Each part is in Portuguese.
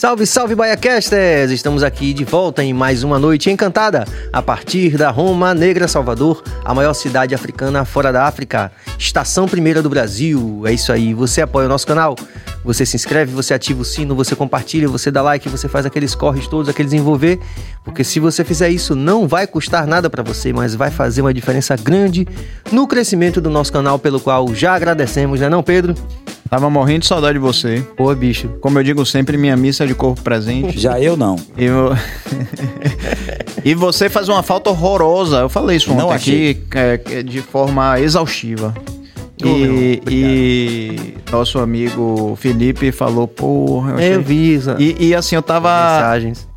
Salve, salve, Baiacasters! Estamos aqui de volta em mais uma noite encantada, a partir da Roma Negra, Salvador, a maior cidade africana fora da África, estação primeira do Brasil. É isso aí, você apoia o nosso canal, você se inscreve, você ativa o sino, você compartilha, você dá like, você faz aqueles corres todos, aqueles envolver, porque se você fizer isso, não vai custar nada para você, mas vai fazer uma diferença grande no crescimento do nosso canal, pelo qual já agradecemos, né não, Pedro? Tava morrendo de saudade de você. Pô, bicho. Como eu digo sempre, minha missa é de corpo presente. Já eu não. E, eu... e você faz uma falta horrorosa. Eu falei isso ontem aqui é, de forma exaustiva. Oh, e, e, nosso amigo Felipe falou, porra, eu, achei... eu vi isso. E, e assim, eu tava. Mensagens.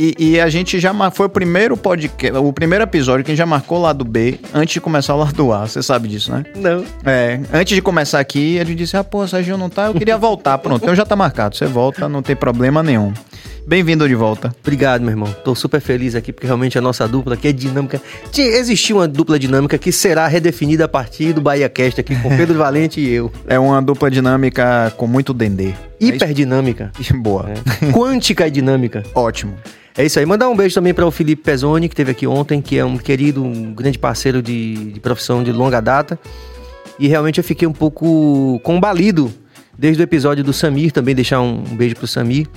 E, e, a gente já foi o primeiro podcast, o primeiro episódio que a gente já marcou o lado B antes de começar o lado A. Você sabe disso, né? Não. É, antes de começar aqui, a gente disse: Ah, pô, Sérgio não tá, eu queria voltar. Pronto, então já tá marcado. Você volta, não tem problema nenhum. Bem-vindo de volta. Obrigado, meu irmão. Tô super feliz aqui porque realmente a nossa dupla aqui é dinâmica. Existiu uma dupla dinâmica que será redefinida a partir do Bahia Cast aqui com Pedro Valente e eu. É uma dupla dinâmica com muito dendê. Hiperdinâmica. É Boa. É. Quântica e dinâmica. Ótimo. É isso aí. Mandar um beijo também para o Felipe Pezzoni, que esteve aqui ontem, que é um querido, um grande parceiro de, de profissão de longa data. E realmente eu fiquei um pouco combalido desde o episódio do Samir, também deixar um, um beijo pro Samir.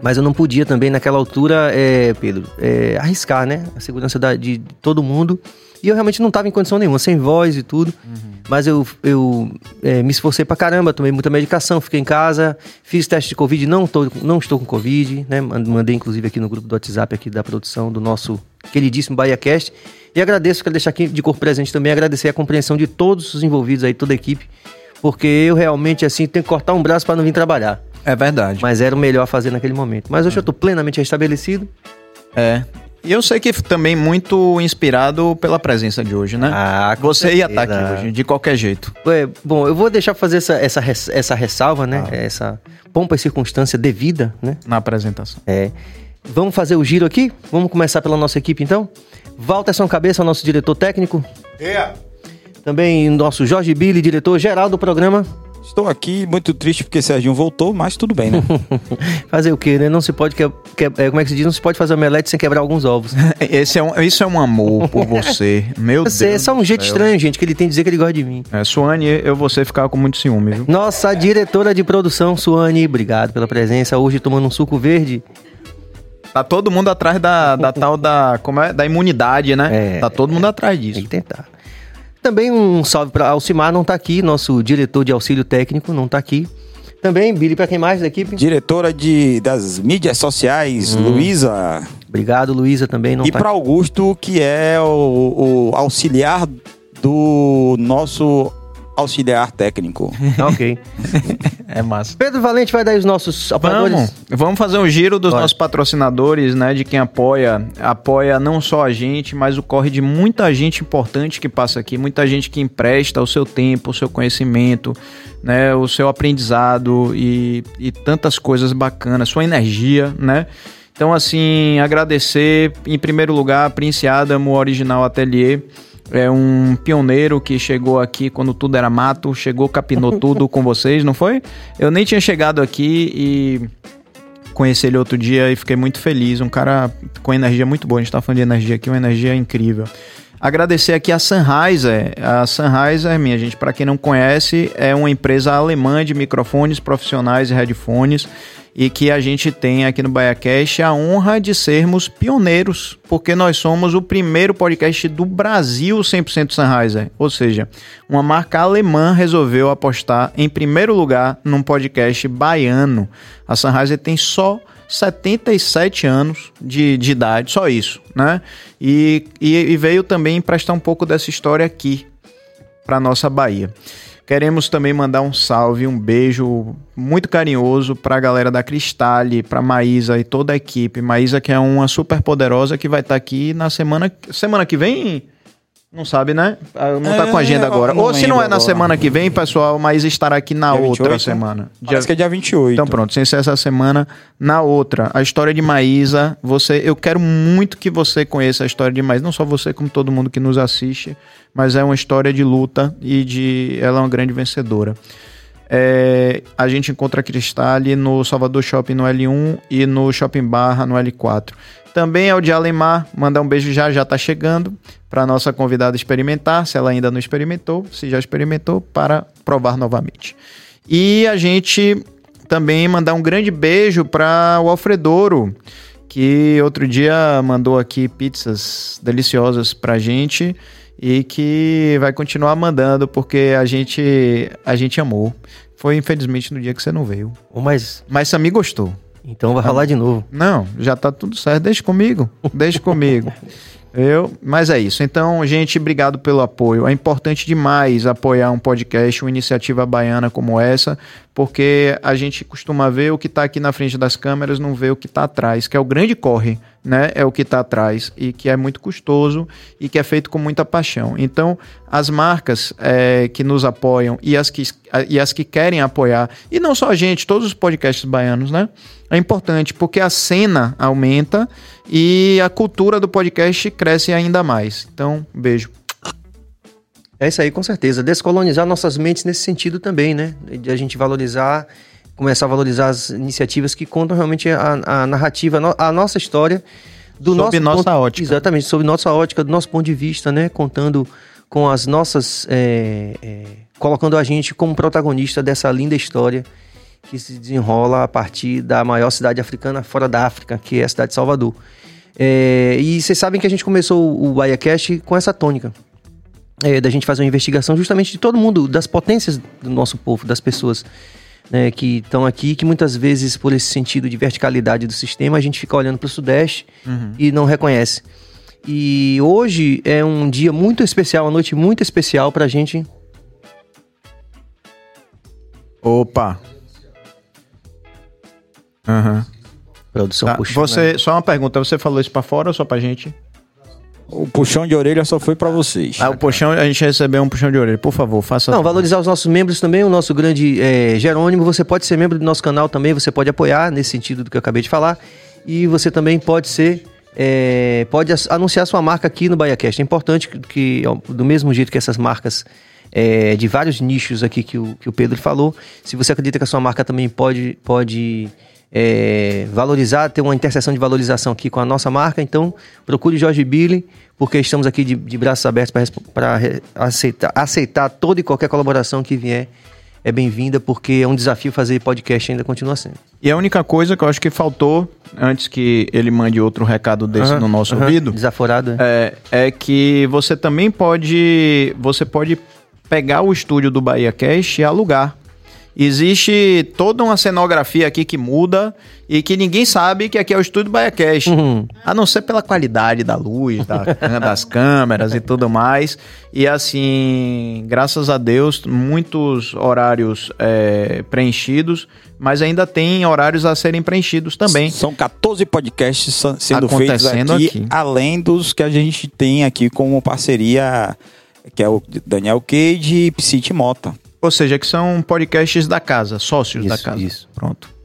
Mas eu não podia também, naquela altura, é, Pedro, é, arriscar, né? A segurança da, de todo mundo. E eu realmente não estava em condição nenhuma, sem voz e tudo. Uhum. Mas eu, eu é, me esforcei pra caramba, tomei muita medicação, fiquei em casa, fiz teste de Covid, não, tô, não estou com Covid, né? Mandei inclusive aqui no grupo do WhatsApp aqui da produção do nosso queridíssimo BahiaCast. E agradeço, quero deixar aqui de corpo presente também, agradecer a compreensão de todos os envolvidos aí, toda a equipe. Porque eu realmente, assim, tenho que cortar um braço para não vir trabalhar. É verdade. Mas era o melhor a fazer naquele momento. Mas hoje é. eu estou plenamente restabelecido. É. E eu sei que também muito inspirado pela presença de hoje, né? Ah, Você ia estar aqui hoje, de qualquer jeito. É, bom, eu vou deixar fazer essa, essa, essa ressalva, né? Ah. Essa pompa e circunstância devida, né? Na apresentação. É. Vamos fazer o giro aqui? Vamos começar pela nossa equipe, então? Walterson Cabeça, nosso diretor técnico. Yeah. Também nosso Jorge Billy, diretor geral do programa. Estou aqui muito triste porque Serginho voltou, mas tudo bem, né? fazer o quê, né? Não se pode. Que, que, é, como é que se diz? Não se pode fazer omelete sem quebrar alguns ovos. Esse é um, isso é um amor por você. Meu você, Deus. É só um jeito céu. estranho, gente, que ele tem que dizer que ele gosta de mim. É, Suane, eu você ficar com muito ciúme, viu? Nossa diretora de produção, Suane, obrigado pela presença. Hoje tomando um suco verde. Tá todo mundo atrás da, da tal da. Como é? Da imunidade, né? É, tá todo mundo atrás disso. Tem que tentar. Também um salve para Alcimar, não está aqui, nosso diretor de auxílio técnico não está aqui. Também, Billy, para quem mais da equipe? Diretora de, das mídias sociais, hum. Luísa. Obrigado, Luísa, também não E tá para Augusto, que é o, o auxiliar do nosso auxiliar técnico. ok. é massa. Pedro Valente vai dar os nossos apoiadores. Vamos, vamos fazer um giro dos nossos patrocinadores, né? De quem apoia. Apoia não só a gente, mas o corre de muita gente importante que passa aqui. Muita gente que empresta o seu tempo, o seu conhecimento, né? O seu aprendizado e, e tantas coisas bacanas. Sua energia, né? Então, assim, agradecer em primeiro lugar a Prince Adam, o Original Atelier é um pioneiro que chegou aqui quando tudo era mato, chegou, capinou tudo com vocês, não foi? Eu nem tinha chegado aqui e conheci ele outro dia e fiquei muito feliz. Um cara com energia muito boa. A gente tá falando de energia aqui, uma energia incrível. Agradecer aqui a Sennheiser. A Sennheiser, minha gente, para quem não conhece, é uma empresa alemã de microfones profissionais e headphones e que a gente tem aqui no BaiaCast a honra de sermos pioneiros, porque nós somos o primeiro podcast do Brasil 100% Sennheiser. Ou seja, uma marca alemã resolveu apostar em primeiro lugar num podcast baiano. A Sennheiser tem só 77 anos de, de idade, só isso, né? E, e, e veio também emprestar um pouco dessa história aqui para nossa Bahia. Queremos também mandar um salve, um beijo muito carinhoso para a galera da Cristale, para Maísa e toda a equipe. Maísa que é uma super poderosa que vai estar tá aqui na semana semana que vem. Não sabe, né? Ah, não tá com a agenda é, agora. Ou se não é na agora. semana que vem, pessoal, mas estará aqui na dia outra 28? semana. Parece dia... que é dia 28. Então pronto, sem ser essa semana, na outra. A história de Maísa, você, eu quero muito que você conheça a história de Maísa, não só você, como todo mundo que nos assiste, mas é uma história de luta e de ela é uma grande vencedora. É, a gente encontra a Cristale no Salvador Shopping no L1 e no Shopping Barra no L4. Também é o de Alemar, mandar um beijo já, já tá chegando para nossa convidada experimentar, se ela ainda não experimentou, se já experimentou, para provar novamente. E a gente também mandar um grande beijo para o Alfredouro, que outro dia mandou aqui pizzas deliciosas pra gente e que vai continuar mandando porque a gente a gente amou. Foi infelizmente no dia que você não veio. Mas mas Sami gostou. Então vai rolar de novo. Não, já tá tudo certo. Deixa comigo. Deixa comigo. Eu, mas é isso. Então, gente, obrigado pelo apoio. É importante demais apoiar um podcast, uma iniciativa baiana como essa, porque a gente costuma ver o que está aqui na frente das câmeras, não vê o que está atrás, que é o grande corre, né? É o que está atrás e que é muito custoso e que é feito com muita paixão. Então, as marcas é, que nos apoiam e as que, e as que querem apoiar, e não só a gente, todos os podcasts baianos, né? É importante porque a cena aumenta e a cultura do podcast cresce ainda mais. Então, beijo. É isso aí, com certeza. Descolonizar nossas mentes nesse sentido também, né? De a gente valorizar, começar a valorizar as iniciativas que contam realmente a, a narrativa, a nossa história do sobre nosso nossa ponto, ótica. Exatamente, sobre nossa ótica, do nosso ponto de vista, né? Contando com as nossas. É, é, colocando a gente como protagonista dessa linda história que se desenrola a partir da maior cidade africana fora da África, que é a cidade de Salvador. É, e vocês sabem que a gente começou o BahiaCast com essa tônica. Da gente fazer uma investigação justamente de todo mundo, das potências do nosso povo, das pessoas né, que estão aqui, que muitas vezes, por esse sentido de verticalidade do sistema, a gente fica olhando para o Sudeste uhum. e não reconhece. E hoje é um dia muito especial, uma noite muito especial para a gente. Opa! Uhum. Produção tá. puxando. Você? Só uma pergunta, você falou isso para fora ou só pra gente? O puxão de orelha só foi para vocês. Ah, o puxão, a gente recebeu um puxão de orelha. Por favor, faça. Não, valorizar os nossos membros também, o nosso grande é, Jerônimo. Você pode ser membro do nosso canal também, você pode apoiar nesse sentido do que eu acabei de falar. E você também pode ser. É, pode anunciar sua marca aqui no BahiaCast. É importante que, que, do mesmo jeito que essas marcas é, de vários nichos aqui que o, que o Pedro falou, se você acredita que a sua marca também pode, pode é, valorizar, ter uma interseção de valorização aqui com a nossa marca. Então, procure Jorge Billy, porque estamos aqui de, de braços abertos para aceitar, aceitar toda e qualquer colaboração que vier. É bem-vinda, porque é um desafio fazer podcast ainda continua sendo. E a única coisa que eu acho que faltou, antes que ele mande outro recado desse uhum, no nosso uhum, ouvido, desaforado, é. é, é que você também pode, você pode pegar o estúdio do Bahia Cash e alugar Existe toda uma cenografia aqui que muda e que ninguém sabe que aqui é o estúdio BaiaCast. Uhum. A não ser pela qualidade da luz, da, das câmeras e tudo mais. E assim, graças a Deus, muitos horários é, preenchidos, mas ainda tem horários a serem preenchidos também. São 14 podcasts sendo feitos aqui, aqui, além dos que a gente tem aqui como parceria, que é o Daniel Cage e Psite Mota. Ou seja, que são podcasts da casa, sócios isso, da casa. Isso. Pronto.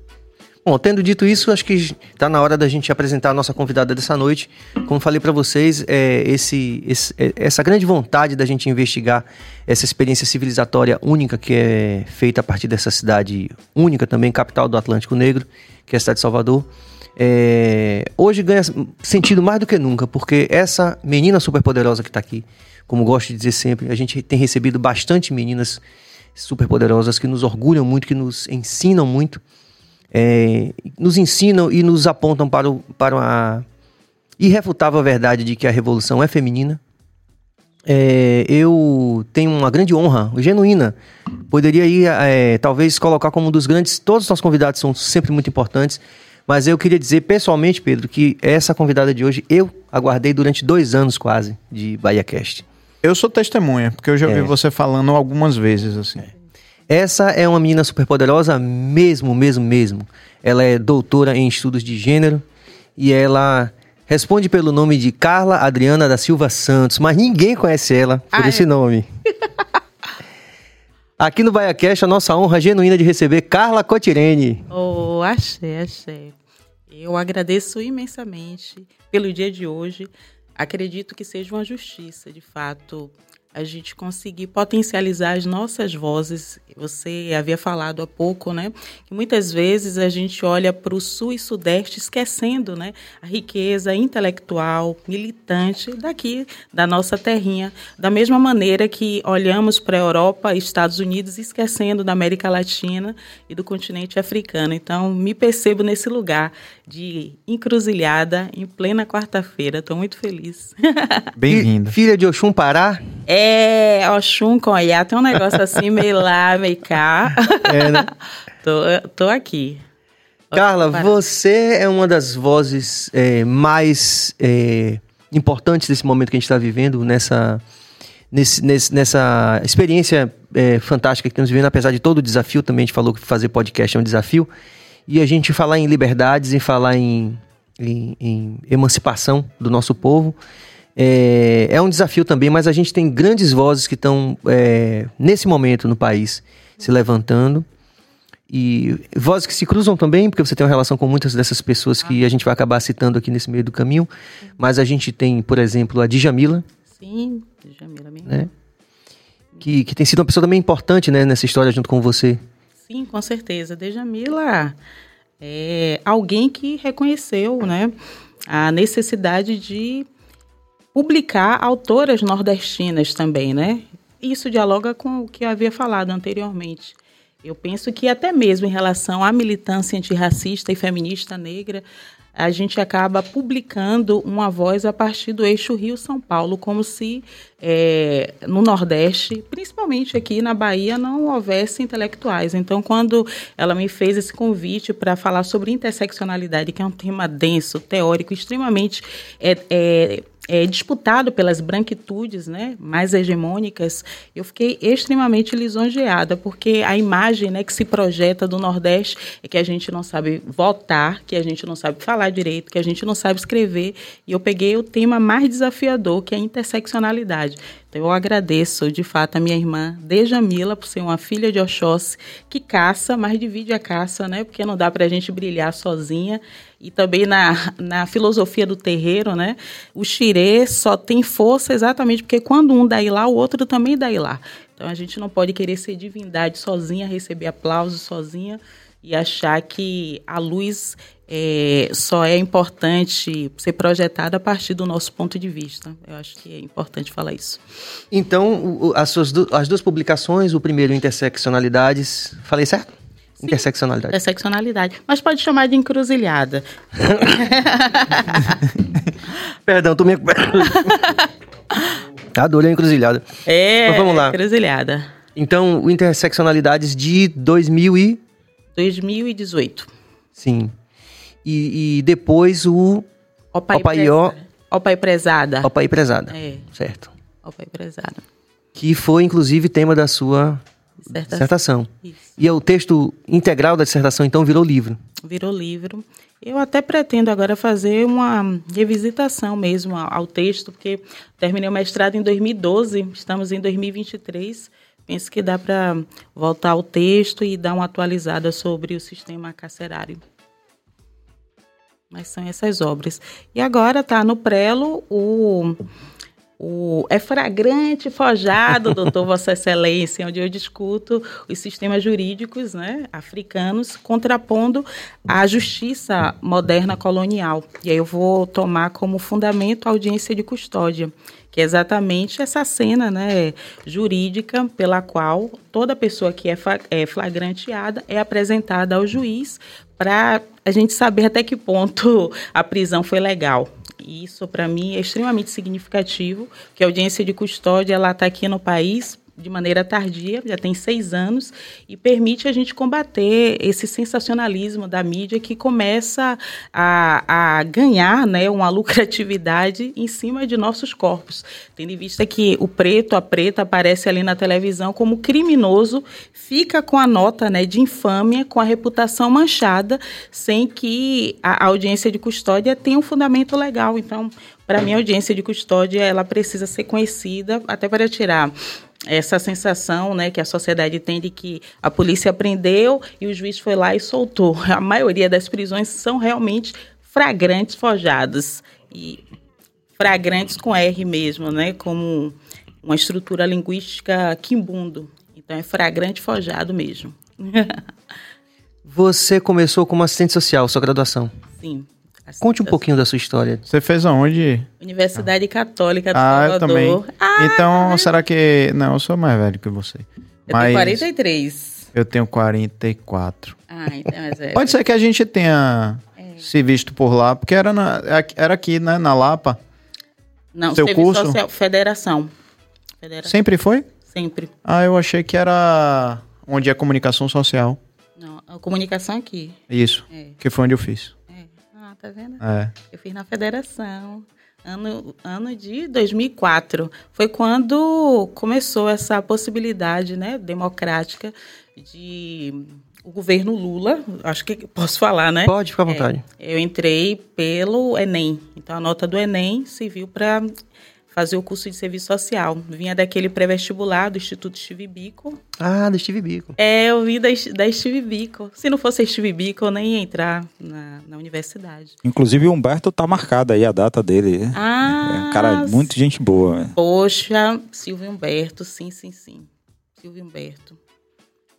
Bom, tendo dito isso, acho que está na hora da gente apresentar a nossa convidada dessa noite. Como falei para vocês, é, esse, esse, é, essa grande vontade da gente investigar essa experiência civilizatória única que é feita a partir dessa cidade única também, capital do Atlântico Negro, que é a cidade de Salvador, é, hoje ganha sentido mais do que nunca, porque essa menina superpoderosa que está aqui, como gosto de dizer sempre, a gente tem recebido bastante meninas poderosas que nos orgulham muito, que nos ensinam muito, é, nos ensinam e nos apontam para, o, para a irrefutável verdade de que a revolução é feminina. É, eu tenho uma grande honra, genuína. Poderia ir, é, talvez, colocar como um dos grandes. Todos os nossos convidados são sempre muito importantes. Mas eu queria dizer pessoalmente, Pedro, que essa convidada de hoje eu aguardei durante dois anos quase de BahiaCast. Eu sou testemunha, porque eu já é. você falando algumas vezes, assim. É. Essa é uma menina super poderosa, mesmo, mesmo, mesmo. Ela é doutora em estudos de gênero e ela responde pelo nome de Carla Adriana da Silva Santos, mas ninguém conhece ela por ah, esse é? nome. Aqui no BaiaCast, a nossa honra genuína de receber Carla Cotirene. Oh, achei, achei. Eu agradeço imensamente pelo dia de hoje acredito que seja uma justiça, de fato, a gente conseguir potencializar as nossas vozes. Você havia falado há pouco, né, que muitas vezes a gente olha para o sul e sudeste esquecendo, né, a riqueza intelectual, militante daqui da nossa terrinha, da mesma maneira que olhamos para a Europa e Estados Unidos esquecendo da América Latina e do continente africano. Então, me percebo nesse lugar de encruzilhada em plena quarta-feira. Estou muito feliz. Bem-vinda. Filha de Oxum Pará? É, Oxum com Iá. Tem um negócio assim, meio lá, meio cá. É, né? tô, tô aqui. Carla, você é uma das vozes é, mais é, importantes desse momento que a gente está vivendo, nessa, nesse, nesse, nessa experiência é, fantástica que estamos vivendo, apesar de todo o desafio, também a gente falou que fazer podcast é um desafio e a gente falar em liberdades, em falar em, em, em emancipação do nosso povo. É, é, um desafio também, mas a gente tem grandes vozes que estão, é, nesse momento no país, se levantando. E vozes que se cruzam também, porque você tem uma relação com muitas dessas pessoas que a gente vai acabar citando aqui nesse meio do caminho. Mas a gente tem, por exemplo, a Djamila. Sim, Djamila mesmo. Né? Que, que tem sido uma pessoa também importante né, nessa história junto com você. Sim, com certeza. Dejamila é alguém que reconheceu né, a necessidade de publicar autoras nordestinas também, né? Isso dialoga com o que eu havia falado anteriormente. Eu penso que até mesmo em relação à militância antirracista e feminista negra, a gente acaba publicando uma voz a partir do eixo Rio-São Paulo, como se é, no Nordeste, principalmente aqui na Bahia, não houvesse intelectuais. Então, quando ela me fez esse convite para falar sobre interseccionalidade, que é um tema denso, teórico, extremamente é, é, é, disputado pelas branquitudes né, mais hegemônicas, eu fiquei extremamente lisonjeada, porque a imagem né, que se projeta do Nordeste é que a gente não sabe votar, que a gente não sabe falar direito, que a gente não sabe escrever, e eu peguei o tema mais desafiador, que é a interseccionalidade. Então, eu agradeço, de fato, a minha irmã Dejamila, por ser uma filha de Oxóssi, que caça, mas divide a caça, né? Porque não dá para a gente brilhar sozinha. E também na, na filosofia do terreiro, né? O xirê só tem força exatamente porque quando um dá lá, o outro também dá lá. Então, a gente não pode querer ser divindade sozinha, receber aplausos sozinha e achar que a luz é, só é importante ser projetada a partir do nosso ponto de vista. Eu acho que é importante falar isso. Então, as, suas as duas publicações, o primeiro, Interseccionalidades, falei certo? Sim, interseccionalidade. Interseccionalidade. Mas pode chamar de encruzilhada. Perdão, tô me. Adorei a encruzilhada. É, Mas vamos lá. encruzilhada. Então, Interseccionalidades de 2000 e... 2018. Sim. E, e depois o Opai, Opaió... Presa. Opai Prezada. Opai Prezada. É. Certo. Opai Prezada. Que foi, inclusive, tema da sua dissertação. dissertação. E o texto integral da dissertação, então, virou livro. Virou livro. Eu até pretendo agora fazer uma revisitação mesmo ao texto, porque terminei o mestrado em 2012, estamos em 2023. Penso que dá para voltar ao texto e dar uma atualizada sobre o sistema carcerário. Mas são essas obras. E agora está no prelo o, o É Fragrante Forjado, doutor Vossa Excelência, onde eu discuto os sistemas jurídicos né, africanos contrapondo a justiça moderna colonial. E aí eu vou tomar como fundamento a audiência de custódia que é exatamente essa cena né, jurídica pela qual toda pessoa que é, é flagranteada é apresentada ao juiz para a gente saber até que ponto a prisão foi legal. Isso, para mim, é extremamente significativo, que a audiência de custódia ela está aqui no país de maneira tardia, já tem seis anos, e permite a gente combater esse sensacionalismo da mídia que começa a, a ganhar né, uma lucratividade em cima de nossos corpos. Tendo em vista que o preto, a preta, aparece ali na televisão como criminoso, fica com a nota né, de infâmia, com a reputação manchada, sem que a audiência de custódia tenha um fundamento legal. Então, para mim, a audiência de custódia ela precisa ser conhecida até para tirar essa sensação né, que a sociedade tem de que a polícia prendeu e o juiz foi lá e soltou. A maioria das prisões são realmente fragrantes forjados. E fragrantes com R mesmo, né? Como uma estrutura linguística quimbundo. Então é fragrante forjado mesmo. Você começou como assistente social, sua graduação? Sim. Conte um pouquinho da sua história. Você fez aonde? Universidade Católica do ah, Salvador. Eu também. Ah, então, será que... Não, eu sou mais velho que você. Eu Mas... tenho 43. Eu tenho 44. Ah, então é Pode ser que a gente tenha é. se visto por lá, porque era, na, era aqui, né, na Lapa. Não, Seu curso? Social, federação. federação. Sempre foi? Sempre. Ah, eu achei que era onde é comunicação social. Não, a comunicação aqui. Isso, é. que foi onde eu fiz. Tá vendo? É. Eu fiz na federação. Ano, ano de 2004. Foi quando começou essa possibilidade né, democrática de o governo Lula, acho que posso falar, né? Pode, ficar à vontade. É, eu entrei pelo Enem. Então, a nota do Enem serviu para fazer o curso de serviço social. Vinha daquele pré-vestibular do Instituto Steve Bico. Ah, do Steve Bico. É, eu vim da, da Steve Bico. Se não fosse Steve Bico, eu nem ia entrar na, na universidade. Inclusive, o Humberto tá marcada aí a data dele. Ah, é um cara muito gente boa. Né? Poxa, Silvio Humberto, sim, sim, sim. Silvio Humberto.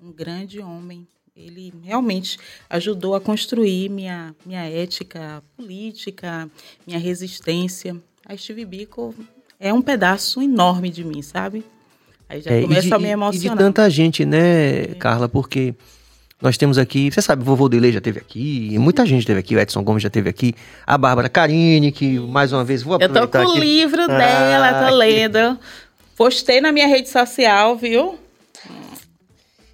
Um grande homem. Ele realmente ajudou a construir minha, minha ética política, minha resistência. A Steve Bico é um pedaço enorme de mim, sabe? Aí já é, começa de, a me emocionar. E de tanta gente, né, é. Carla? Porque nós temos aqui, você sabe, o vovô Delay já teve aqui, muita gente teve aqui, o Edson Gomes já teve aqui, a Bárbara Carine, que mais uma vez vou aproveitar Eu tô com aqui. o livro ah, dela, tô lendo. Postei na minha rede social, viu?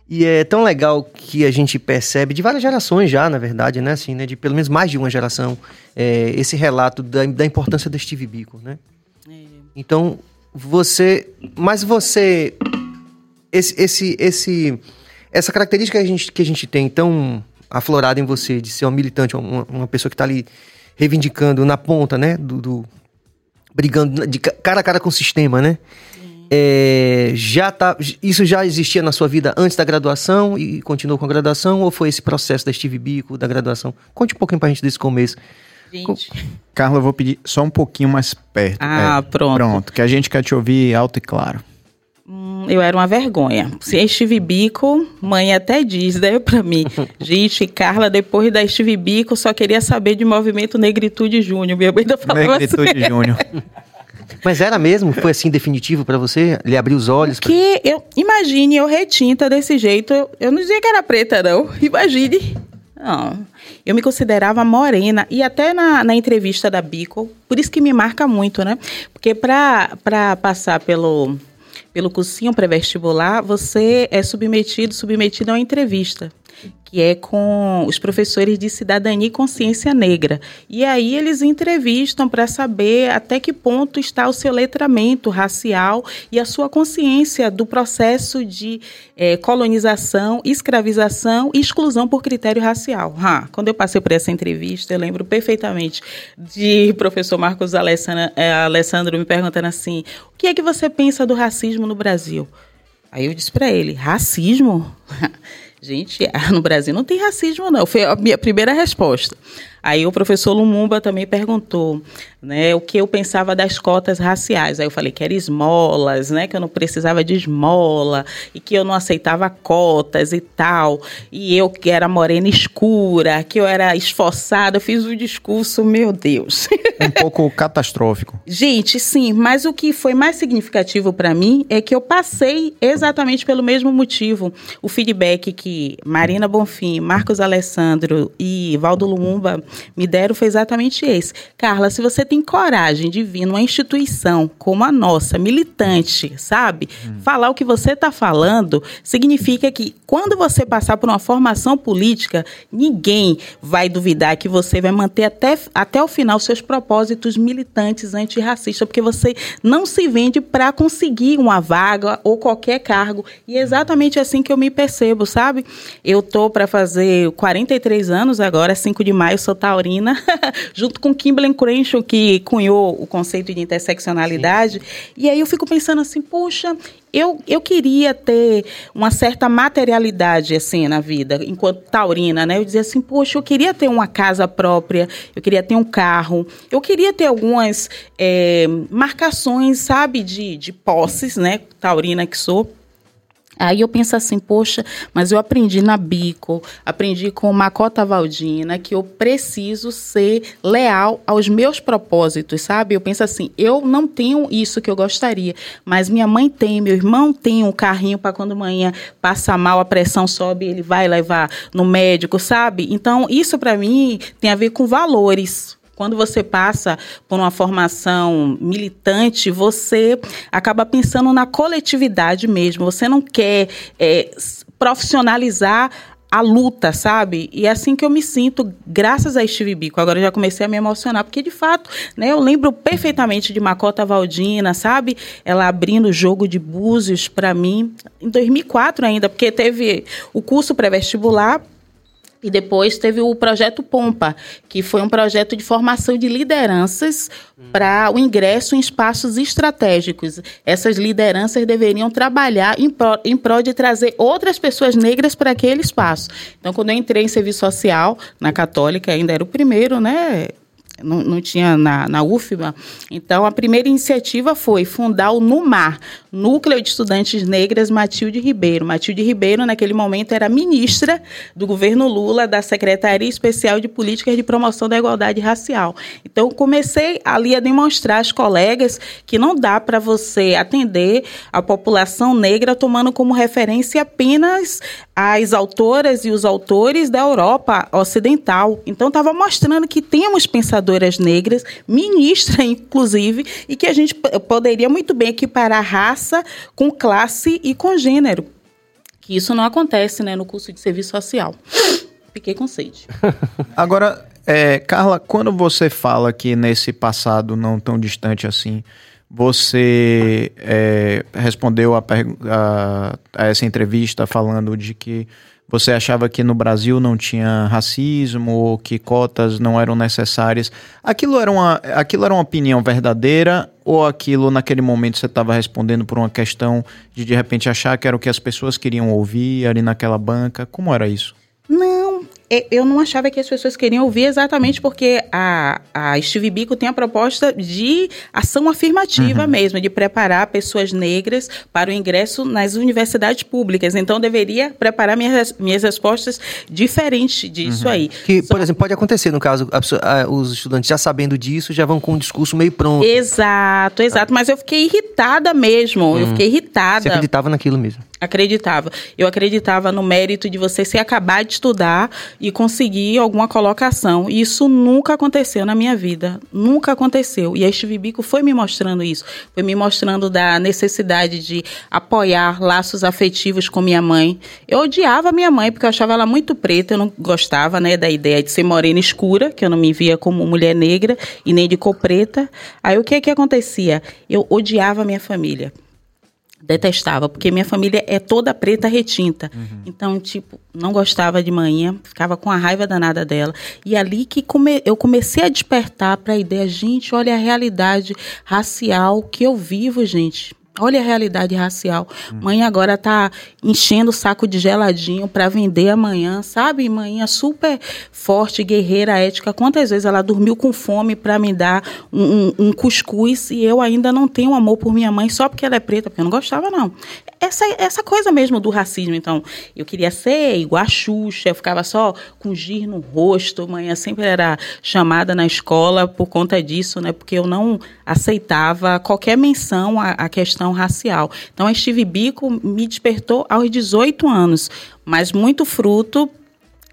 E é tão legal que a gente percebe, de várias gerações já, na verdade, né? Assim, né? De pelo menos mais de uma geração, é, esse relato da, da importância do Steve Biko, né? Então, você. Mas você. Esse, esse, esse, essa característica que a, gente, que a gente tem tão aflorada em você, de ser um militante, uma, uma pessoa que está ali reivindicando na ponta, né? Do, do, brigando de cara a cara com o sistema, né? É, já tá, isso já existia na sua vida antes da graduação e continuou com a graduação ou foi esse processo da Steve Bico, da graduação? Conte um pouquinho pra gente desse começo. Gente. Carla, eu vou pedir só um pouquinho mais perto. Ah, é, pronto. Pronto, que a gente quer te ouvir alto e claro. Hum, eu era uma vergonha. Se Steve Bico, mãe até diz, né, pra mim. gente, Carla, depois da Steve Bico, só queria saber de movimento Negritude Júnior. Minha mãe ainda falava Negritude assim. Júnior. Mas era mesmo? Foi assim definitivo para você? Ele abriu os olhos? Pra... Que eu imagine eu retinta desse jeito. Eu, eu não dizia que era preta, não. Imagine. Não. Eu me considerava morena. E até na, na entrevista da Bico, por isso que me marca muito, né? Porque para passar pelo, pelo cursinho pré-vestibular, você é submetido, submetido a uma entrevista que é com os professores de cidadania e consciência negra. E aí eles entrevistam para saber até que ponto está o seu letramento racial e a sua consciência do processo de é, colonização, escravização e exclusão por critério racial. Ah, quando eu passei por essa entrevista, eu lembro perfeitamente de professor Marcos Alessandro, é, Alessandro me perguntando assim: o que é que você pensa do racismo no Brasil? Aí eu disse para ele: racismo? Gente, no Brasil não tem racismo, não. Foi a minha primeira resposta. Aí o professor Lumumba também perguntou né, o que eu pensava das cotas raciais. Aí eu falei que era esmolas, né, que eu não precisava de esmola e que eu não aceitava cotas e tal. E eu que era morena escura, que eu era esforçada, eu fiz um discurso, meu Deus. Um pouco catastrófico. Gente, sim, mas o que foi mais significativo para mim é que eu passei exatamente pelo mesmo motivo. O feedback que Marina Bonfim, Marcos Alessandro e Valdo Lumumba me deram foi exatamente esse. Carla, se você tem coragem de vir numa instituição como a nossa, militante, sabe? Hum. Falar o que você está falando, significa que quando você passar por uma formação política, ninguém vai duvidar que você vai manter até, até o final seus propósitos militantes antirracistas, porque você não se vende para conseguir uma vaga ou qualquer cargo. E é exatamente assim que eu me percebo, sabe? Eu tô para fazer 43 anos agora, 5 de maio, sou taurina, junto com Kimberly Crenshaw, que cunhou o conceito de interseccionalidade. Sim. E aí eu fico pensando assim, poxa, eu, eu queria ter uma certa materialidade, assim, na vida, enquanto taurina, né? Eu dizia assim, poxa, eu queria ter uma casa própria, eu queria ter um carro, eu queria ter algumas é, marcações, sabe, de, de posses, né? Taurina que sou. Aí eu penso assim, poxa, mas eu aprendi na Bico, aprendi com Macota Valdina que eu preciso ser leal aos meus propósitos, sabe? Eu penso assim, eu não tenho isso que eu gostaria, mas minha mãe tem, meu irmão tem um carrinho para quando amanhã passa mal, a pressão sobe, ele vai levar no médico, sabe? Então, isso para mim tem a ver com valores, quando você passa por uma formação militante, você acaba pensando na coletividade mesmo. Você não quer é, profissionalizar a luta, sabe? E é assim que eu me sinto, graças a Steve Bico. Agora eu já comecei a me emocionar, porque de fato, né, eu lembro perfeitamente de Macota Valdina, sabe? Ela abrindo o jogo de Búzios para mim, em 2004 ainda, porque teve o curso pré-vestibular e depois teve o projeto Pompa, que foi um projeto de formação de lideranças para o ingresso em espaços estratégicos. Essas lideranças deveriam trabalhar em prol, em prol de trazer outras pessoas negras para aquele espaço. Então, quando eu entrei em serviço social na Católica, ainda era o primeiro, né? Não, não tinha na, na UFBA. Então, a primeira iniciativa foi fundar o NUMAR, Núcleo de Estudantes Negras Matilde Ribeiro. Matilde Ribeiro, naquele momento, era ministra do governo Lula da Secretaria Especial de Políticas de Promoção da Igualdade Racial. Então, comecei ali a demonstrar às colegas que não dá para você atender a população negra tomando como referência apenas as autoras e os autores da Europa Ocidental. Então, estava mostrando que temos pensadoras negras, ministra, inclusive, e que a gente poderia muito bem equiparar raça com classe e com gênero. Que isso não acontece né, no curso de serviço social. Fiquei com sede. Agora, é, Carla, quando você fala que nesse passado não tão distante assim, você é, respondeu a, a, a, essa entrevista falando de que você achava que no Brasil não tinha racismo ou que cotas não eram necessárias. Aquilo era uma, aquilo era uma opinião verdadeira ou aquilo naquele momento você estava respondendo por uma questão de de repente achar que era o que as pessoas queriam ouvir ali naquela banca? Como era isso? Não, eu não achava que as pessoas queriam ouvir exatamente porque a, a Steve Bico tem a proposta de ação afirmativa uhum. mesmo, de preparar pessoas negras para o ingresso nas universidades públicas. Então, deveria preparar minhas, minhas respostas diferente disso uhum. aí. Que, Só... por exemplo, pode acontecer, no caso, a, a, os estudantes já sabendo disso, já vão com um discurso meio pronto. Exato, exato. Mas eu fiquei irritada mesmo. Uhum. Eu fiquei irritada. Você acreditava naquilo mesmo? Acreditava. Eu acreditava no mérito de você se acabar de estudar e conseguir alguma colocação. E isso nunca aconteceu na minha vida. Nunca aconteceu. E a Steve Bico foi me mostrando isso. Foi me mostrando da necessidade de apoiar laços afetivos com minha mãe. Eu odiava minha mãe porque eu achava ela muito preta. Eu não gostava né, da ideia de ser morena escura, que eu não me via como mulher negra e nem de cor preta. Aí o que, que acontecia? Eu odiava minha família detestava, porque minha família é toda preta retinta. Uhum. Então, tipo, não gostava de manhã, ficava com a raiva danada dela. E ali que come, eu comecei a despertar para a ideia, gente, olha a realidade racial que eu vivo, gente. Olha a realidade racial. Hum. Mãe agora tá enchendo o saco de geladinho para vender amanhã, sabe? Mãe é super forte, guerreira, ética. Quantas vezes ela dormiu com fome para me dar um, um, cuscuz e eu ainda não tenho amor por minha mãe só porque ela é preta, porque eu não gostava, não. Essa, essa coisa mesmo do racismo. Então, eu queria ser igual a Xuxa, eu ficava só com gir no rosto. Mãe sempre era chamada na escola por conta disso, né? Porque eu não aceitava qualquer menção à, à questão questão racial. Então, a Steve Bico me despertou aos 18 anos, mas muito fruto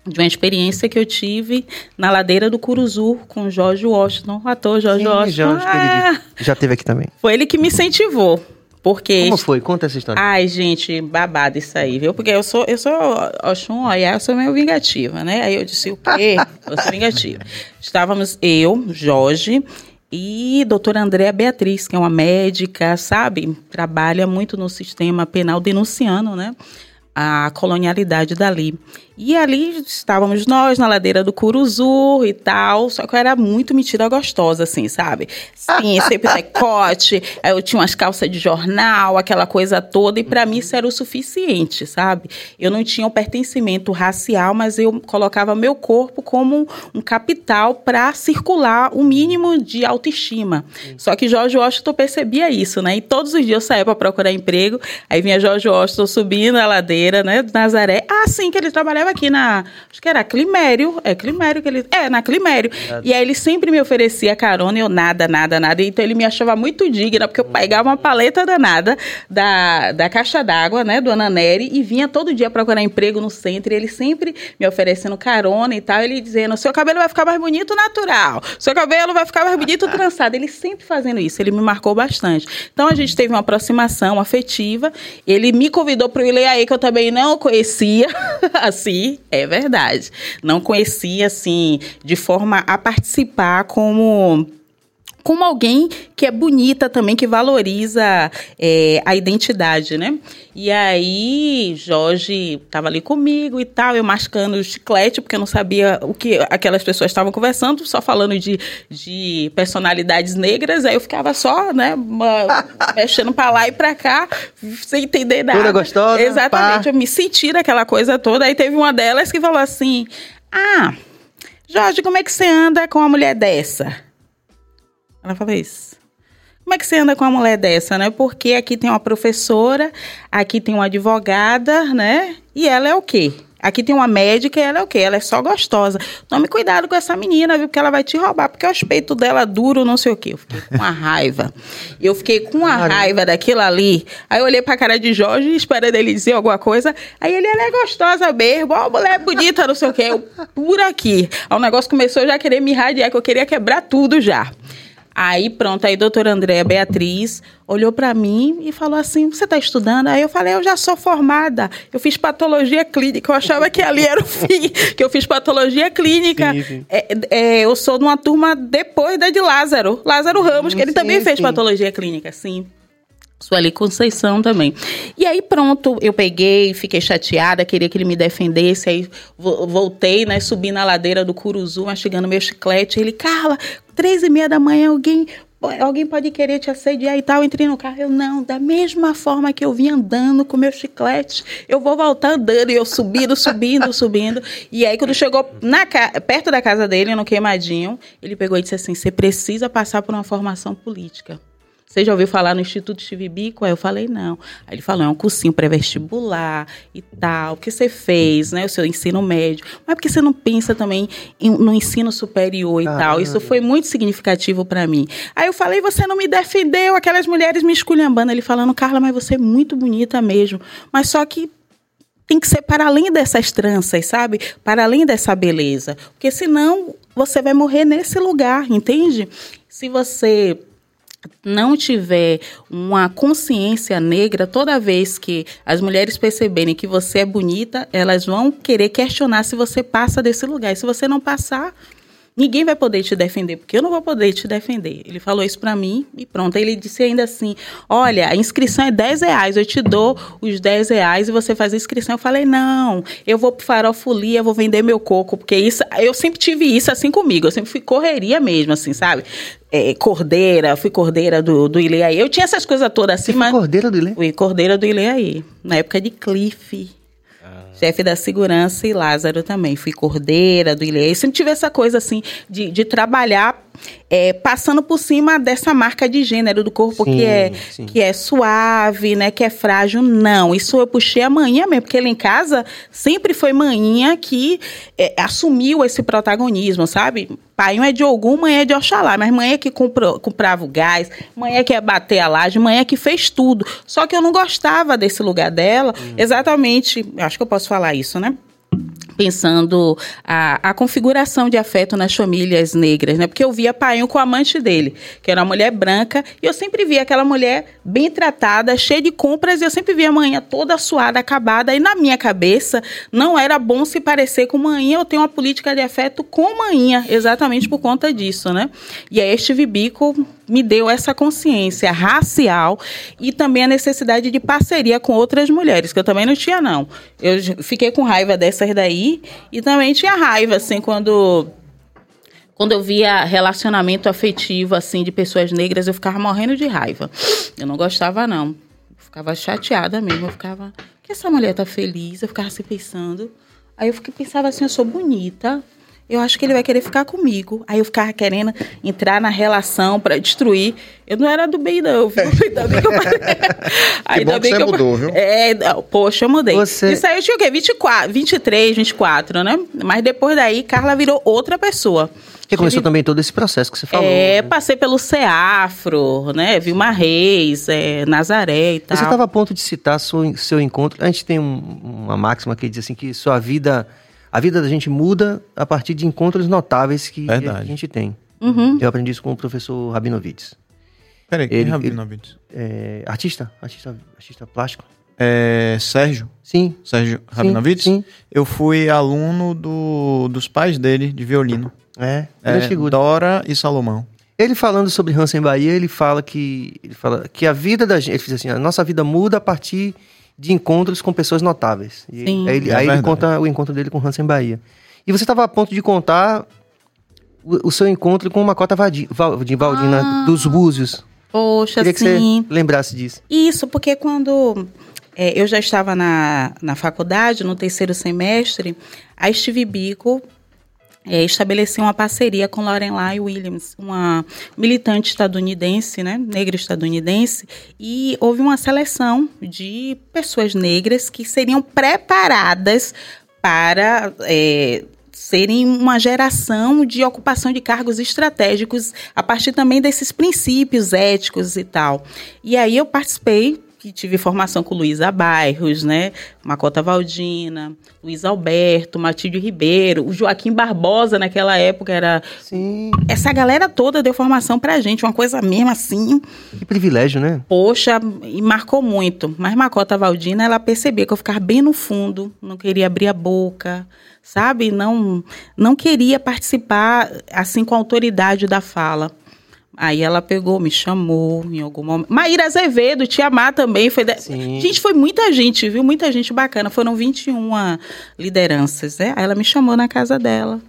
de uma experiência que eu tive na ladeira do Curuzu com Jorge Washington, o ator Jorge Sim, Washington. Jorge, ah, já teve aqui também. Foi ele que me incentivou. Porque. Como foi? Conta essa história. Ai, gente, babado isso aí, viu? Porque eu sou, eu sou Oxum, olha, eu sou meio vingativa, né? Aí eu disse, o quê? eu sou vingativa. Estávamos eu, Jorge, e doutora Andréa Beatriz, que é uma médica, sabe? Trabalha muito no sistema penal denunciando, né? a colonialidade dali. E ali estávamos nós na ladeira do Curuzu e tal, só que eu era muito metida gostosa, assim, sabe? Sim, sempre decote, eu tinha umas calças de jornal, aquela coisa toda, e para mim isso era o suficiente, sabe? Eu não tinha um pertencimento racial, mas eu colocava meu corpo como um capital para circular o mínimo de autoestima. Só que Jorge Washington percebia isso, né? E todos os dias eu saía para procurar emprego, aí vinha Jorge Washington subindo a ladeira, né, do Nazaré, assim que ele trabalhava trabalhava aqui na. Acho que era Climério. É Climério que ele. É, na Climério. É. E aí ele sempre me oferecia carona e eu nada, nada, nada. Então ele me achava muito digna, porque eu pegava uma paleta danada da, da caixa d'água, né, do Ananeri, e vinha todo dia procurar emprego no centro. E ele sempre me oferecendo carona e tal. Ele dizendo: seu cabelo vai ficar mais bonito natural. Seu cabelo vai ficar mais bonito trançado. Ele sempre fazendo isso. Ele me marcou bastante. Então a gente teve uma aproximação afetiva. Ele me convidou para o Ileaê, que eu também não conhecia, assim é verdade. Não conhecia, assim, de forma a participar como como alguém que é bonita também, que valoriza é, a identidade, né? E aí, Jorge estava ali comigo e tal, eu mascando o chiclete, porque eu não sabia o que aquelas pessoas estavam conversando, só falando de, de personalidades negras, aí eu ficava só, né, mexendo para lá e para cá, sem entender nada. Toda gostosa. Exatamente, pá. eu me senti naquela coisa toda, aí teve uma delas que falou assim, ah, Jorge, como é que você anda com uma mulher dessa? Ela falou isso. Como é que você anda com uma mulher dessa, né? Porque aqui tem uma professora, aqui tem uma advogada, né? E ela é o quê? Aqui tem uma médica e ela é o quê? Ela é só gostosa. Tome cuidado com essa menina, viu? Porque ela vai te roubar, porque o peito dela duro, não sei o quê. Eu fiquei com uma raiva. Eu fiquei com uma raiva daquilo ali. Aí eu olhei pra cara de Jorge, esperando ele dizer alguma coisa. Aí ele, ela é gostosa mesmo, ó, mulher bonita, não sei o quê. Eu, por aqui. Aí o negócio começou a já querer me radiar, que eu queria quebrar tudo já. Aí pronto, aí a doutora Andréa Beatriz olhou para mim e falou assim: Você está estudando? Aí eu falei: Eu já sou formada, eu fiz patologia clínica. Eu achava que ali era o fim, que eu fiz patologia clínica. Sim, sim. É, é, eu sou de uma turma depois da de Lázaro, Lázaro Ramos, que ele sim, também fez patologia clínica, sim. Sueli Conceição também. E aí, pronto, eu peguei, fiquei chateada, queria que ele me defendesse. Aí voltei, né? Subi na ladeira do Curuzu, mastigando meu chiclete. Ele, Carla, três e meia da manhã, alguém alguém pode querer te assediar e tal. entrei no carro, eu não, da mesma forma que eu vim andando com meu chiclete, eu vou voltar andando. E eu subindo, subindo, subindo. E aí, quando chegou na, perto da casa dele, no Queimadinho, ele pegou e disse assim: você precisa passar por uma formação política. Você já ouviu falar no Instituto Chivibico? Aí eu falei, não. Aí ele falou, é um cursinho pré-vestibular e tal, o que você fez, né? O seu ensino médio. Mas por que você não pensa também em, no ensino superior e tal? Isso foi muito significativo para mim. Aí eu falei, você não me defendeu, aquelas mulheres me esculhambando. Ele falando, Carla, mas você é muito bonita mesmo. Mas só que tem que ser para além dessas tranças, sabe? Para além dessa beleza. Porque senão você vai morrer nesse lugar, entende? Se você não tiver uma consciência negra, toda vez que as mulheres perceberem que você é bonita, elas vão querer questionar se você passa desse lugar. E se você não passar, ninguém vai poder te defender, porque eu não vou poder te defender. Ele falou isso para mim e pronto. Ele disse ainda assim: Olha, a inscrição é 10 reais, eu te dou os 10 reais e você faz a inscrição. Eu falei: Não, eu vou pro farofolia, vou vender meu coco, porque isso, eu sempre tive isso assim comigo, eu sempre fui correria mesmo, assim, sabe? É, cordeira, fui cordeira do, do Ileaí. Eu tinha essas coisas todas assim, mas. cordeira do Ileaí? Fui cordeira do Ileaí, na época de Cliff chefe da segurança, e Lázaro também. Fui cordeira do Ilê. Sempre tive essa coisa, assim, de, de trabalhar é, passando por cima dessa marca de gênero do corpo sim, que, é, que é suave, né? Que é frágil. Não, isso eu puxei a mesmo, porque ele em casa sempre foi manhã que é, assumiu esse protagonismo, sabe? Pai é de algum, mãe é de Oxalá, mas mãe é que comprou, comprava o gás, mãe é que ia bater a laje, mãe é que fez tudo. Só que eu não gostava desse lugar dela, hum. exatamente, acho que eu posso falar isso, né? Pensando a, a configuração de afeto nas famílias negras, né? Porque eu via Painho com a amante dele, que era uma mulher branca, e eu sempre via aquela mulher bem tratada, cheia de compras, e eu sempre via a manhã toda suada, acabada, e na minha cabeça não era bom se parecer com manhã, eu tenho uma política de afeto com manhã, exatamente por conta disso, né? E aí este Vibico me deu essa consciência racial e também a necessidade de parceria com outras mulheres, que eu também não tinha, não. Eu fiquei com raiva dessas daí e também tinha raiva, assim, quando quando eu via relacionamento afetivo, assim, de pessoas negras, eu ficava morrendo de raiva. Eu não gostava, não. Eu ficava chateada mesmo. Eu ficava, que essa mulher tá feliz? Eu ficava assim pensando. Aí eu fiquei, pensava assim, eu sou bonita, eu acho que ele vai querer ficar comigo. Aí eu ficava querendo entrar na relação para destruir. Eu não era do bem, não, viu? Ainda bem que eu... Ainda bom bem que, você que mudou, viu? É, poxa, eu mudei. Você... Isso aí eu tinha o quê? 24, 23, 24, né? Mas depois daí, Carla virou outra pessoa. Que começou também todo esse processo que você falou. É, né? passei pelo Ceafro, né? Vilma Reis, é, Nazaré e tal. Você estava a ponto de citar seu, seu encontro. A gente tem um, uma máxima que diz assim que sua vida a vida da gente muda a partir de encontros notáveis que Verdade. a gente tem. Uhum. Eu aprendi isso com o professor Rabinovitz. Peraí, quem é Rabinovitz? É, artista, artista, artista plástico. É, Sérgio? Sim. Sérgio Rabinovitz? Sim, sim. Eu fui aluno do, dos pais dele, de violino. É, é figura. Dora e Salomão. Ele falando sobre Hansen Bahia, ele fala que ele fala que a vida da gente, ele diz assim, a nossa vida muda a partir de encontros com pessoas notáveis. E Sim. aí, ele, é aí ele conta o encontro dele com Hansen Bahia. E você estava a ponto de contar o, o, seu encontro com uma cota de Valdina ah, dos Búzios. Poxa, Queria sim. que você lembrasse disso. Isso, porque quando é, eu já estava na, na faculdade, no terceiro semestre, a Steve Bico é, estabeleceu uma parceria com Lorelai Williams, uma militante estadunidense, né, negra estadunidense, e houve uma seleção de pessoas negras que seriam preparadas para é, serem uma geração de ocupação de cargos estratégicos a partir também desses princípios éticos e tal. E aí eu participei que tive formação com Luísa Bairros, né? Macota Valdina, Luiz Alberto, Matilde Ribeiro, o Joaquim Barbosa naquela época era. Sim. Essa galera toda deu formação pra gente, uma coisa mesmo assim. Que privilégio, né? Poxa, e marcou muito. Mas Macota Valdina, ela percebia que eu ficava bem no fundo, não queria abrir a boca, sabe? Não, não queria participar assim com a autoridade da fala. Aí ela pegou, me chamou em algum momento. Maíra Azevedo, Tia Má também. Foi de... Gente, foi muita gente, viu? Muita gente bacana. Foram 21 lideranças, né? Aí ela me chamou na casa dela.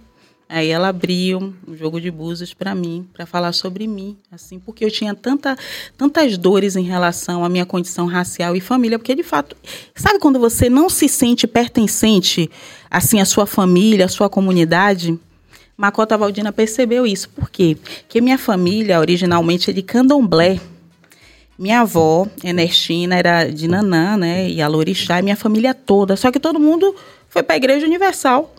Aí ela abriu um jogo de búzios para mim, para falar sobre mim, assim, porque eu tinha tanta, tantas dores em relação à minha condição racial e família, porque de fato, sabe quando você não se sente pertencente assim à sua família, à sua comunidade? Macota Valdina percebeu isso. Por quê? Porque minha família, originalmente, é de candomblé. Minha avó, Ernestina, era de Nanã, né? E a Lorixá, e minha família toda. Só que todo mundo foi para a Igreja Universal.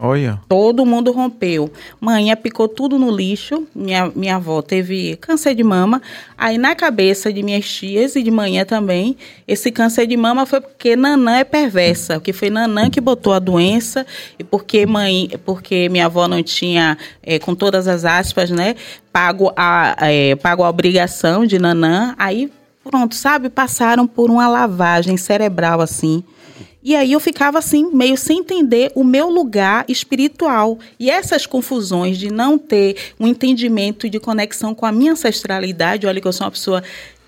Olha. Todo mundo rompeu. Manhã picou tudo no lixo. Minha, minha avó teve câncer de mama. Aí na cabeça de minhas tias e de manhã também, esse câncer de mama foi porque Nanã é perversa. Porque foi Nanã que botou a doença e porque mãe, porque minha avó não tinha, é, com todas as aspas, né, pago a, é, pago a obrigação de Nanã. Aí pronto, sabe, passaram por uma lavagem cerebral assim e aí eu ficava assim, meio sem entender o meu lugar espiritual. E essas confusões de não ter um entendimento de conexão com a minha ancestralidade, olha que eu sou uma pessoa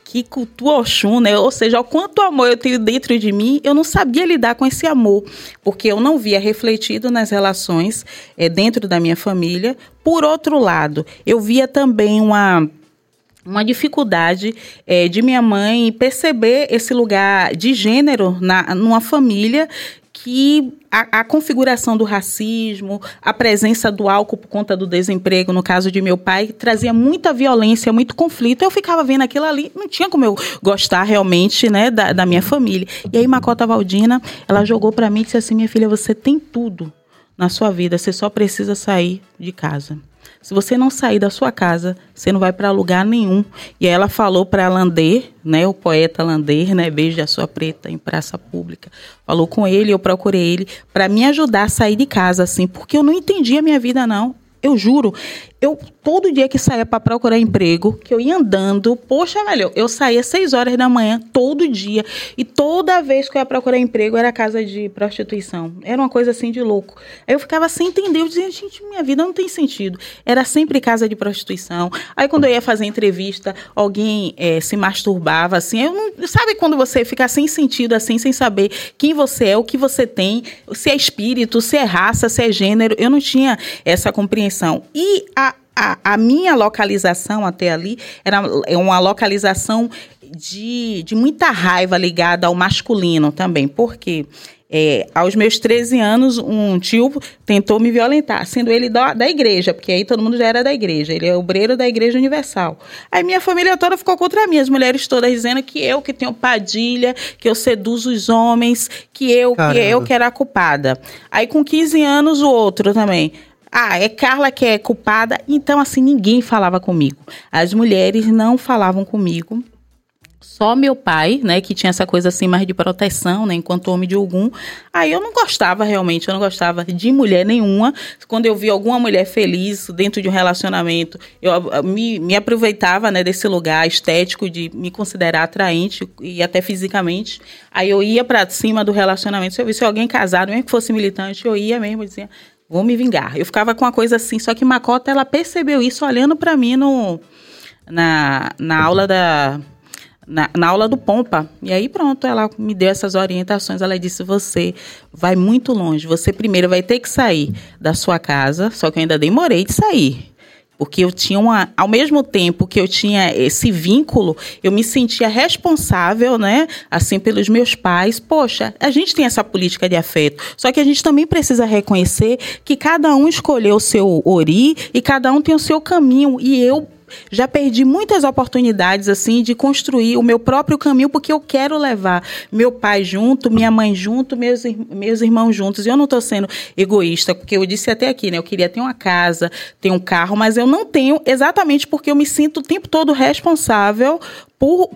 que cultua Oxum, né? Ou seja, o quanto amor eu tenho dentro de mim, eu não sabia lidar com esse amor, porque eu não via refletido nas relações é, dentro da minha família. Por outro lado, eu via também uma uma dificuldade é, de minha mãe perceber esse lugar de gênero na, numa família que a, a, configuração do racismo, a presença do álcool por conta do desemprego, no caso de meu pai, trazia muita violência, muito conflito. Eu ficava vendo aquilo ali, não tinha como eu gostar realmente né, da, da minha família. E aí, Macota Valdina, ela jogou para mim e disse assim: minha filha, você tem tudo na sua vida, você só precisa sair de casa. Se você não sair da sua casa, você não vai para lugar nenhum. E ela falou para Lander, né, o poeta Lander, né, Beijo a sua preta em praça pública. Falou com ele, eu procurei ele para me ajudar a sair de casa assim, porque eu não entendia a minha vida não. Eu juro, eu todo dia que saía para procurar emprego, que eu ia andando, poxa, velho, eu saía seis horas da manhã todo dia e toda vez que eu ia procurar emprego era casa de prostituição. Era uma coisa assim de louco. Aí eu ficava sem entender, eu dizia, gente, minha vida não tem sentido. Era sempre casa de prostituição. Aí quando eu ia fazer entrevista, alguém é, se masturbava assim. Eu não, sabe quando você fica sem sentido assim, sem saber quem você é, o que você tem, se é espírito, se é raça, se é gênero. Eu não tinha essa compreensão. E a a, a minha localização até ali era é uma localização de, de muita raiva ligada ao masculino também. Por quê? É, aos meus 13 anos, um tio tentou me violentar, sendo ele da, da igreja, porque aí todo mundo já era da igreja, ele é obreiro da Igreja Universal. Aí minha família toda ficou contra mim, as mulheres todas dizendo que eu que tenho padilha, que eu seduzo os homens, que eu, que eu que era a culpada. Aí com 15 anos, o outro também. Ah, é Carla que é culpada. Então, assim, ninguém falava comigo. As mulheres não falavam comigo. Só meu pai, né, que tinha essa coisa assim mais de proteção, né, enquanto homem de algum. Aí eu não gostava realmente, eu não gostava de mulher nenhuma. Quando eu via alguma mulher feliz dentro de um relacionamento, eu, eu me, me aproveitava, né, desse lugar estético de me considerar atraente e até fisicamente. Aí eu ia para cima do relacionamento. Se eu visse alguém casado, mesmo que fosse militante, eu ia mesmo dizia, vou me vingar. Eu ficava com uma coisa assim, só que Macota ela percebeu isso olhando para mim no na, na aula da na, na, aula do Pompa. E aí pronto, ela me deu essas orientações. Ela disse: você vai muito longe. Você primeiro vai ter que sair da sua casa. Só que eu ainda demorei de sair porque eu tinha uma, ao mesmo tempo que eu tinha esse vínculo, eu me sentia responsável, né, assim pelos meus pais. Poxa, a gente tem essa política de afeto, só que a gente também precisa reconhecer que cada um escolheu o seu ori e cada um tem o seu caminho e eu já perdi muitas oportunidades assim de construir o meu próprio caminho porque eu quero levar meu pai junto, minha mãe junto, meus, meus irmãos juntos. E eu não estou sendo egoísta, porque eu disse até aqui, né? Eu queria ter uma casa, ter um carro, mas eu não tenho exatamente porque eu me sinto o tempo todo responsável por,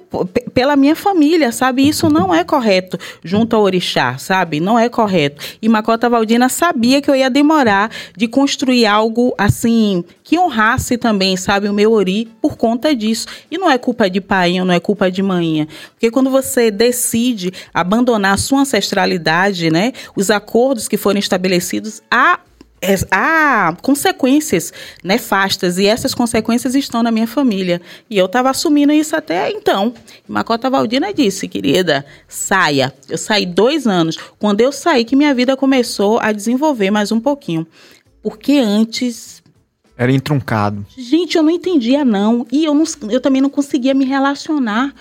pela minha família, sabe? Isso não é correto junto ao orixá, sabe? Não é correto. E Macota Valdina sabia que eu ia demorar de construir algo assim que honrasse também, sabe, o meu ori por conta disso. E não é culpa de pai, não é culpa de mãe. Porque quando você decide abandonar a sua ancestralidade, né, os acordos que foram estabelecidos, há há consequências nefastas e essas consequências estão na minha família. E eu estava assumindo isso até então. Macota Valdina disse, querida, saia. Eu saí dois anos. Quando eu saí, que minha vida começou a desenvolver mais um pouquinho. Porque antes. Era entruncado. Gente, eu não entendia, não. E eu, não, eu também não conseguia me relacionar.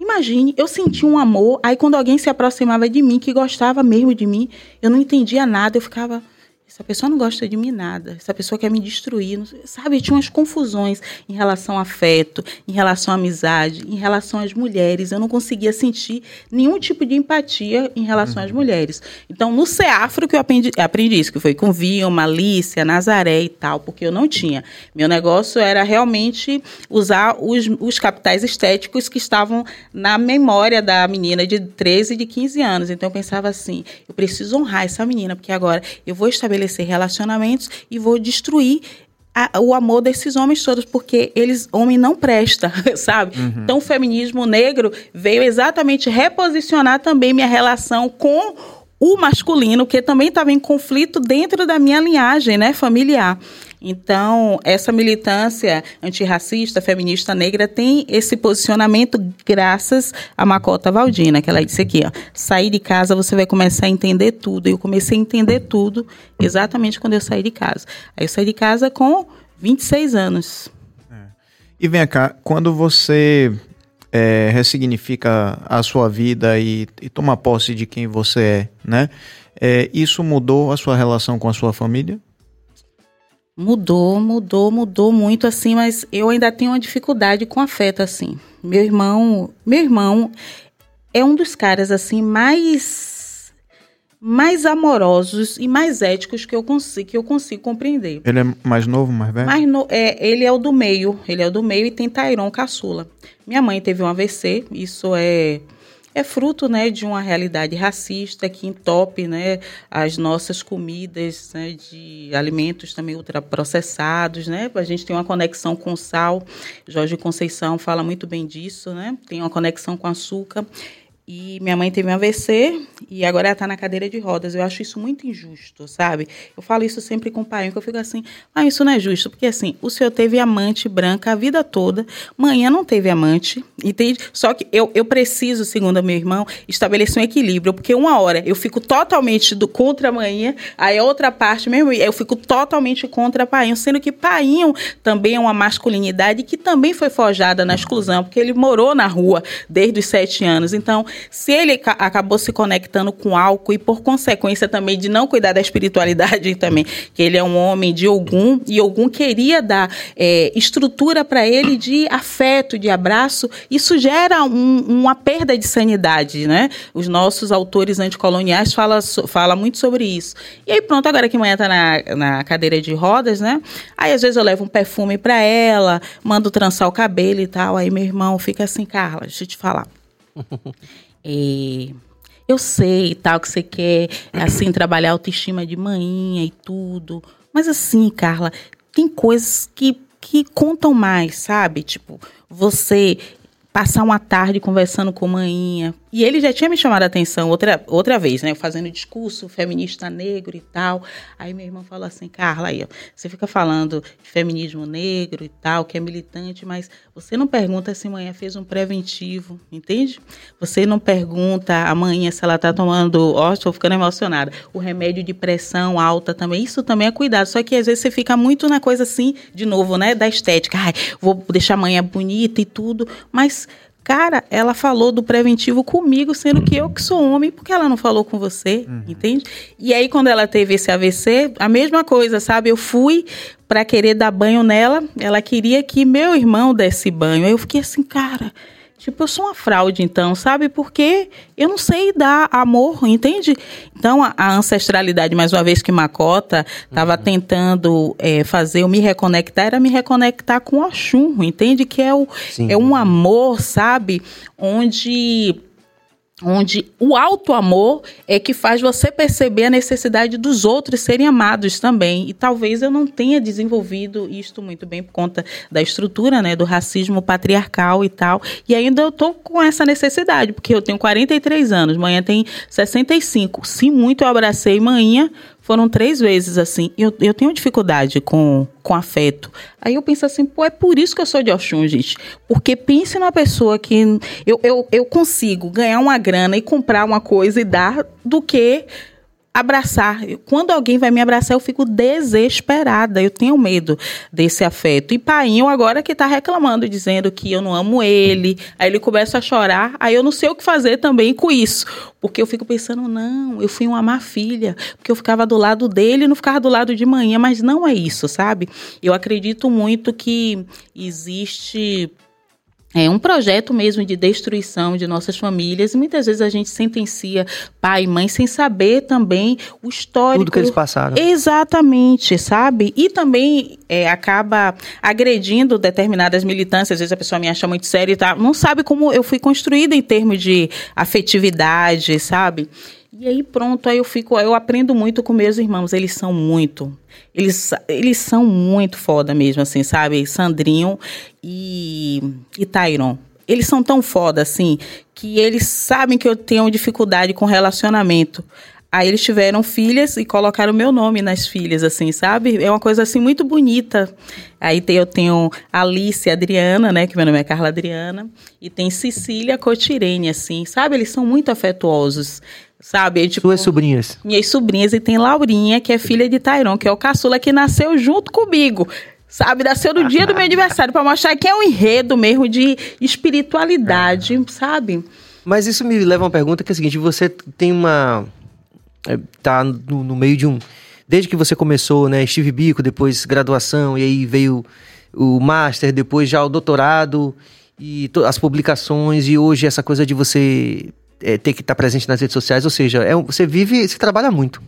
Imagine, eu senti um amor, aí quando alguém se aproximava de mim, que gostava mesmo de mim, eu não entendia nada, eu ficava essa pessoa não gosta de mim nada, essa pessoa quer me destruir, sabe? Tinha umas confusões em relação ao afeto, em relação à amizade, em relação às mulheres. Eu não conseguia sentir nenhum tipo de empatia em relação às uhum. mulheres. Então, no Ceafro que eu aprendi, aprendi isso, que foi com Vilma, Malícia, Nazaré e tal, porque eu não tinha. Meu negócio era realmente usar os, os capitais estéticos que estavam na memória da menina de 13 e de 15 anos. Então, eu pensava assim, eu preciso honrar essa menina, porque agora eu vou estabelecer estabelecer relacionamentos e vou destruir a, o amor desses homens todos, porque eles, homem não presta, sabe? Uhum. Então o feminismo negro veio exatamente reposicionar também minha relação com o masculino, que também estava em conflito dentro da minha linhagem, né, familiar. Então, essa militância antirracista, feminista negra tem esse posicionamento graças a Macota Valdina, que ela disse aqui, ó, sair de casa você vai começar a entender tudo. Eu comecei a entender tudo exatamente quando eu saí de casa. Aí eu saí de casa com 26 anos. É. E vem cá, quando você é, ressignifica a sua vida e, e, toma posse de quem você é, né? É, isso mudou a sua relação com a sua família? Mudou, mudou, mudou muito assim, mas eu ainda tenho uma dificuldade com afeto assim. Meu irmão, meu irmão é um dos caras assim mais mais amorosos e mais éticos que eu consigo que eu consigo compreender. Ele é mais novo, mais velho? Mais no, é, ele é o do meio, ele é o do meio e tem Tairon caçula. Minha mãe teve um AVC, isso é é fruto, né, de uma realidade racista que entope, né, as nossas comidas, né, de alimentos também ultraprocessados, né? A gente tem uma conexão com sal. Jorge Conceição fala muito bem disso, né? Tem uma conexão com açúcar. E minha mãe teve um AVC e agora ela está na cadeira de rodas. Eu acho isso muito injusto, sabe? Eu falo isso sempre com o pai, que eu fico assim, ah, isso não é justo, porque assim, o senhor teve amante branca a vida toda, manhã não teve amante, entende? Só que eu, eu preciso, segundo meu irmão, estabelecer um equilíbrio, porque uma hora eu fico totalmente do, contra manhã, aí a outra parte mesmo, eu fico totalmente contra painho, sendo que painho também é uma masculinidade que também foi forjada na exclusão, porque ele morou na rua desde os sete anos. Então, se ele acabou se conectando com álcool e por consequência também de não cuidar da espiritualidade também, que ele é um homem de Ogum e Ogum queria dar é, estrutura para ele de afeto, de abraço, isso gera um, uma perda de sanidade, né? Os nossos autores anticoloniais falam fala muito sobre isso. E aí pronto, agora que amanhã tá na, na cadeira de rodas, né? Aí às vezes eu levo um perfume para ela, mando trançar o cabelo e tal, aí meu irmão fica assim, Carla, deixa eu te falar. É, eu sei tal que você quer, assim, trabalhar autoestima de manhã e tudo. Mas assim, Carla, tem coisas que, que contam mais, sabe? Tipo, você passar uma tarde conversando com manhinha. E ele já tinha me chamado a atenção outra, outra vez, né? Fazendo discurso feminista negro e tal. Aí meu irmão falou assim, Carla, aí, ó, você fica falando de feminismo negro e tal, que é militante, mas você não pergunta se amanhã fez um preventivo, entende? Você não pergunta amanhã se ela tá tomando, ó, estou ficando emocionada, o remédio de pressão alta também. Isso também é cuidado. Só que às vezes você fica muito na coisa assim, de novo, né? Da estética. Ai, vou deixar amanhã bonita e tudo, mas Cara, ela falou do preventivo comigo, sendo que eu que sou homem, porque ela não falou com você, uhum. entende? E aí, quando ela teve esse AVC, a mesma coisa, sabe? Eu fui para querer dar banho nela, ela queria que meu irmão desse banho. Aí eu fiquei assim, cara, Tipo, eu sou uma fraude, então, sabe? Porque eu não sei dar amor, entende? Então, a, a ancestralidade, mais uma vez que Macota estava uhum. tentando é, fazer eu me reconectar, era me reconectar com o Oxum, entende? Que é, o, é um amor, sabe? Onde onde o alto amor é que faz você perceber a necessidade dos outros serem amados também. E talvez eu não tenha desenvolvido isto muito bem por conta da estrutura, né, do racismo patriarcal e tal. E ainda eu tô com essa necessidade, porque eu tenho 43 anos, manhã tem 65. Se muito eu abracei manhã, foram três vezes assim. Eu, eu tenho dificuldade com, com afeto. Aí eu penso assim, pô, é por isso que eu sou de Oxum, gente. Porque pense numa pessoa que eu, eu, eu consigo ganhar uma grana e comprar uma coisa e dar do que abraçar. Quando alguém vai me abraçar, eu fico desesperada. Eu tenho medo desse afeto. E Painho agora que está reclamando, dizendo que eu não amo ele. Aí ele começa a chorar. Aí eu não sei o que fazer também com isso. Porque eu fico pensando, não, eu fui uma má filha. Porque eu ficava do lado dele e não ficava do lado de manhã. Mas não é isso, sabe? Eu acredito muito que existe é um projeto mesmo de destruição de nossas famílias. E muitas vezes a gente sentencia pai e mãe sem saber também o histórico. Tudo que eles passaram. Exatamente, sabe? E também é, acaba agredindo determinadas militâncias. Às vezes a pessoa me acha muito séria e tá, não sabe como eu fui construída em termos de afetividade, sabe? E aí pronto, aí eu fico, eu aprendo muito com meus irmãos, eles são muito, eles, eles são muito foda mesmo, assim, sabe? Sandrinho e, e Tyron. Eles são tão foda, assim, que eles sabem que eu tenho dificuldade com relacionamento. Aí eles tiveram filhas e colocaram meu nome nas filhas, assim, sabe? É uma coisa assim muito bonita. Aí tem, eu tenho Alice Adriana, né? Que meu nome é Carla Adriana. E tem Cecília Cotirene, assim, sabe? Eles são muito afetuosos. Sabe? tipo, Suas sobrinhas. Minhas sobrinhas. E tem Laurinha, que é filha de Tairon, que é o caçula que nasceu junto comigo. Sabe? Nasceu no dia do meu aniversário, para mostrar que é um enredo mesmo de espiritualidade, é. sabe? Mas isso me leva a uma pergunta que é a seguinte: você tem uma. É, tá no, no meio de um. Desde que você começou, né? Steve Bico, depois graduação, e aí veio o master, depois já o doutorado e as publicações, e hoje essa coisa de você é, ter que estar presente nas redes sociais, ou seja, é, você vive, você trabalha muito.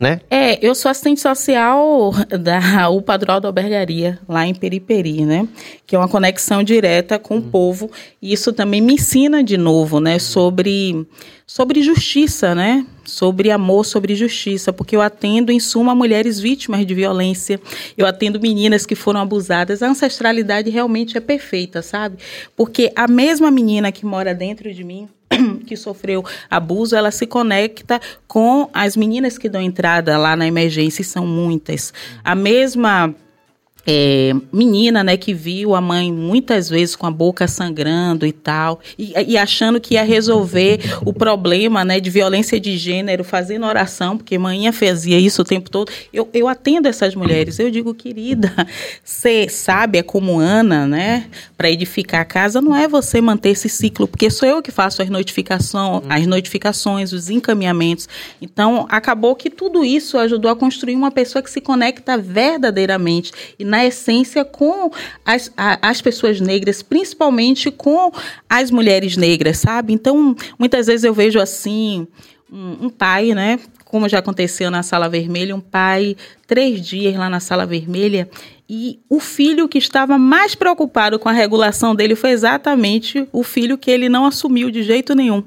né? É, eu sou assistente social da UPA do Albergaria, lá em Periperi, né? Que é uma conexão direta com hum. o povo. E isso também me ensina de novo, né? Sobre, sobre justiça, né? Sobre amor, sobre justiça. Porque eu atendo, em suma, mulheres vítimas de violência. Eu atendo meninas que foram abusadas. A ancestralidade realmente é perfeita, sabe? Porque a mesma menina que mora dentro de mim, que sofreu abuso, ela se conecta com as meninas que dão entrada lá na emergência, e são muitas. A mesma é, menina, né, que viu a mãe muitas vezes com a boca sangrando e tal, e, e, achando que ia resolver o problema, né, de violência de gênero, fazendo oração, porque mãe fazia isso o tempo todo. Eu, eu atendo essas mulheres, eu digo, querida, ser sábia como Ana, né, para edificar a casa, não é você manter esse ciclo, porque sou eu que faço as notificações, as notificações, os encaminhamentos. Então, acabou que tudo isso ajudou a construir uma pessoa que se conecta verdadeiramente e na na essência com as, a, as pessoas negras, principalmente com as mulheres negras, sabe? Então, muitas vezes eu vejo assim, um, um pai, né? Como já aconteceu na Sala Vermelha, um pai, três dias lá na Sala Vermelha, e o filho que estava mais preocupado com a regulação dele foi exatamente o filho que ele não assumiu de jeito nenhum.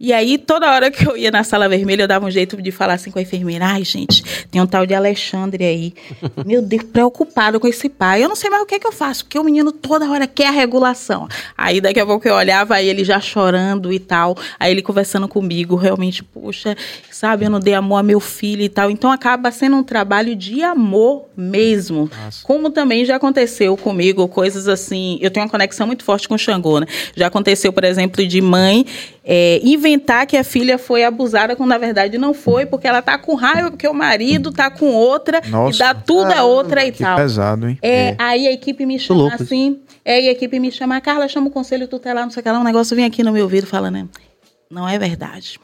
E aí, toda hora que eu ia na sala vermelha, eu dava um jeito de falar assim com a enfermeira: ai, gente, tem um tal de Alexandre aí. Meu Deus, preocupado com esse pai. Eu não sei mais o que é que eu faço, porque o menino toda hora quer a regulação. Aí, daqui a pouco eu olhava, aí ele já chorando e tal. Aí ele conversando comigo, realmente, puxa, sabe, eu não dei amor a meu filho e tal. Então, acaba sendo um trabalho de amor mesmo. Nossa. Como também já aconteceu comigo, coisas assim. Eu tenho uma conexão muito forte com o Xangô, né? Já aconteceu, por exemplo, de mãe é, inventar que a filha foi abusada quando na verdade não foi, porque ela tá com raiva, porque o marido tá com outra Nossa. e dá tudo a outra e que tal. pesado, hein? É, é. Aí a equipe me chama assim, é, e a equipe me chama, Carla, chama o conselho tutelar, não sei o que lá, um negócio vem aqui no meu ouvido falando, né? Não é verdade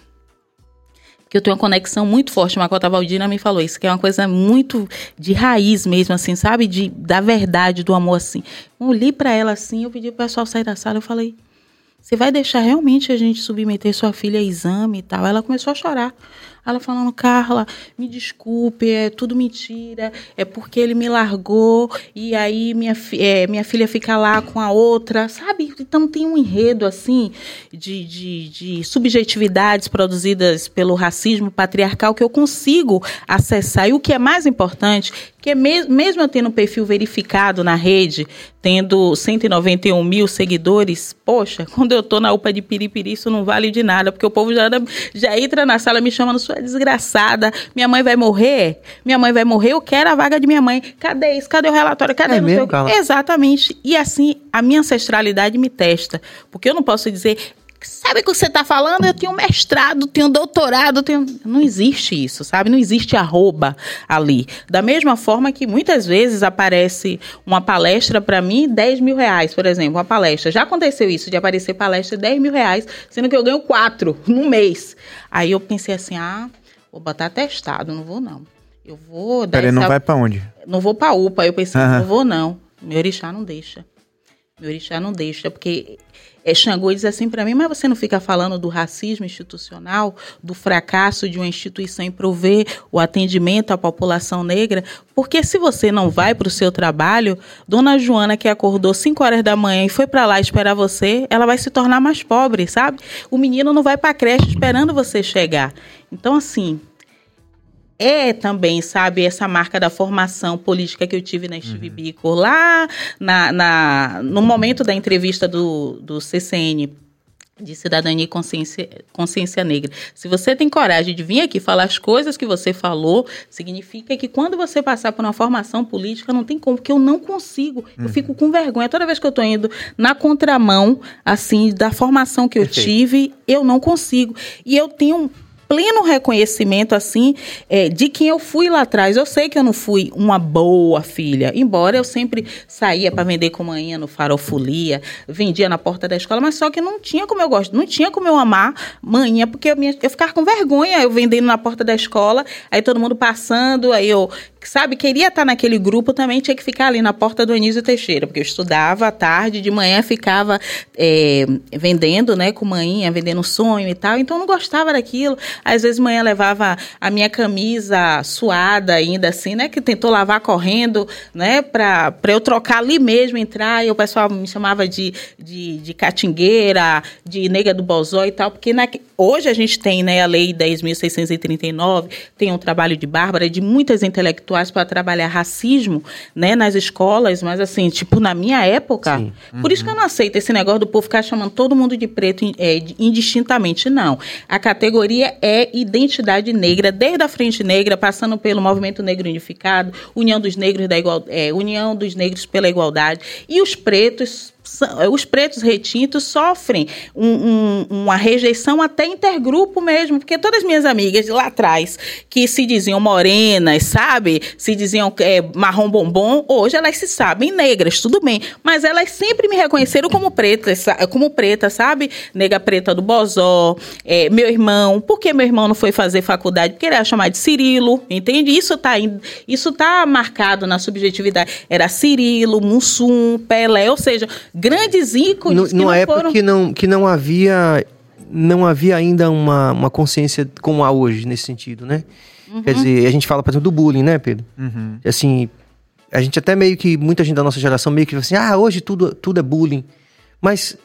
que eu tenho uma conexão muito forte. A Cota Valdina me falou isso, que é uma coisa muito de raiz mesmo, assim, sabe? De, da verdade, do amor, assim. Eu li para ela assim, eu pedi pro pessoal sair da sala, eu falei, você vai deixar realmente a gente submeter sua filha a exame e tal? Ela começou a chorar. Ela falando, Carla, me desculpe, é tudo mentira, é porque ele me largou e aí minha, é, minha filha fica lá com a outra, sabe? Então tem um enredo assim de, de, de subjetividades produzidas pelo racismo patriarcal que eu consigo acessar. E o que é mais importante, que mesmo eu tendo um perfil verificado na rede, tendo 191 mil seguidores, poxa, quando eu tô na UPA de Piripiri, isso não vale de nada, porque o povo já, já entra na sala me chamando, sua desgraçada, minha mãe vai morrer, minha mãe vai morrer, eu quero a vaga de minha mãe, cadê isso, cadê o relatório, cadê é mesmo, Exatamente, e assim, a minha ancestralidade me testa, porque eu não posso dizer, sabe o que você está falando? Eu tenho mestrado, tenho doutorado, tenho. Não existe isso, sabe? Não existe arroba ali. Da mesma forma que muitas vezes aparece uma palestra para mim, 10 mil reais, por exemplo, uma palestra. Já aconteceu isso, de aparecer palestra 10 mil reais, sendo que eu ganho quatro no mês. Aí eu pensei assim, ah, vou botar testado, não vou não. Eu vou dar. Peraí, essa... não vai para onde? Não vou para UPA. Eu pensei, uhum. não vou não. Meu orixá não deixa. Meu orixá não deixa, porque é, Xangô diz assim para mim, mas você não fica falando do racismo institucional, do fracasso de uma instituição em prover o atendimento à população negra? Porque se você não vai para o seu trabalho, Dona Joana, que acordou 5 horas da manhã e foi para lá esperar você, ela vai se tornar mais pobre, sabe? O menino não vai para a creche esperando você chegar. Então, assim, é também, sabe, essa marca da formação política que eu tive na Steve uhum. Biko lá na, na, no momento da entrevista do, do CCN de Cidadania e Consciência, Consciência Negra. Se você tem coragem de vir aqui falar as coisas que você falou, significa que quando você passar por uma formação política, não tem como, porque eu não consigo. Uhum. Eu fico com vergonha. Toda vez que eu estou indo na contramão, assim, da formação que eu Perfeito. tive, eu não consigo. E eu tenho pleno reconhecimento, assim, é, de quem eu fui lá atrás. Eu sei que eu não fui uma boa filha, embora eu sempre saía para vender com manhã no farofolia, vendia na porta da escola, mas só que não tinha como eu gosto, não tinha como eu amar manhã, porque eu, eu ficava com vergonha eu vendendo na porta da escola, aí todo mundo passando, aí eu sabe, queria estar naquele grupo, também tinha que ficar ali na porta do Anísio Teixeira, porque eu estudava à tarde, de manhã ficava é, vendendo, né, com manhinha, vendendo sonho e tal, então eu não gostava daquilo. Às vezes manhã levava a minha camisa suada ainda assim, né, que tentou lavar correndo, né, pra eu trocar ali mesmo, entrar, e o pessoal me chamava de, de, de catingueira, de nega do bozó e tal, porque na, hoje a gente tem, né, a lei 10.639, tem um trabalho de Bárbara, de muitas intelectuais intelectuais para trabalhar racismo, né, nas escolas, mas assim, tipo, na minha época, uhum. por isso que eu não aceito esse negócio do povo ficar chamando todo mundo de preto é, indistintamente, não. A categoria é identidade negra, desde a Frente Negra, passando pelo Movimento Negro Unificado, União dos Negros da Igual, é, União dos Negros pela Igualdade, e os pretos os pretos retintos sofrem um, um, uma rejeição até intergrupo mesmo, porque todas as minhas amigas lá atrás, que se diziam morenas, sabe? Se diziam é, marrom bombom, hoje elas se sabem negras, tudo bem. Mas elas sempre me reconheceram como preta, como preta, sabe? Nega preta do Bozó, é, meu irmão. Por que meu irmão não foi fazer faculdade? Porque ele era chamado de Cirilo, entende? Isso tá, isso tá marcado na subjetividade. Era Cirilo, Mussum, Pelé, ou seja, grandes ícones. No, numa época foram... que, não, que não havia não havia ainda uma, uma consciência como há hoje nesse sentido, né? Uhum. Quer dizer, a gente fala, por exemplo, do bullying, né, Pedro? Uhum. Assim, a gente até meio que, muita gente da nossa geração meio que assim, ah, hoje tudo, tudo é bullying. Mas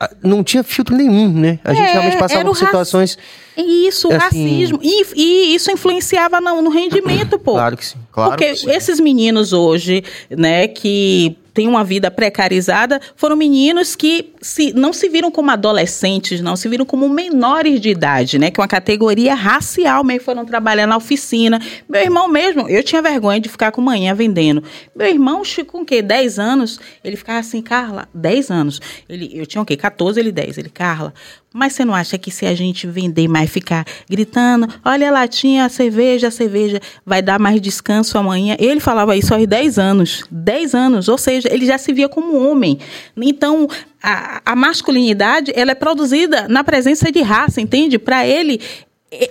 ah, não tinha filtro nenhum, né? A é, gente realmente passava por situações. Isso, assim... racismo. E, e, isso influenciava no, no rendimento, pô. Claro que sim. Claro Porque que sim. esses meninos hoje, né, que têm uma vida precarizada, foram meninos que se, não se viram como adolescentes, não, se viram como menores de idade, né? Que é uma categoria racial mesmo, foram trabalhar na oficina. Meu irmão mesmo, eu tinha vergonha de ficar com manhã vendendo. Meu irmão, com o quê? 10 anos, ele ficava assim, Carla, 10 anos. Ele, eu tinha o quê? 14, ele 10. Ele, Carla, mas você não acha que se a gente vender mais, ficar gritando, olha a latinha, a cerveja, a cerveja, vai dar mais descanso amanhã? Ele falava isso aos 10 anos. 10 anos, ou seja, ele já se via como homem. Então, a, a masculinidade, ela é produzida na presença de raça, entende? Para ele,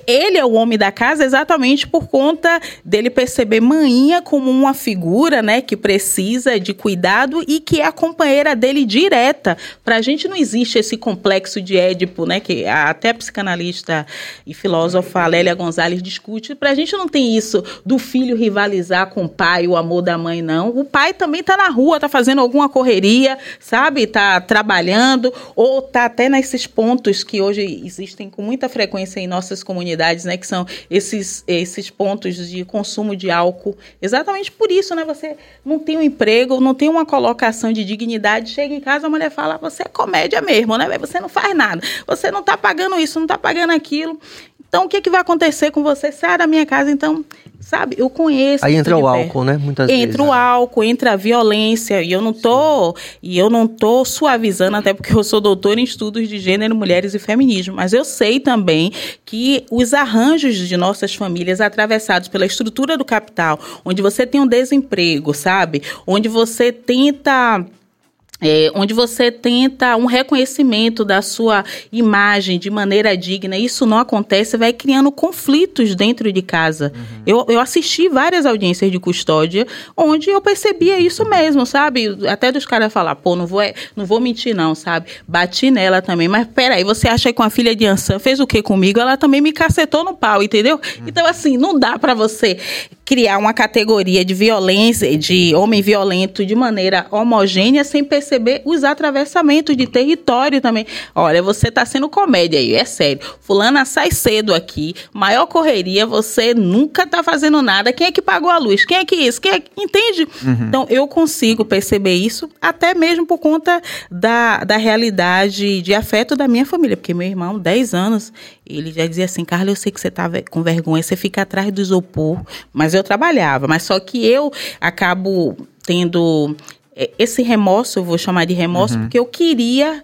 ele é o homem da casa exatamente por conta dele perceber Maninha como uma figura, né, que precisa de cuidado e que é a companheira dele direta. Para a gente não existe esse complexo de Édipo, né, que até a psicanalista e filósofa Lélia Gonzalez discute. Para a gente não tem isso do filho rivalizar com o pai, o amor da mãe, não. O pai também está na rua, está fazendo alguma correria, sabe, está trabalhando ou está até nesses pontos que hoje existem com muita frequência em nossas comunidades comunidades, né, que são esses, esses pontos de consumo de álcool. Exatamente por isso, né, você não tem um emprego, não tem uma colocação de dignidade, chega em casa, a mulher fala, você é comédia mesmo, né, você não faz nada, você não está pagando isso, não está pagando aquilo. Então, o que, que vai acontecer com você? Sai da minha casa, então sabe? Eu conheço. Aí entra o álcool, né? Muitas entra vezes. Entra o né? álcool, entra a violência. E eu não tô, e eu não tô suavizando, até porque eu sou doutora em estudos de gênero, mulheres e feminismo. Mas eu sei também que os arranjos de nossas famílias atravessados pela estrutura do capital, onde você tem um desemprego, sabe? Onde você tenta é, onde você tenta um reconhecimento da sua imagem de maneira digna, isso não acontece, vai criando conflitos dentro de casa. Uhum. Eu, eu assisti várias audiências de custódia onde eu percebia isso mesmo, sabe? Até dos caras falar, pô, não vou, é, não vou mentir não, sabe? Bati nela também, mas peraí, você acha que com a filha de Ansan fez o que comigo? Ela também me cacetou no pau, entendeu? Uhum. Então, assim, não dá para você criar uma categoria de violência, de homem violento de maneira homogênea sem perceber os atravessamentos de território também. Olha, você está sendo comédia aí, é sério. Fulana sai cedo aqui, maior correria, você nunca está fazendo nada. Quem é que pagou a luz? Quem é que isso? Quem é que... Entende? Uhum. Então, eu consigo perceber isso até mesmo por conta da, da realidade de afeto da minha família, porque meu irmão, 10 anos, ele já dizia assim, Carla, eu sei que você tá com vergonha, você fica atrás do isopor, mas eu trabalhava. Mas só que eu acabo tendo é, esse remorso, eu vou chamar de remorso, uhum. porque eu queria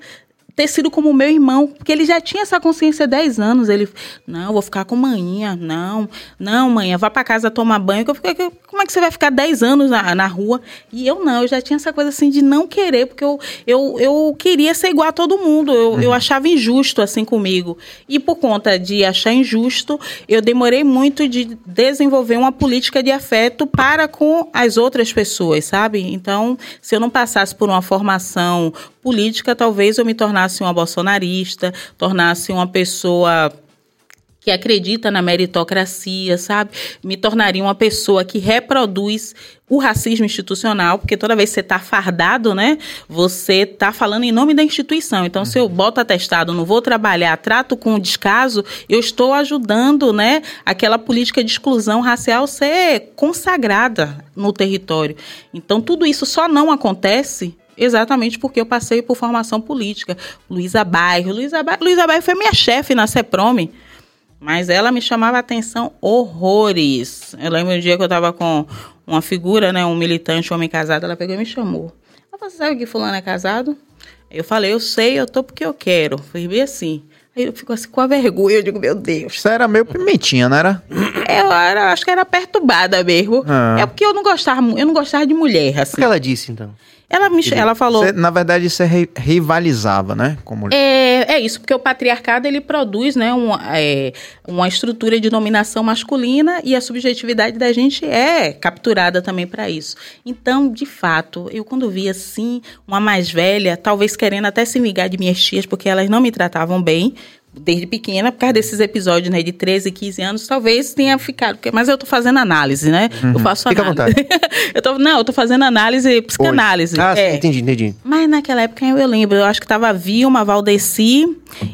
ter sido como meu irmão, porque ele já tinha essa consciência há 10 anos. Ele, não, vou ficar com manhã, não, não, manhã, vá para casa tomar banho. Eu fiquei, como é que você vai ficar 10 anos na, na rua? E eu não, eu já tinha essa coisa assim de não querer, porque eu, eu, eu queria ser igual a todo mundo. Eu, uhum. eu achava injusto assim comigo. E por conta de achar injusto, eu demorei muito de desenvolver uma política de afeto para com as outras pessoas, sabe? Então, se eu não passasse por uma formação política, talvez eu me tornasse uma bolsonarista, tornasse uma pessoa que acredita na meritocracia, sabe? Me tornaria uma pessoa que reproduz o racismo institucional, porque toda vez que você está fardado, né, você está falando em nome da instituição. Então, se eu boto atestado, não vou trabalhar, trato com descaso, eu estou ajudando, né, aquela política de exclusão racial ser consagrada no território. Então, tudo isso só não acontece exatamente porque eu passei por formação política. Luísa Bairro. Luísa Bairro, Luísa Bairro foi minha chefe na CEPROME. Mas ela me chamava a atenção horrores. Eu lembro um dia que eu estava com uma figura, né, um militante, um homem casado, ela pegou e me chamou. Ela falou, sabe que fulano é casado? Eu falei, eu sei, eu tô porque eu quero. Foi bem assim. Aí eu fico assim com a vergonha, eu digo, meu Deus. Você era meio pimentinha, não era? Eu era, acho que era perturbada mesmo. Ah. É porque eu não gostava, eu não gostava de mulher, assim. O que ela disse, então? Ela, me, ela falou. Você, na verdade, você rivalizava, né? Como... É, é isso, porque o patriarcado ele produz né, uma, é, uma estrutura de dominação masculina e a subjetividade da gente é capturada também para isso. Então, de fato, eu quando vi assim, uma mais velha, talvez querendo até se vingar de minhas tias, porque elas não me tratavam bem, desde pequena, por causa desses episódios, né, de 13, 15 anos, talvez tenha ficado, mas eu tô fazendo análise, né? Uhum. Eu faço Fica análise. Fica à vontade. eu tô, não, eu tô fazendo análise, psicanálise. Hoje. Ah, é. sim, entendi, entendi. Mas naquela época eu lembro, eu acho que tava Vilma, Valdeci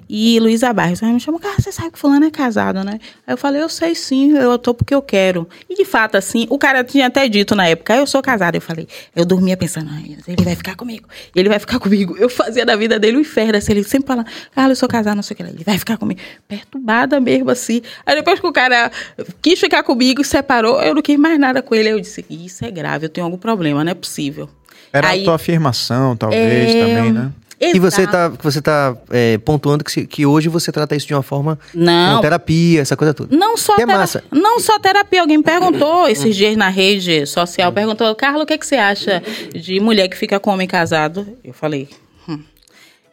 e Luísa Barros. Aí me chamou, cara, você sabe que fulano é casado, né? Aí eu falei, eu sei sim, eu tô porque eu quero. E de fato, assim, o cara tinha até dito na época, eu sou casada. Eu falei, eu dormia pensando, ele vai ficar comigo, ele vai ficar comigo. Eu fazia da vida dele o um inferno, assim, ele sempre falava, cara, eu sou casada, não sei o que lá. Ele vai ficar comigo. Perturbada mesmo, assim. Aí depois que o cara quis ficar comigo, separou, eu não quis mais nada com ele. Aí eu disse, isso é grave, eu tenho algum problema, não é possível. Era Aí, a tua afirmação, talvez, é... também, né? Exato. E você está você tá, é, pontuando que, que hoje você trata isso de uma forma. Não. terapia, essa coisa toda. Não só, é massa. não só terapia. Alguém perguntou esses dias na rede social: perguntou, Carlos, o que, é que você acha de mulher que fica com homem casado? Eu falei,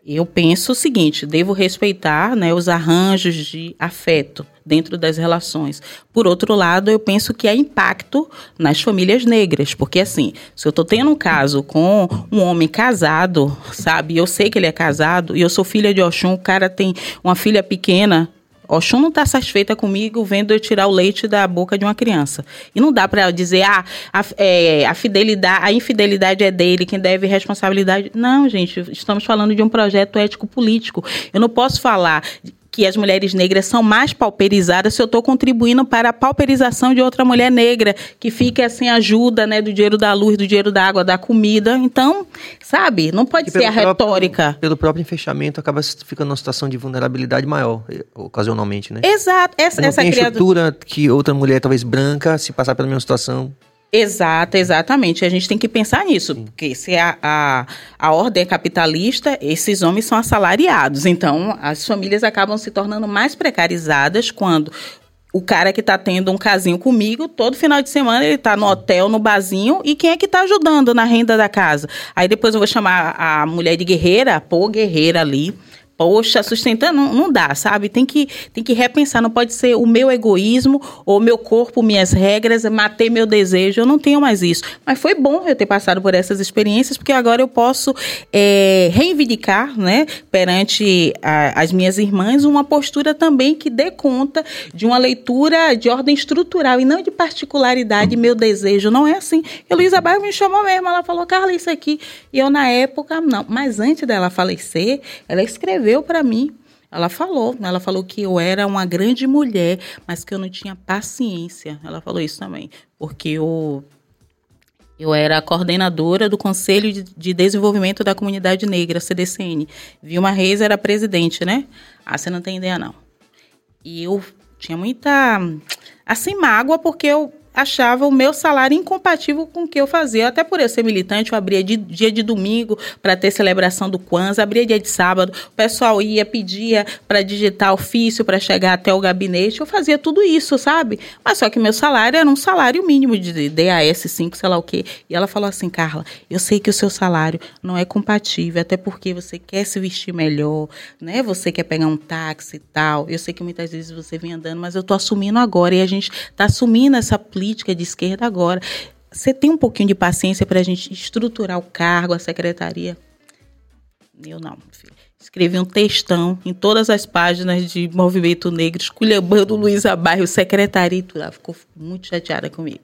eu penso o seguinte: devo respeitar né, os arranjos de afeto dentro das relações. Por outro lado, eu penso que há impacto nas famílias negras, porque assim, se eu estou tendo um caso com um homem casado, sabe, eu sei que ele é casado e eu sou filha de Oxum, o cara tem uma filha pequena, Oxum não está satisfeita comigo vendo eu tirar o leite da boca de uma criança. E não dá para dizer, ah, a, é, a fidelidade, a infidelidade é dele, quem deve responsabilidade. Não, gente, estamos falando de um projeto ético-político. Eu não posso falar que as mulheres negras são mais pauperizadas se eu estou contribuindo para a pauperização de outra mulher negra que fica sem ajuda né, do dinheiro da luz, do dinheiro da água, da comida. Então, sabe, não pode e ser a próprio, retórica. Pelo próprio fechamento, acaba ficando numa situação de vulnerabilidade maior, eh, ocasionalmente, né? Exato. Essa, não essa tem criado... estrutura que outra mulher, talvez branca, se passar pela mesma situação Exato, exatamente. A gente tem que pensar nisso, porque se a, a, a ordem é capitalista, esses homens são assalariados. Então, as famílias acabam se tornando mais precarizadas quando o cara que está tendo um casinho comigo, todo final de semana ele está no hotel, no barzinho, e quem é que está ajudando na renda da casa? Aí depois eu vou chamar a mulher de guerreira, pô, guerreira ali poxa, sustentando, não, não dá, sabe? Tem que, tem que repensar, não pode ser o meu egoísmo ou meu corpo, minhas regras, matei meu desejo, eu não tenho mais isso. Mas foi bom eu ter passado por essas experiências, porque agora eu posso é, reivindicar, né, perante a, as minhas irmãs, uma postura também que dê conta de uma leitura de ordem estrutural e não de particularidade, meu desejo. Não é assim. E Bairro me chamou mesmo, ela falou, Carla, isso aqui. E eu, na época, não. Mas antes dela falecer, ela escreveu escreveu para mim. Ela falou, ela falou que eu era uma grande mulher, mas que eu não tinha paciência. Ela falou isso também, porque eu eu era coordenadora do Conselho de Desenvolvimento da Comunidade Negra, CDCN. Vilma Reis era presidente, né? Ah, você não tem ideia, não. E eu tinha muita, assim, mágoa, porque eu achava o meu salário incompatível com o que eu fazia. Até por eu ser militante, eu abria de, dia de domingo para ter celebração do Kwanzaa, abria dia de sábado, o pessoal ia, pedia para digitar ofício para chegar até o gabinete, eu fazia tudo isso, sabe? Mas só que meu salário era um salário mínimo de DAS 5, sei lá o quê. E ela falou assim, Carla, eu sei que o seu salário não é compatível, até porque você quer se vestir melhor, né? Você quer pegar um táxi e tal. Eu sei que muitas vezes você vem andando, mas eu tô assumindo agora e a gente tá assumindo essa política de esquerda agora. Você tem um pouquinho de paciência para a gente estruturar o cargo, a secretaria? Eu não, filho. Escrevi um textão em todas as páginas de Movimento Negro, esculhambando Luiz Abarro, secretaria e tudo. Ela ficou muito chateada comigo.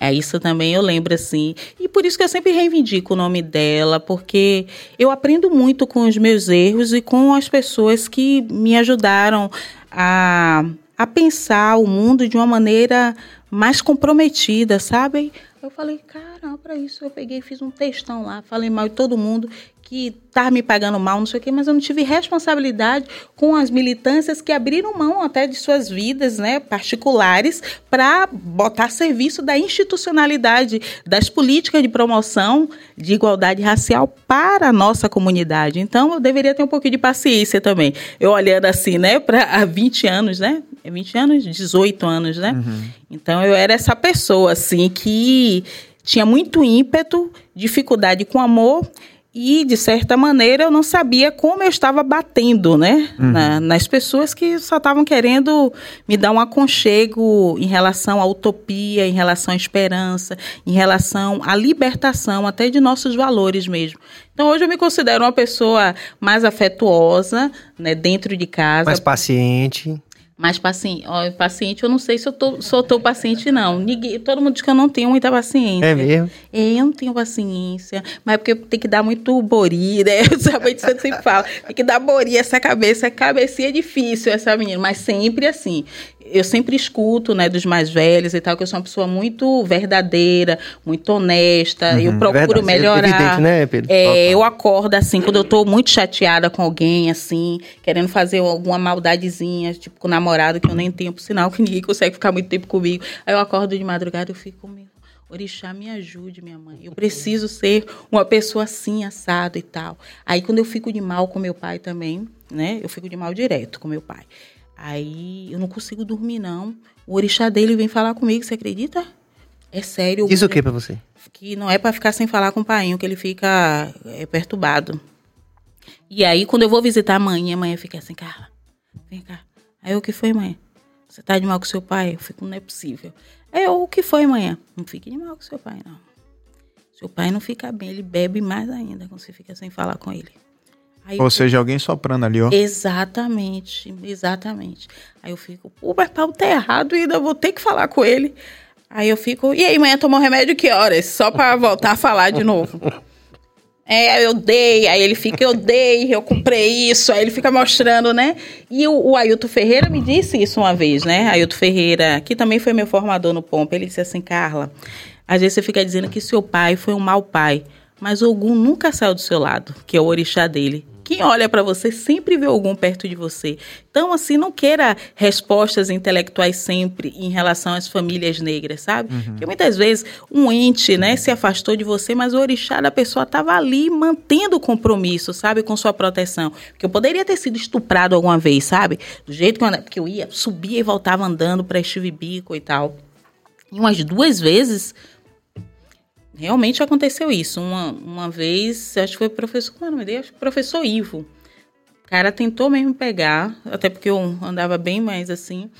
É isso também eu lembro assim. E por isso que eu sempre reivindico o nome dela, porque eu aprendo muito com os meus erros e com as pessoas que me ajudaram a, a pensar o mundo de uma maneira mais comprometida, sabe? Eu falei, caramba, para isso eu peguei, fiz um textão lá, falei mal de todo mundo que tá me pagando mal, não sei o quê, mas eu não tive responsabilidade com as militâncias que abriram mão até de suas vidas, né, particulares, para botar serviço da institucionalidade das políticas de promoção de igualdade racial para a nossa comunidade. Então, eu deveria ter um pouquinho de paciência também. Eu olhando assim, né, para 20 anos, né, 20 é anos, 18 anos, né? Uhum. Então eu era essa pessoa assim que tinha muito ímpeto, dificuldade com amor e, de certa maneira, eu não sabia como eu estava batendo, né? Uhum. Na, nas pessoas que só estavam querendo me dar um aconchego em relação à utopia, em relação à esperança, em relação à libertação, até de nossos valores mesmo. Então, hoje eu me considero uma pessoa mais afetuosa, né? Dentro de casa. Mais paciente. Mas paciente, ó, paciente, eu não sei se eu tô, sou teu paciente, não. Ninguém, todo mundo diz que eu não tenho muita paciência. É mesmo? É, eu não tenho paciência. Mas é porque tem que dar muito bori, né? Sabe, você sempre fala. Tem que dar bori essa cabeça. Cabecinha é difícil, essa menina. Mas sempre assim eu sempre escuto, né, dos mais velhos e tal, que eu sou uma pessoa muito verdadeira, muito honesta, uhum, eu procuro verdade. melhorar. É evidente, né, Pedro? É, eu acordo assim, quando eu tô muito chateada com alguém, assim, querendo fazer alguma maldadezinha, tipo com o namorado, que eu nem tenho, por sinal, que ninguém consegue ficar muito tempo comigo. Aí eu acordo de madrugada e fico comigo. Orixá, me ajude, minha mãe. Eu preciso ser uma pessoa assim, assado e tal. Aí, quando eu fico de mal com meu pai também, né? Eu fico de mal direto com meu pai. Aí eu não consigo dormir, não. O orixá dele vem falar comigo, você acredita? É sério. Diz o que pra você? Que não é para ficar sem falar com o pai, que ele fica é, perturbado. E aí, quando eu vou visitar a mãe, a mãe fica assim, Carla, vem cá. Aí, o que foi, mãe? Você tá de mal com seu pai? Eu fico, não é possível. Aí, eu, o que foi, mãe? Não fique de mal com seu pai, não. Seu pai não fica bem, ele bebe mais ainda quando você fica sem falar com ele. Aí Ou seja, alguém soprando ali, ó. Exatamente, exatamente. Aí eu fico, pô, mas Paulo tá errado e ainda vou ter que falar com ele. Aí eu fico, e aí, amanhã tomou remédio que horas? Só para voltar a falar de novo. É, eu dei, aí ele fica, eu dei, eu comprei isso, aí ele fica mostrando, né? E o, o Ailton Ferreira me disse isso uma vez, né? Ailton Ferreira, que também foi meu formador no Pompa, ele disse assim, Carla, às vezes você fica dizendo que seu pai foi um mau pai, mas Ogum nunca saiu do seu lado, que é o orixá dele. Quem olha para você sempre vê algum perto de você. Então, assim, não queira respostas intelectuais sempre em relação às famílias negras, sabe? Uhum. Porque muitas vezes um ente, né, se afastou de você, mas o orixá da pessoa estava ali mantendo o compromisso, sabe, com sua proteção. Porque eu poderia ter sido estuprado alguma vez, sabe? Do jeito que eu, que eu ia, subia e voltava andando para este bico e tal. E umas duas vezes realmente aconteceu isso. Uma, uma vez, acho que foi o professor, como é o nome dele? Acho que professor Ivo. O cara tentou mesmo pegar, até porque eu andava bem mais assim.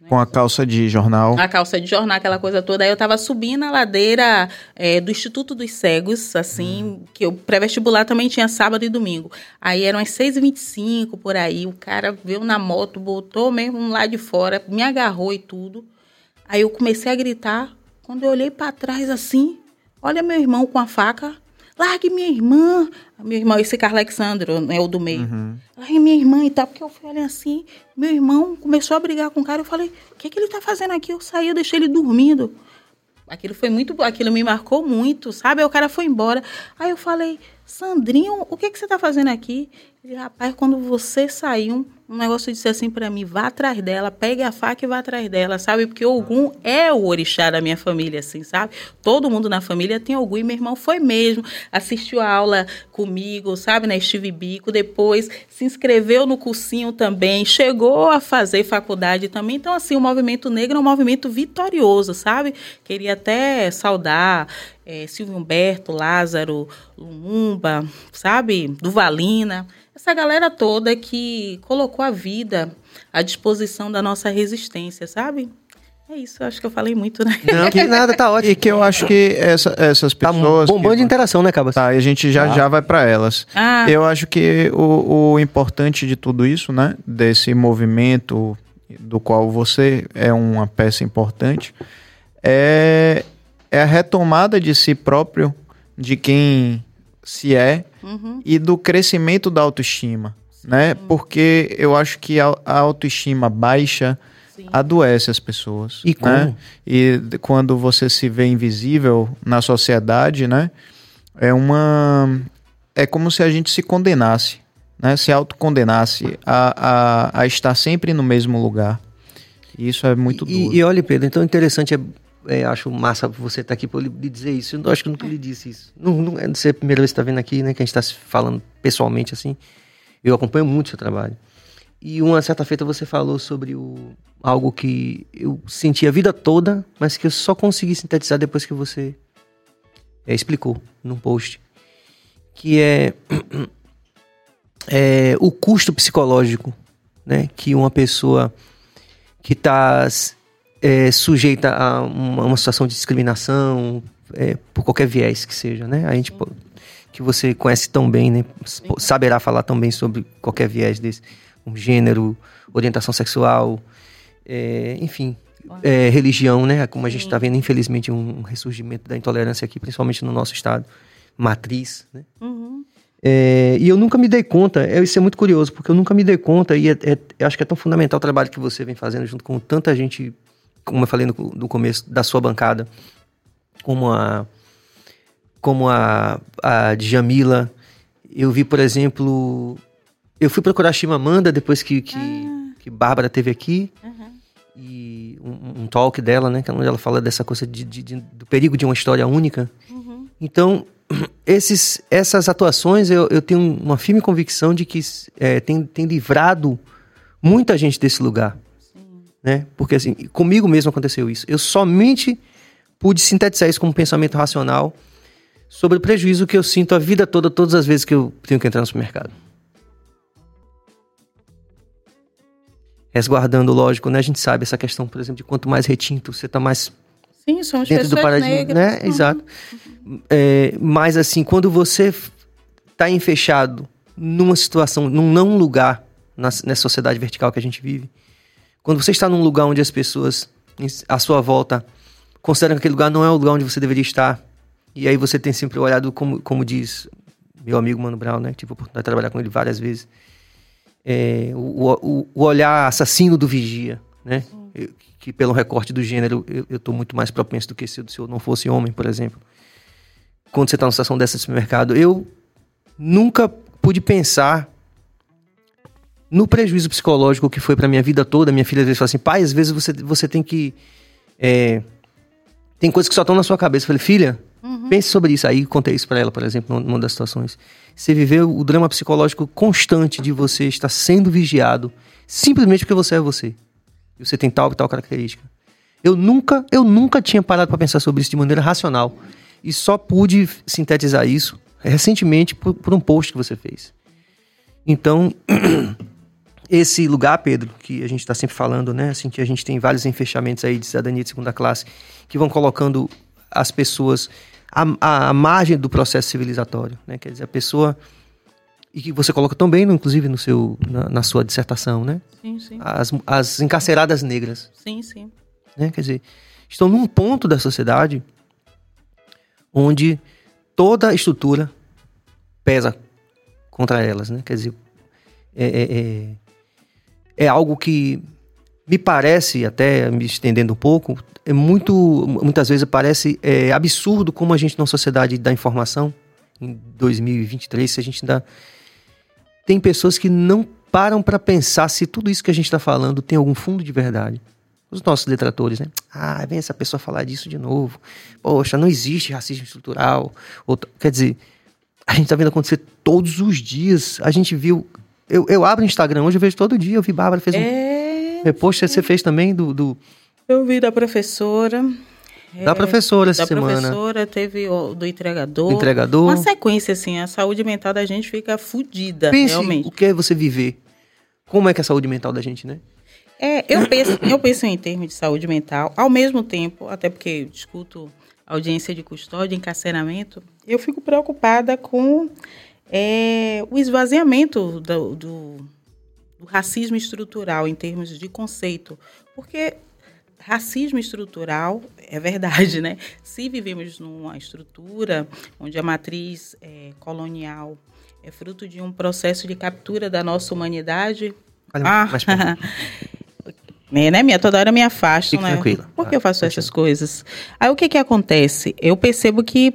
Né? Com a calça de jornal. A calça de jornal, aquela coisa toda. Aí eu tava subindo a ladeira é, do Instituto dos Cegos, assim, hum. que o pré-vestibular também tinha sábado e domingo. Aí eram as 6h25 por aí. O cara veio na moto, botou mesmo lá de fora, me agarrou e tudo. Aí eu comecei a gritar. Quando eu olhei para trás assim, Olha meu irmão com a faca. Largue minha irmã. Meu irmão, esse Carlos Alexandre, né, o do meio. Uhum. Largue minha irmã e tal. Porque eu falei assim, meu irmão começou a brigar com o cara. Eu falei, o que, que ele tá fazendo aqui? Eu saí, eu deixei ele dormindo. Aquilo foi muito, aquilo me marcou muito, sabe? Aí o cara foi embora. Aí eu falei, Sandrinho, o que, que você está fazendo aqui? Ele, rapaz, quando você saiu, um negócio disse assim para mim, vá atrás dela, pegue a faca e vá atrás dela, sabe? Porque Ogum é o orixá da minha família, assim, sabe? Todo mundo na família tem Ogum e meu irmão foi mesmo, assistiu a aula comigo, sabe, na Steve Bico, depois se inscreveu no cursinho também, chegou a fazer faculdade também. Então, assim, o movimento negro é um movimento vitorioso, sabe? Queria até saudar é, Silvio Humberto, Lázaro, Lumumba, sabe? Duvalina essa galera toda que colocou a vida à disposição da nossa resistência, sabe? É isso, acho que eu falei muito, né? Não, que nada, tá ótimo. E que eu acho que essa, essas tá pessoas. Tá bombando que... de interação, né, Cabas? Tá, e a gente já, ah. já vai para elas. Ah. Eu acho que o, o importante de tudo isso, né, desse movimento do qual você é uma peça importante, é, é a retomada de si próprio, de quem se é uhum. e do crescimento da autoestima, Sim. né? Porque eu acho que a, a autoestima baixa Sim. adoece as pessoas. E como? Né? E quando você se vê invisível na sociedade, né? É uma é como se a gente se condenasse, né? Se autocondenasse a, a, a estar sempre no mesmo lugar. Isso é muito e, duro. E, e olha, Pedro, então interessante é é, acho massa você estar tá aqui para lhe dizer isso. Eu acho que eu nunca lhe disse isso. Não, não é a primeira vez que está vendo aqui, né? Que a gente está falando pessoalmente assim. Eu acompanho muito o seu trabalho. E uma certa feita você falou sobre o, algo que eu senti a vida toda, mas que eu só consegui sintetizar depois que você é, explicou num post. Que é, é o custo psicológico né, que uma pessoa que está é, sujeita a uma, uma, situação de discriminação é, por qualquer viés que seja, né? A gente que você conhece tão bem, né? Saberá falar tão bem sobre qualquer viés desse, um gênero, orientação sexual, é, enfim, é, religião, né? Como a gente está vendo, infelizmente, um ressurgimento da intolerância aqui, principalmente no nosso estado, matriz, né? Uhum. É, e eu nunca me dei conta, é, isso é muito curioso, porque eu nunca me dei conta, e é, é, acho que é tão fundamental o trabalho que você vem fazendo junto com tanta gente como eu falei no, no começo, da sua bancada, como a como a, a Djamila. Eu vi, por exemplo, eu fui procurar a Chimamanda depois que, que, ah. que Bárbara teve aqui. Uhum. E um, um, talk dela, né? Que é onde ela fala dessa coisa de, de, de, do perigo de uma história única. Uhum. Então, esses, essas atuações, eu, eu tenho uma firme convicção de que é, tem, tem livrado muita gente desse lugar né? Porque assim, comigo mesmo aconteceu isso. Eu somente pude sintetizar isso como pensamento racional sobre o prejuízo que eu sinto a vida toda, todas as vezes que eu tenho que entrar no supermercado. Resguardando, lógico, né? A gente sabe essa questão, por exemplo, de quanto mais retinto você está mais Sim, as dentro do paradigma, negras. né? Uhum. Exato. É, mas assim, quando você está enfechado numa situação, num não lugar na, nessa sociedade vertical que a gente vive, quando você está num lugar onde as pessoas à sua volta consideram que aquele lugar não é o lugar onde você deveria estar, e aí você tem sempre olhado, como, como diz meu amigo Mano Brown, né? Tive a oportunidade de trabalhar com ele várias vezes. É, o, o, o, olhar assassino do vigia, né? Eu, que pelo recorte do gênero eu, eu tô muito mais propenso do que se, se eu não fosse homem, por exemplo. Quando você está numa situação dessa de supermercado, eu nunca pude pensar no prejuízo psicológico que foi para minha vida toda, minha filha às vezes fala assim, pai, às vezes você, você tem que. É, tem coisas que só estão na sua cabeça. Eu falei, filha. Pense sobre isso. Aí contei isso para ela, por exemplo, numa das situações. Você viveu o drama psicológico constante de você estar sendo vigiado simplesmente porque você é você. E você tem tal e tal característica. Eu nunca, eu nunca tinha parado para pensar sobre isso de maneira racional. E só pude sintetizar isso recentemente por, por um post que você fez. Então, esse lugar, Pedro, que a gente está sempre falando, né? Assim, que a gente tem vários enfechamentos aí de cidadania de segunda classe que vão colocando as pessoas à, à margem do processo civilizatório, né? Quer dizer, a pessoa e que você coloca tão bem, inclusive, no seu, na, na, sua dissertação, né? Sim, sim. As, as encarceradas negras. Sim, sim. Né? Quer dizer, estão num ponto da sociedade onde toda a estrutura pesa contra elas, né? Quer dizer, é, é, é é algo que me parece, até me estendendo um pouco, é muito, muitas vezes parece é, absurdo como a gente, na sociedade da informação, em 2023 se a gente ainda tem pessoas que não param para pensar se tudo isso que a gente está falando tem algum fundo de verdade. Os nossos detratores, né? Ah, vem essa pessoa falar disso de novo. Poxa, não existe racismo estrutural. quer dizer, a gente está vendo acontecer todos os dias. A gente viu. Eu, eu abro o Instagram hoje, eu vejo todo dia. Eu vi Bárbara fez é... um repost. Você fez também do, do. Eu vi da professora. Da professora essa da semana. Da professora, teve o, do entregador. Do entregador. Uma sequência, assim, a saúde mental da gente fica fodida, realmente. o que é você viver. Como é que é a saúde mental da gente, né? É, eu penso, eu penso em termos de saúde mental, ao mesmo tempo, até porque discuto audiência de custódia, encarceramento, eu fico preocupada com é, o esvaziamento do, do, do racismo estrutural em termos de conceito. Porque racismo estrutural é verdade, né? Se vivemos numa estrutura onde a matriz é, colonial é fruto de um processo de captura da nossa humanidade. Olha, ah, É, né, minha? Toda hora me afasto, Fique né? tranquila. Por que eu faço essas coisas? Aí o que que acontece? Eu percebo que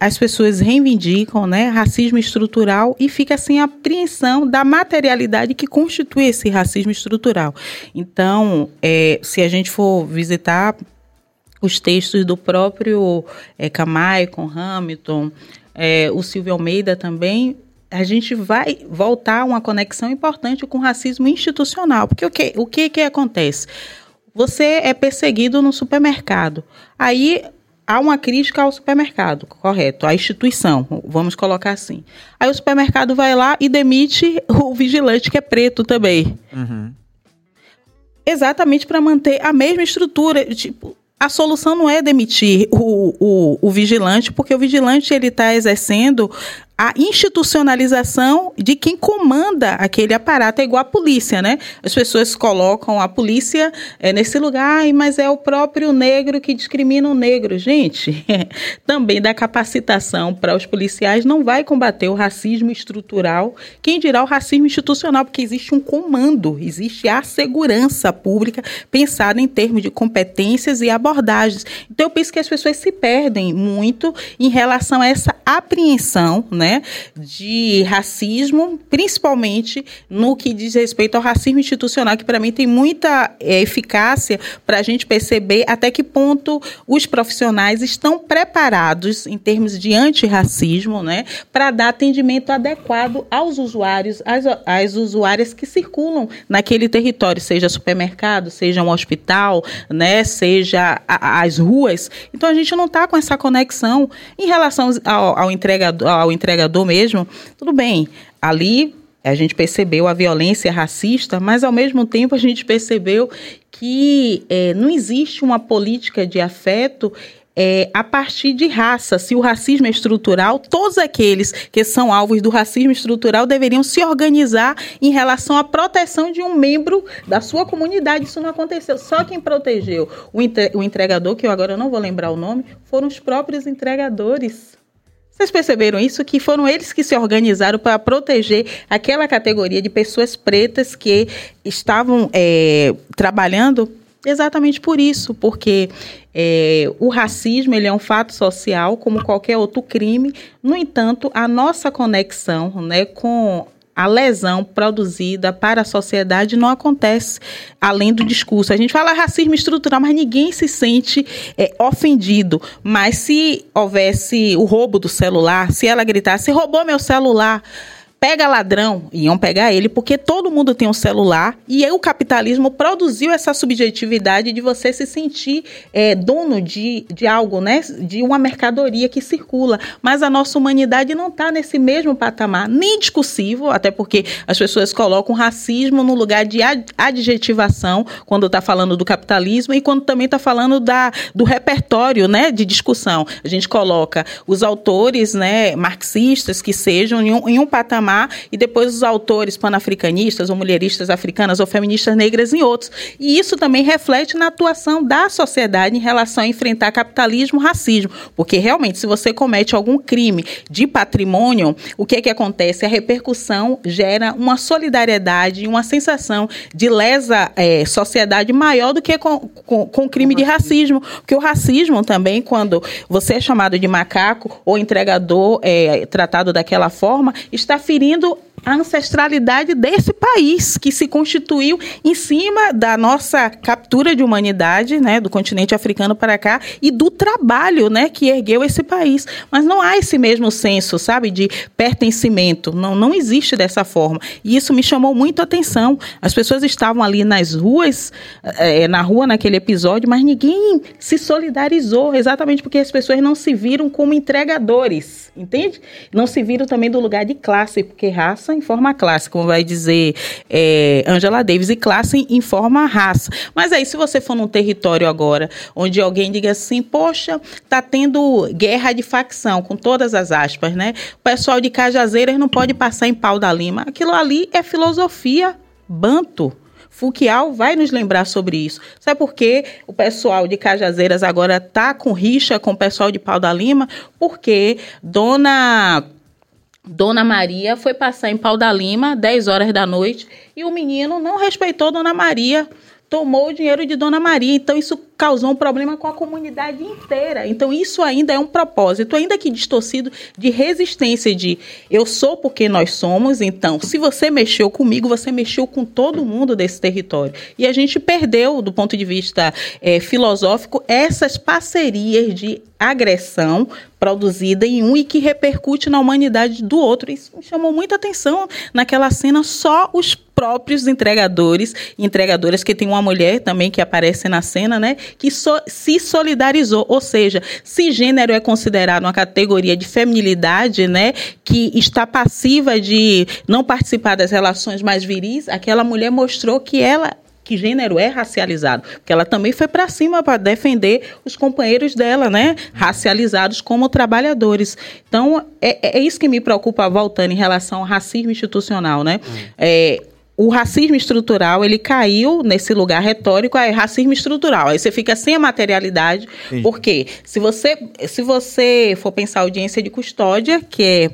as pessoas reivindicam né, racismo estrutural e fica assim a apreensão da materialidade que constitui esse racismo estrutural. Então, é, se a gente for visitar os textos do próprio é, Camaicon, Hamilton, é, o Silvio Almeida também, a gente vai voltar a uma conexão importante com o racismo institucional. Porque o que, o que, que acontece? Você é perseguido no supermercado. Aí há uma crítica ao supermercado, correto, à instituição, vamos colocar assim. Aí o supermercado vai lá e demite o vigilante que é preto também. Uhum. Exatamente para manter a mesma estrutura. Tipo, a solução não é demitir o, o, o vigilante, porque o vigilante ele está exercendo a institucionalização de quem comanda aquele aparato é igual a polícia, né? As pessoas colocam a polícia é, nesse lugar, mas é o próprio negro que discrimina o negro. Gente, também da capacitação para os policiais não vai combater o racismo estrutural, quem dirá o racismo institucional, porque existe um comando, existe a segurança pública pensada em termos de competências e abordagens. Então, eu penso que as pessoas se perdem muito em relação a essa apreensão, né? Né, de racismo, principalmente no que diz respeito ao racismo institucional, que para mim tem muita é, eficácia para a gente perceber até que ponto os profissionais estão preparados em termos de antirracismo, né, para dar atendimento adequado aos usuários, às, às usuárias que circulam naquele território, seja supermercado, seja um hospital, né, seja a, as ruas. Então a gente não está com essa conexão em relação ao, ao entregador, ao entregador mesmo, tudo bem, ali a gente percebeu a violência racista, mas ao mesmo tempo a gente percebeu que é, não existe uma política de afeto é, a partir de raça. Se o racismo é estrutural, todos aqueles que são alvos do racismo estrutural deveriam se organizar em relação à proteção de um membro da sua comunidade. Isso não aconteceu. Só quem protegeu o entregador, que eu agora não vou lembrar o nome, foram os próprios entregadores. Vocês perceberam isso? Que foram eles que se organizaram para proteger aquela categoria de pessoas pretas que estavam é, trabalhando exatamente por isso, porque é, o racismo ele é um fato social como qualquer outro crime. No entanto, a nossa conexão né, com a lesão produzida para a sociedade não acontece além do discurso. A gente fala racismo estrutural, mas ninguém se sente é, ofendido. Mas se houvesse o roubo do celular, se ela gritasse, roubou meu celular pega ladrão, iam pegar ele, porque todo mundo tem um celular e o capitalismo produziu essa subjetividade de você se sentir é, dono de, de algo, né? De uma mercadoria que circula. Mas a nossa humanidade não está nesse mesmo patamar, nem discursivo, até porque as pessoas colocam racismo no lugar de adjetivação quando está falando do capitalismo e quando também está falando da, do repertório né, de discussão. A gente coloca os autores né, marxistas que sejam em um, em um patamar patamar e depois os autores panafricanistas ou mulheristas africanas ou feministas negras em outros. E isso também reflete na atuação da sociedade em relação a enfrentar capitalismo, racismo, porque realmente se você comete algum crime de patrimônio, o que é que acontece? A repercussão gera uma solidariedade uma sensação de lesa é, sociedade maior do que com, com, com crime de racismo, porque o racismo também, quando você é chamado de macaco ou entregador é, tratado daquela forma, está ferindo adquirindo a ancestralidade desse país que se constituiu em cima da nossa captura de humanidade, né, do continente africano para cá e do trabalho, né, que ergueu esse país. Mas não há esse mesmo senso, sabe, de pertencimento. Não, não existe dessa forma. E isso me chamou muito a atenção. As pessoas estavam ali nas ruas, é, na rua naquele episódio, mas ninguém se solidarizou, exatamente porque as pessoas não se viram como entregadores, entende? Não se viram também do lugar de classe, porque raça em forma classe, como vai dizer é, Angela Davis, e classe em forma raça. Mas aí, se você for num território agora, onde alguém diga assim, poxa, tá tendo guerra de facção, com todas as aspas, né? O pessoal de Cajazeiras não pode passar em pau da lima. Aquilo ali é filosofia banto. Fuquial vai nos lembrar sobre isso. Sabe por que o pessoal de Cajazeiras agora está com rixa com o pessoal de Pau da Lima? Porque Dona Dona Maria foi passar em Pau da Lima, 10 horas da noite, e o menino não respeitou Dona Maria, tomou o dinheiro de Dona Maria. Então, isso causou um problema com a comunidade inteira. Então, isso ainda é um propósito, ainda que distorcido, de resistência de eu sou porque nós somos. Então, se você mexeu comigo, você mexeu com todo mundo desse território. E a gente perdeu, do ponto de vista é, filosófico, essas parcerias de agressão produzida em um e que repercute na humanidade do outro. Isso me chamou muita atenção naquela cena, só os próprios entregadores entregadoras, que tem uma mulher também que aparece na cena, né? Que so, se solidarizou, ou seja, se gênero é considerado uma categoria de feminilidade, né, que está passiva de não participar das relações mais viris, aquela mulher mostrou que ela que gênero é racializado, porque ela também foi para cima para defender os companheiros dela, né, racializados como trabalhadores. Então é, é isso que me preocupa voltando em relação ao racismo institucional, né? Hum. É, o racismo estrutural, ele caiu nesse lugar retórico, é racismo estrutural. Aí você fica sem a materialidade, Sim. porque se você, se você for pensar audiência de custódia, que é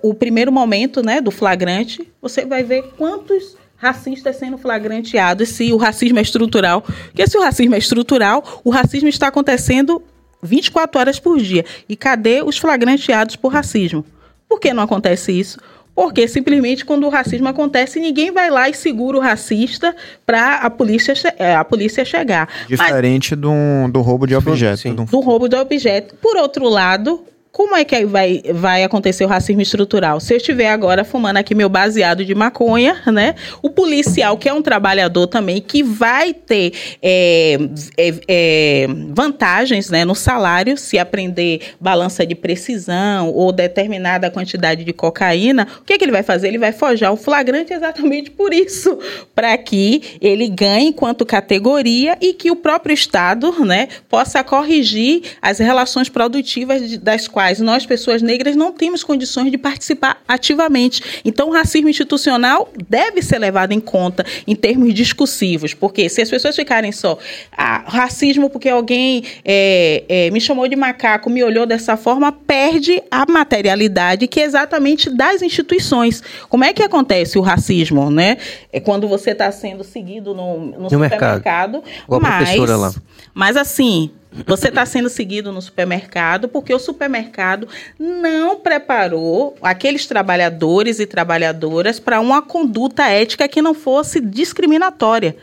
o primeiro momento né, do flagrante, você vai ver quantos racistas sendo flagranteados se o racismo é estrutural. Porque se o racismo é estrutural, o racismo está acontecendo 24 horas por dia. E cadê os flagranteados por racismo? Por que não acontece isso? Porque simplesmente quando o racismo acontece, ninguém vai lá e segura o racista para a polícia, é, a polícia chegar. Diferente Mas, do, do roubo de objeto. Do, do roubo de objeto. Por outro lado, como é que vai, vai acontecer o racismo estrutural? Se eu estiver agora fumando aqui meu baseado de maconha, né? O policial, que é um trabalhador também, que vai ter é, é, é, vantagens né, no salário, se aprender balança de precisão ou determinada quantidade de cocaína, o que, é que ele vai fazer? Ele vai forjar o flagrante exatamente por isso, para que ele ganhe enquanto categoria e que o próprio Estado né, possa corrigir as relações produtivas das quais quais nós, pessoas negras, não temos condições de participar ativamente. Então, o racismo institucional deve ser levado em conta em termos discursivos, porque se as pessoas ficarem só ah, racismo porque alguém é, é, me chamou de macaco, me olhou dessa forma, perde a materialidade que é exatamente das instituições. Como é que acontece o racismo, né? É quando você está sendo seguido no, no, no supermercado, mercado. mas, lá. mas assim, você está sendo seguido no supermercado porque o supermercado não preparou aqueles trabalhadores e trabalhadoras para uma conduta ética que não fosse discriminatória.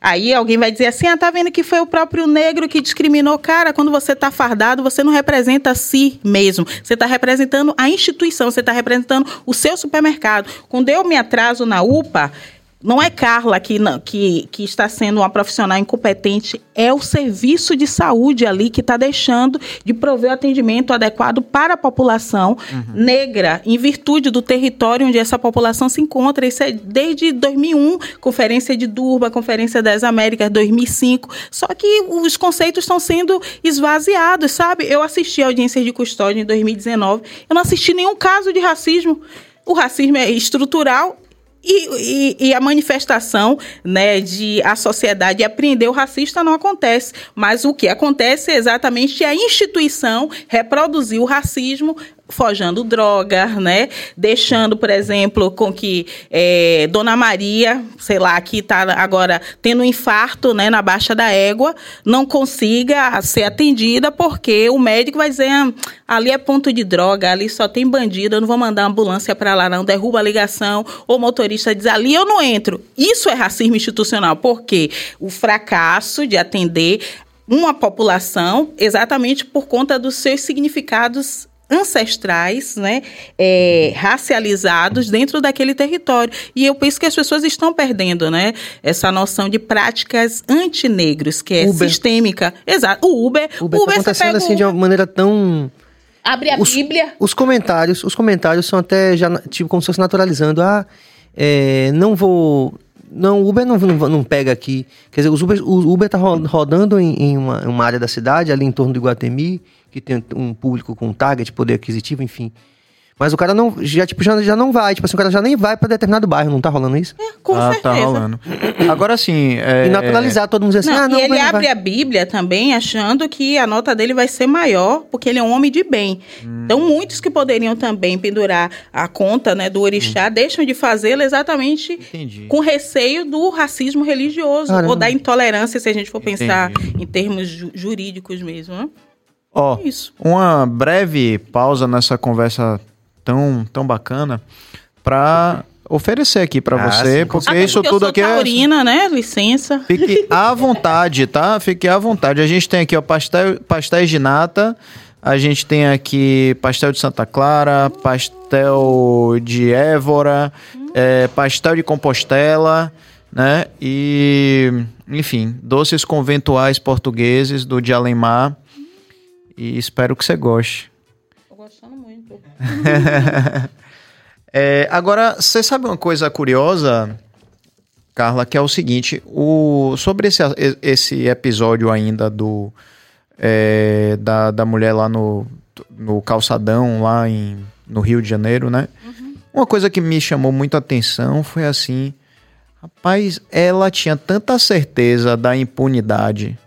Aí alguém vai dizer assim: ah, tá vendo que foi o próprio negro que discriminou. Cara, quando você está fardado, você não representa a si mesmo. Você está representando a instituição, você está representando o seu supermercado. Quando eu me atraso na UPA, não é Carla que, que, que está sendo uma profissional incompetente, é o serviço de saúde ali que está deixando de prover o atendimento adequado para a população uhum. negra, em virtude do território onde essa população se encontra. Isso é desde 2001, Conferência de Durba, Conferência das Américas, 2005. Só que os conceitos estão sendo esvaziados, sabe? Eu assisti a audiência de custódia em 2019, eu não assisti nenhum caso de racismo. o racismo é estrutural e, e, e, a manifestação né, de a sociedade apreender o racista não acontece. Mas o que acontece é exatamente a instituição reproduzir o racismo forjando droga, né? Deixando, por exemplo, com que é, Dona Maria, sei lá, que está agora tendo um infarto, né, na baixa da égua, não consiga ser atendida porque o médico vai dizer ah, ali é ponto de droga, ali só tem bandido, eu não vou mandar ambulância para lá não, derruba a ligação, o motorista diz ali eu não entro. Isso é racismo institucional, porque o fracasso de atender uma população exatamente por conta dos seus significados ancestrais, né, é, racializados dentro daquele território. E eu penso que as pessoas estão perdendo, né, essa noção de práticas antinegros, que é Uber. sistêmica. Exato. O Uber, o Uber, Uber tá acontecendo assim de uma maneira tão Abre a os, Bíblia. Os comentários, os comentários são até já tipo como se fosse naturalizando. Ah, é, não vou não, o Uber não, não, não, pega aqui. Quer dizer, os Uber, o Uber está rodando em, em uma, uma, área da cidade, ali em torno de Guatemi, que tem um público com target, poder aquisitivo, enfim. Mas o cara não, já, tipo, já, já não vai. Tipo assim, o cara já nem vai para determinado bairro, não tá rolando isso? É, com ah, tá certeza. tá rolando. Agora sim. É... E naturalizar todo mundo assim, não, ah, não. E ele abre vai. a Bíblia também achando que a nota dele vai ser maior, porque ele é um homem de bem. Hum. Então, muitos que poderiam também pendurar a conta né, do orixá hum. deixam de fazê-lo exatamente Entendi. com receio do racismo religioso Caramba. ou da intolerância, se a gente for Entendi. pensar em termos ju jurídicos mesmo. Né? Ó, oh, Isso. uma breve pausa nessa conversa tão, tão bacana para oferecer aqui para ah, você, sim, porque Até isso porque tudo aqui taurina, é né? Licença. Fique à vontade, tá? Fique à vontade. A gente tem aqui ó pastel, pastéis de nata, a gente tem aqui pastel de Santa Clara, pastel de Évora, hum. é, pastel de Compostela, né? E, enfim, doces conventuais portugueses do de Alemar. E espero que você goste. É, agora, você sabe uma coisa curiosa, Carla, que é o seguinte: o, sobre esse, esse episódio ainda do é, da, da mulher lá no, no calçadão, lá em, no Rio de Janeiro, né? Uhum. Uma coisa que me chamou muito a atenção foi assim: rapaz, ela tinha tanta certeza da impunidade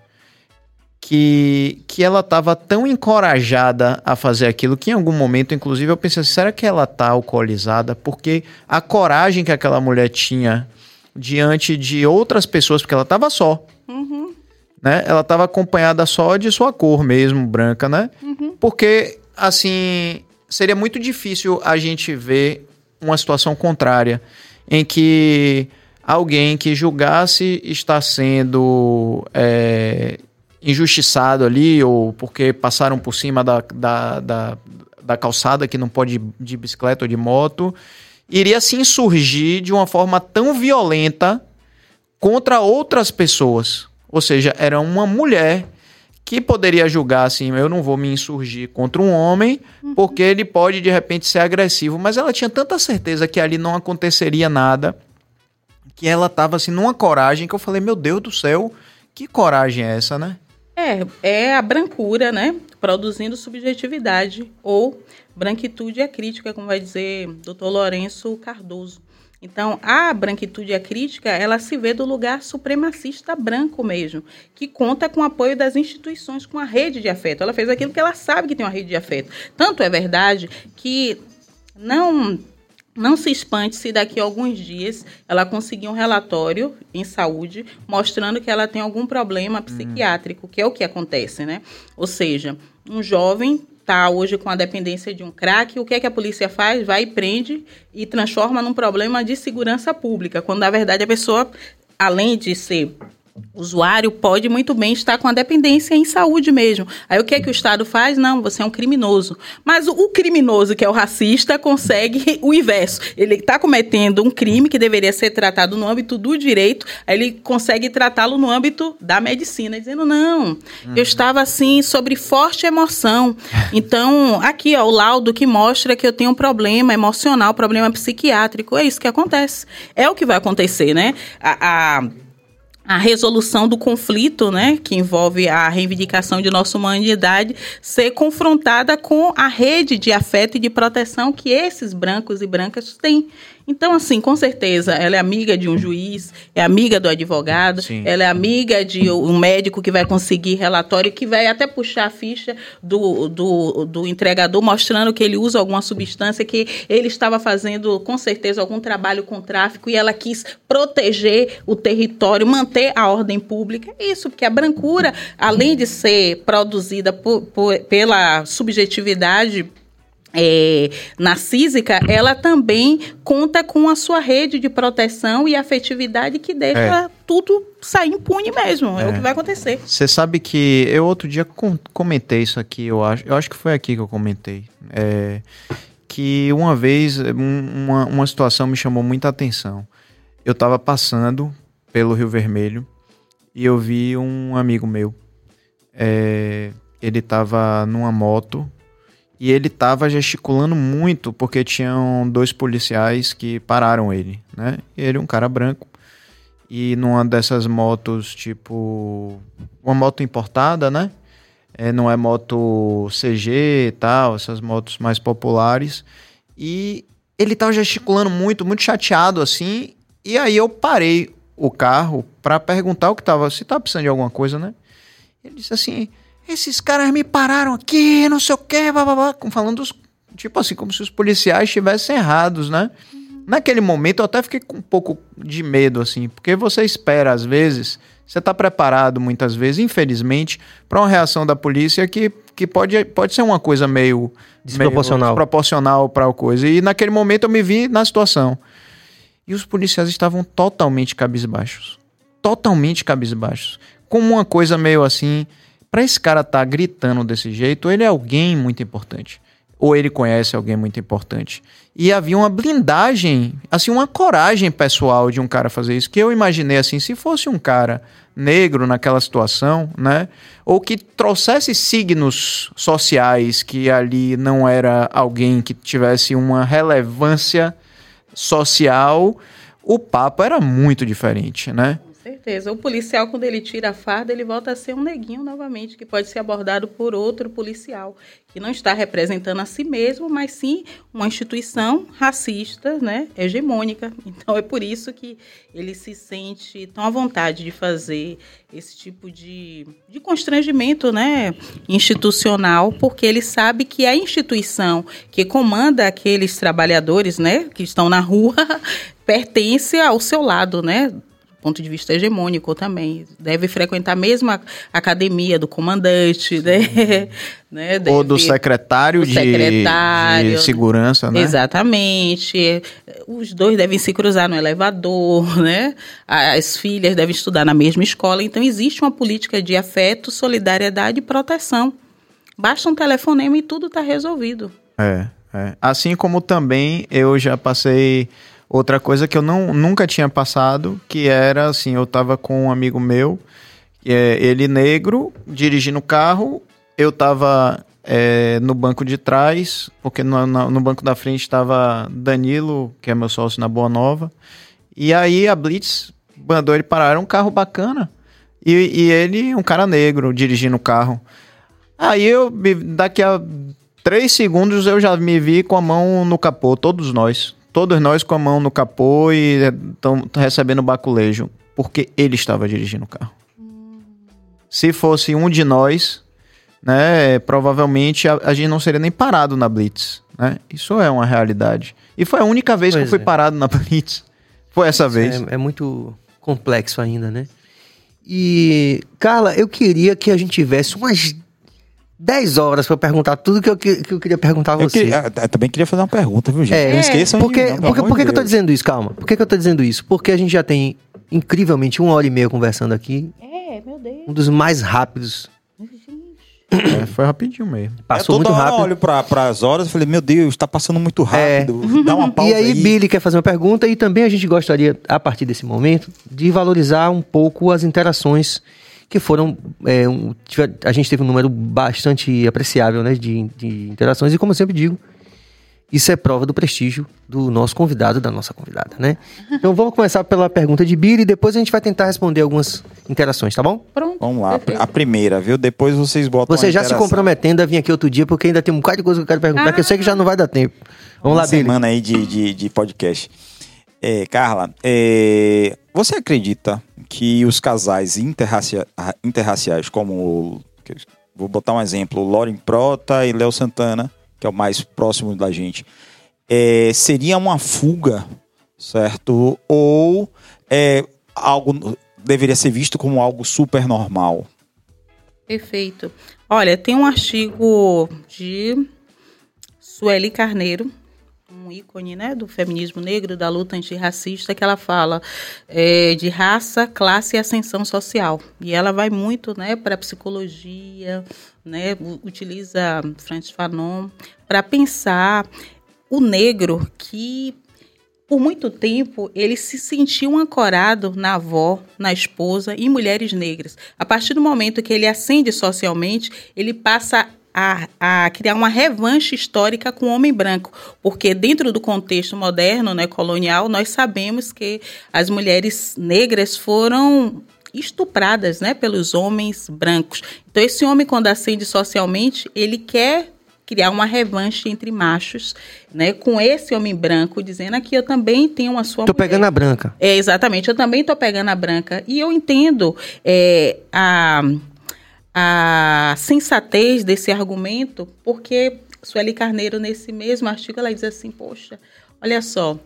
que, que ela estava tão encorajada a fazer aquilo que em algum momento, inclusive, eu pensei, será que ela está alcoolizada? Porque a coragem que aquela mulher tinha diante de outras pessoas, porque ela estava só. Uhum. Né? Ela estava acompanhada só de sua cor mesmo, branca, né? Uhum. Porque, assim, seria muito difícil a gente ver uma situação contrária, em que alguém que julgasse estar sendo é, injustiçado ali, ou porque passaram por cima da, da, da, da calçada que não pode ir de bicicleta ou de moto, iria se insurgir de uma forma tão violenta contra outras pessoas. Ou seja, era uma mulher que poderia julgar assim, eu não vou me insurgir contra um homem, uhum. porque ele pode de repente ser agressivo, mas ela tinha tanta certeza que ali não aconteceria nada, que ela estava assim numa coragem que eu falei, meu Deus do céu, que coragem é essa, né? É, é a brancura, né? Produzindo subjetividade ou branquitude é crítica, como vai dizer Dr. Lourenço Cardoso. Então, a branquitude crítica, ela se vê do lugar supremacista branco mesmo, que conta com o apoio das instituições, com a rede de afeto. Ela fez aquilo que ela sabe que tem uma rede de afeto. Tanto é verdade que não não se espante se daqui a alguns dias ela conseguir um relatório em saúde mostrando que ela tem algum problema psiquiátrico, que é o que acontece, né? Ou seja, um jovem está hoje com a dependência de um crack, o que é que a polícia faz? Vai e prende e transforma num problema de segurança pública, quando na verdade a pessoa, além de ser o usuário pode muito bem estar com a dependência em saúde mesmo. Aí o que é que o Estado faz? Não, você é um criminoso. Mas o, criminoso, que é o racista, consegue o inverso. Ele está cometendo um crime que deveria ser tratado no âmbito do direito, aí ele consegue tratá-lo no âmbito da medicina, dizendo: não, uhum. eu estava assim, sobre forte emoção. Então, aqui, ó, o laudo que mostra que eu tenho um problema emocional, problema psiquiátrico. É isso que acontece. É o que vai acontecer, né? a, a a resolução do conflito, né, que envolve a reivindicação de nossa humanidade, ser confrontada com a rede de afeto e de proteção que esses brancos e brancas têm. Então, assim, com certeza, ela é amiga de um juiz, é amiga do advogado, Sim. ela é amiga de um médico que vai conseguir relatório, que vai até puxar a ficha do, do, do entregador, mostrando que ele usa alguma substância, que ele estava fazendo, com certeza, algum trabalho com tráfico e ela quis proteger o território, manter a ordem pública. É isso, porque a brancura, além de ser produzida por, por, pela subjetividade é, narcísica, ela também conta com a sua rede de proteção e afetividade que deixa é. tudo sair impune mesmo. É. é. o que vai acontecer. Você sabe que eu outro dia comentei isso aqui, eu acho, eu acho que foi aqui que eu comentei. É, que uma vez uma, uma situação me chamou muita atenção. Eu estava passando pelo Rio Vermelho e eu vi um amigo meu. É, ele estava numa moto e ele tava gesticulando muito porque tinham dois policiais que pararam ele, né? Ele, um cara branco, e numa dessas motos, tipo. Uma moto importada, né? É, não é moto CG e tal, essas motos mais populares. E ele tava gesticulando muito, muito chateado assim. E aí eu parei o carro para perguntar o que tava, se tava precisando de alguma coisa, né? Ele disse assim: esses caras me pararam aqui, não sei o quê, bababá, falando dos, tipo assim, como se os policiais estivessem errados, né? Naquele momento eu até fiquei com um pouco de medo, assim, porque você espera, às vezes, você está preparado muitas vezes, infelizmente, para uma reação da polícia que, que pode, pode ser uma coisa meio desproporcional, meio desproporcional para a coisa. E naquele momento eu me vi na situação. E os policiais estavam totalmente cabisbaixos. Totalmente cabisbaixos. Como uma coisa meio assim para esse cara estar tá gritando desse jeito, ele é alguém muito importante. Ou ele conhece alguém muito importante. E havia uma blindagem, assim, uma coragem pessoal de um cara fazer isso. Que eu imaginei assim, se fosse um cara negro naquela situação, né? Ou que trouxesse signos sociais que ali não era alguém que tivesse uma relevância social, o papo era muito diferente, né? Certeza. O policial, quando ele tira a farda, ele volta a ser um neguinho novamente, que pode ser abordado por outro policial, que não está representando a si mesmo, mas sim uma instituição racista, né, hegemônica. Então é por isso que ele se sente tão à vontade de fazer esse tipo de, de constrangimento né, institucional, porque ele sabe que a instituição que comanda aqueles trabalhadores né, que estão na rua pertence ao seu lado, né? Ponto de vista hegemônico também. Deve frequentar a mesma academia do comandante, né? né? Deve, Ou do secretário, de, secretário, de segurança, né? Exatamente. Os dois devem se cruzar no elevador, né? As filhas devem estudar na mesma escola. Então, existe uma política de afeto, solidariedade e proteção. Basta um telefonema e tudo está resolvido. É, é. Assim como também eu já passei Outra coisa que eu não, nunca tinha passado, que era assim, eu tava com um amigo meu, é, ele negro, dirigindo o carro, eu tava é, no banco de trás, porque no, no, banco da frente estava Danilo, que é meu sócio na Boa Nova, e aí a Blitz mandou ele parar, era um carro bacana, e, e ele, um cara negro, dirigindo o carro. Aí eu, daqui a três segundos, eu já me vi com a mão no capô, todos nós todos nós com a mão no capô e estão recebendo baculejo, porque ele estava dirigindo o carro. Se fosse um de nós, né, provavelmente a, a, gente não seria nem parado na Blitz, né? Isso é uma realidade. E foi a única vez pois que eu fui é. parado na Blitz. Foi essa Isso vez. É, é muito complexo ainda, né? E, Carla, eu queria que a gente tivesse umas 10 horas para perguntar tudo que eu, que, eu queria perguntar a você. Eu, queria, eu, também queria fazer uma pergunta, viu, gente? É, não esqueçam porque, não, porque, por que, eu tô dizendo isso? Calma. Por que, que eu tô dizendo isso? Porque a gente já tem, incrivelmente, uma hora e meia conversando aqui. É, meu Deus. Um dos mais rápidos. É, foi rapidinho mesmo. Passou é, muito rápido. Eu olho para as horas e falei, meu Deus, está passando muito rápido. É. Dá uma pausa. E aí, aí, Billy quer fazer uma pergunta e também a gente gostaria, a partir desse momento, de valorizar um pouco as interações que foram. É, um, a gente teve um número bastante apreciável né, de, de interações, e como eu sempre digo, isso é prova do prestígio do nosso convidado, da nossa convidada, né? Então vamos começar pela pergunta de Bira e depois a gente vai tentar responder algumas interações, tá bom? Pronto. Vamos lá, perfeito. a primeira, viu? Depois vocês botam Você já se comprometendo a vir aqui outro dia, porque ainda tem um bocado de coisa que eu quero perguntar, ah. que eu sei que já não vai dar tempo. Vamos Uma lá, Billy. semana aí de, de, de podcast. É, Carla, é, você acredita que os casais interracia, interraciais, como vou botar um exemplo, Lauren Prota e Léo Santana, que é o mais próximo da gente, é, seria uma fuga, certo? Ou é, algo deveria ser visto como algo super normal? Perfeito. Olha, tem um artigo de Sueli Carneiro, um ícone né, do feminismo negro, da luta antirracista, que ela fala é, de raça, classe e ascensão social. E ela vai muito né, para a psicologia, né, utiliza Francis Fanon para pensar o negro que por muito tempo ele se sentiu ancorado na avó, na esposa e mulheres negras. A partir do momento que ele ascende socialmente, ele passa a, a, criar uma revanche histórica com o homem branco, porque dentro do contexto moderno, né, colonial, nós sabemos que as mulheres negras foram estupradas, né, pelos homens brancos. Então esse homem quando ascende socialmente, ele quer criar uma revanche entre machos, né, com esse homem branco dizendo aqui eu também tenho a sua Tô mulher. pegando a branca. É, exatamente, eu também tô pegando a branca. E eu entendo é, a a sensatez desse argumento, porque Sueli Carneiro, nesse mesmo artigo, ela diz assim: Poxa, olha só,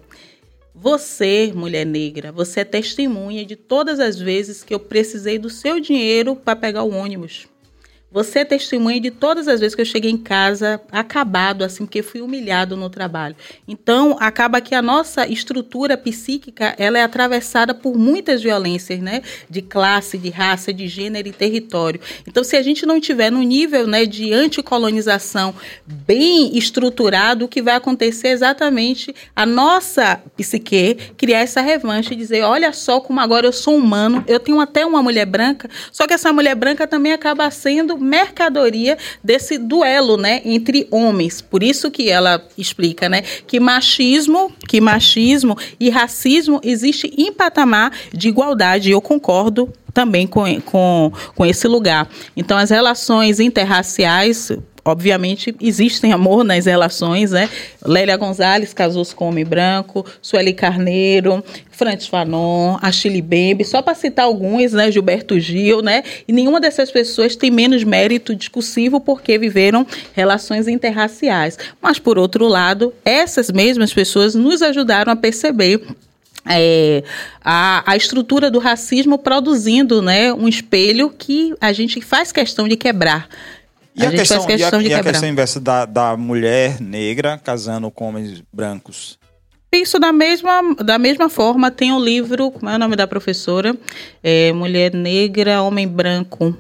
você, mulher negra, você é testemunha de todas as vezes que eu precisei do seu dinheiro para pegar o ônibus. Você é testemunha de todas as vezes que eu cheguei em casa acabado, assim, porque fui humilhado no trabalho. Então, acaba que a nossa estrutura psíquica, ela é atravessada por muitas violências, né? De classe, de raça, de gênero e território. Então, se a gente não tiver no nível, né, de anticolonização bem estruturado, o que vai acontecer é exatamente a nossa psique criar essa revanche e dizer, olha só como agora eu sou humano, eu tenho até uma mulher branca, só que essa mulher branca também acaba sendo mercadoria desse duelo, né, entre homens. Por isso que ela explica, né, que machismo, que machismo e racismo existe em patamar de igualdade. Eu concordo também com, com, com esse lugar. Então, as relações interraciais obviamente, existem amor nas relações, né? Lélia Gonzalez casou-se com homem branco, Sueli Carneiro, Francis Fanon, Achille Bembe, só para citar alguns, né? Gilberto Gil, né? E nenhuma dessas pessoas tem menos mérito discursivo porque viveram relações interraciais. Mas, por outro lado, essas mesmas pessoas nos ajudaram a perceber é, a, a estrutura do racismo produzindo né, um espelho que a gente faz questão de quebrar. E a, a questão, questão, e a, e a questão inversa da, da mulher negra casando com homens brancos? Penso da mesma, da mesma forma. Tem um livro, como é o nome da professora? É, Mulher Negra, Homem Branco.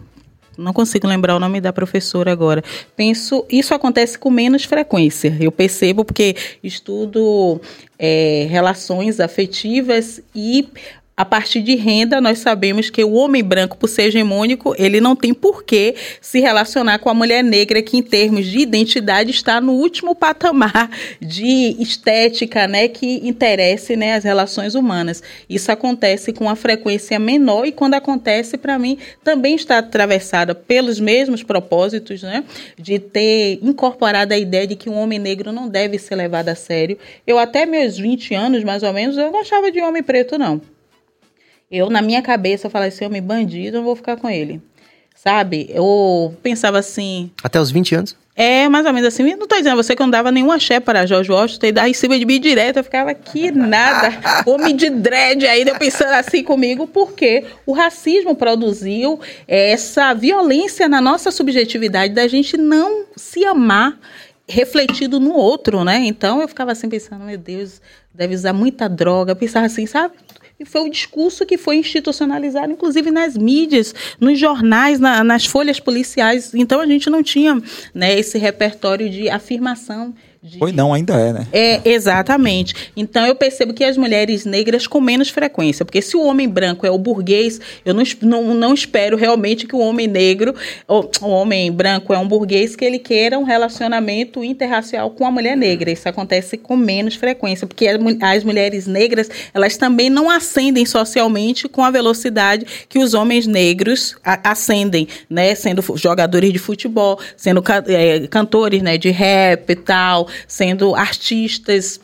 Não consigo lembrar o nome da professora agora. Penso, isso acontece com menos frequência. Eu percebo porque estudo é, relações afetivas e a partir de renda, nós sabemos que o homem branco, por ser hegemônico, ele não tem por que se relacionar com a mulher negra, que em termos de identidade está no último patamar de estética, né, que interesse, né, as relações humanas. Isso acontece com uma frequência menor e quando acontece, para mim, também está atravessada pelos mesmos propósitos, né, de ter incorporado a ideia de que um homem negro não deve ser levado a sério. Eu até meus 20 anos, mais ou menos, eu gostava de homem preto, não. Eu, na minha cabeça, eu falei, esse homem bandido, eu vou ficar com ele. Sabe? Eu pensava assim. Até os 20 anos? É, mais ou menos assim. Não tô dizendo você que não dava nenhum axé para Jorge Washington e dar em cima de mim direto. Eu ficava que nada. Homem de dread eu pensando assim comigo, porque o racismo produziu essa violência na nossa subjetividade da gente não se amar refletido no outro, né? Então eu ficava assim pensando, meu Deus, deve usar muita droga. Eu pensava assim, sabe? E foi o discurso que foi institucionalizado, inclusive nas mídias, nos jornais, na, nas folhas policiais. Então a gente não tinha né, esse repertório de afirmação De... Pois não, ainda é, né? É, exatamente. Então eu percebo que as mulheres negras com menos frequência, porque se o homem branco é o burguês, eu não, não, não espero realmente que o homem negro, ou o homem branco é um burguês que ele queira um relacionamento interracial com a mulher negra. Isso acontece com menos frequência, porque as mulheres negras, elas também não ascendem socialmente com a velocidade que os homens negros ascendem, né? Sendo jogadores de futebol, sendo é, cantores né, de rap e tal, sendo artistas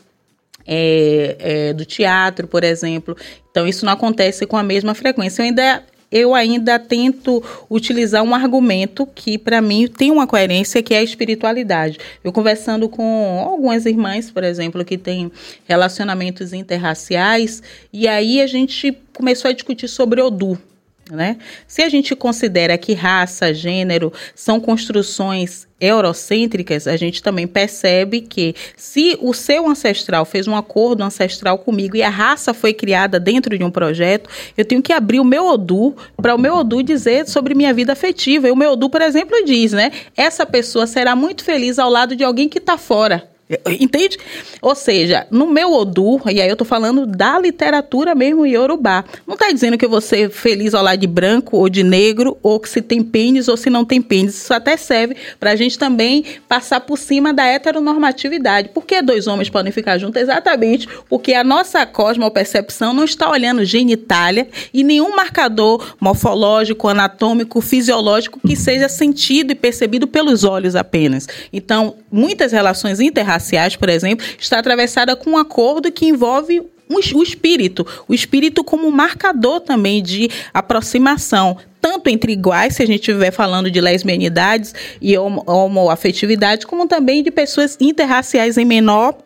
é, é, do teatro, por exemplo. Então, isso não acontece com a mesma frequência. Eu ainda, eu ainda tento utilizar um argumento que, para mim, tem uma coerência, que é a espiritualidade. Eu conversando com algumas irmãs, por exemplo, que têm relacionamentos interraciais, e aí a gente começou a discutir sobre Odu. Né? Se a gente considera que raça, gênero são construções eurocêntricas, a gente também percebe que se o seu ancestral fez um acordo ancestral comigo e a raça foi criada dentro de um projeto, eu tenho que abrir o meu Odu para o meu Odu dizer sobre minha vida afetiva. E o meu Odu, por exemplo, diz, né? Essa pessoa será muito feliz ao lado de alguém que está fora. Entende? Ou seja, no meu Odu, e aí eu tô falando da literatura mesmo Yorubá, não tá dizendo que ser feliz ao lado de branco ou de negro, ou que se tem pênis ou se não tem pênis. Isso até serve pra gente também passar por cima da heteronormatividade. Por que dois homens podem ficar juntos? Exatamente porque a nossa cosmopercepção não está olhando genitália e nenhum marcador morfológico, anatômico, fisiológico que seja sentido e percebido pelos olhos apenas. Então, muitas relações interraciais raciais, por exemplo, está atravessada com um acordo que envolve o espírito, o espírito como marcador também de aproximação, tanto entre iguais, se a gente estiver falando de lesbianidades e homoafetividade, como também de pessoas interraciais em menor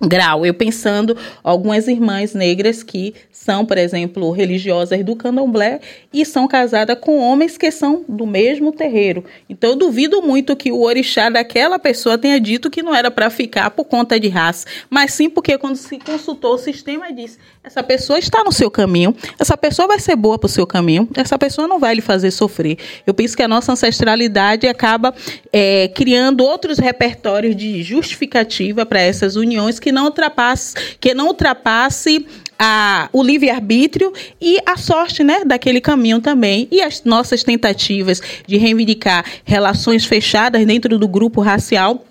grau. Eu pensando algumas irmãs negras que são, por exemplo, religiosas do candomblé e são casadas com homens que são do mesmo terreiro. Então eu duvido muito que o orixá daquela pessoa tenha dito que não era para ficar por conta de raça, mas sim porque quando se consultou o sistema disse: essa pessoa está no seu caminho, essa pessoa vai ser boa para o seu caminho, essa pessoa não vai lhe fazer sofrer. Eu penso que a nossa ancestralidade acaba é, criando outros repertórios de justificativa para essas uniões que não ultrapasse, que não ultrapasse a, o livre-arbítrio e a sorte né, daquele caminho também. E as nossas tentativas de reivindicar relações fechadas dentro do grupo racial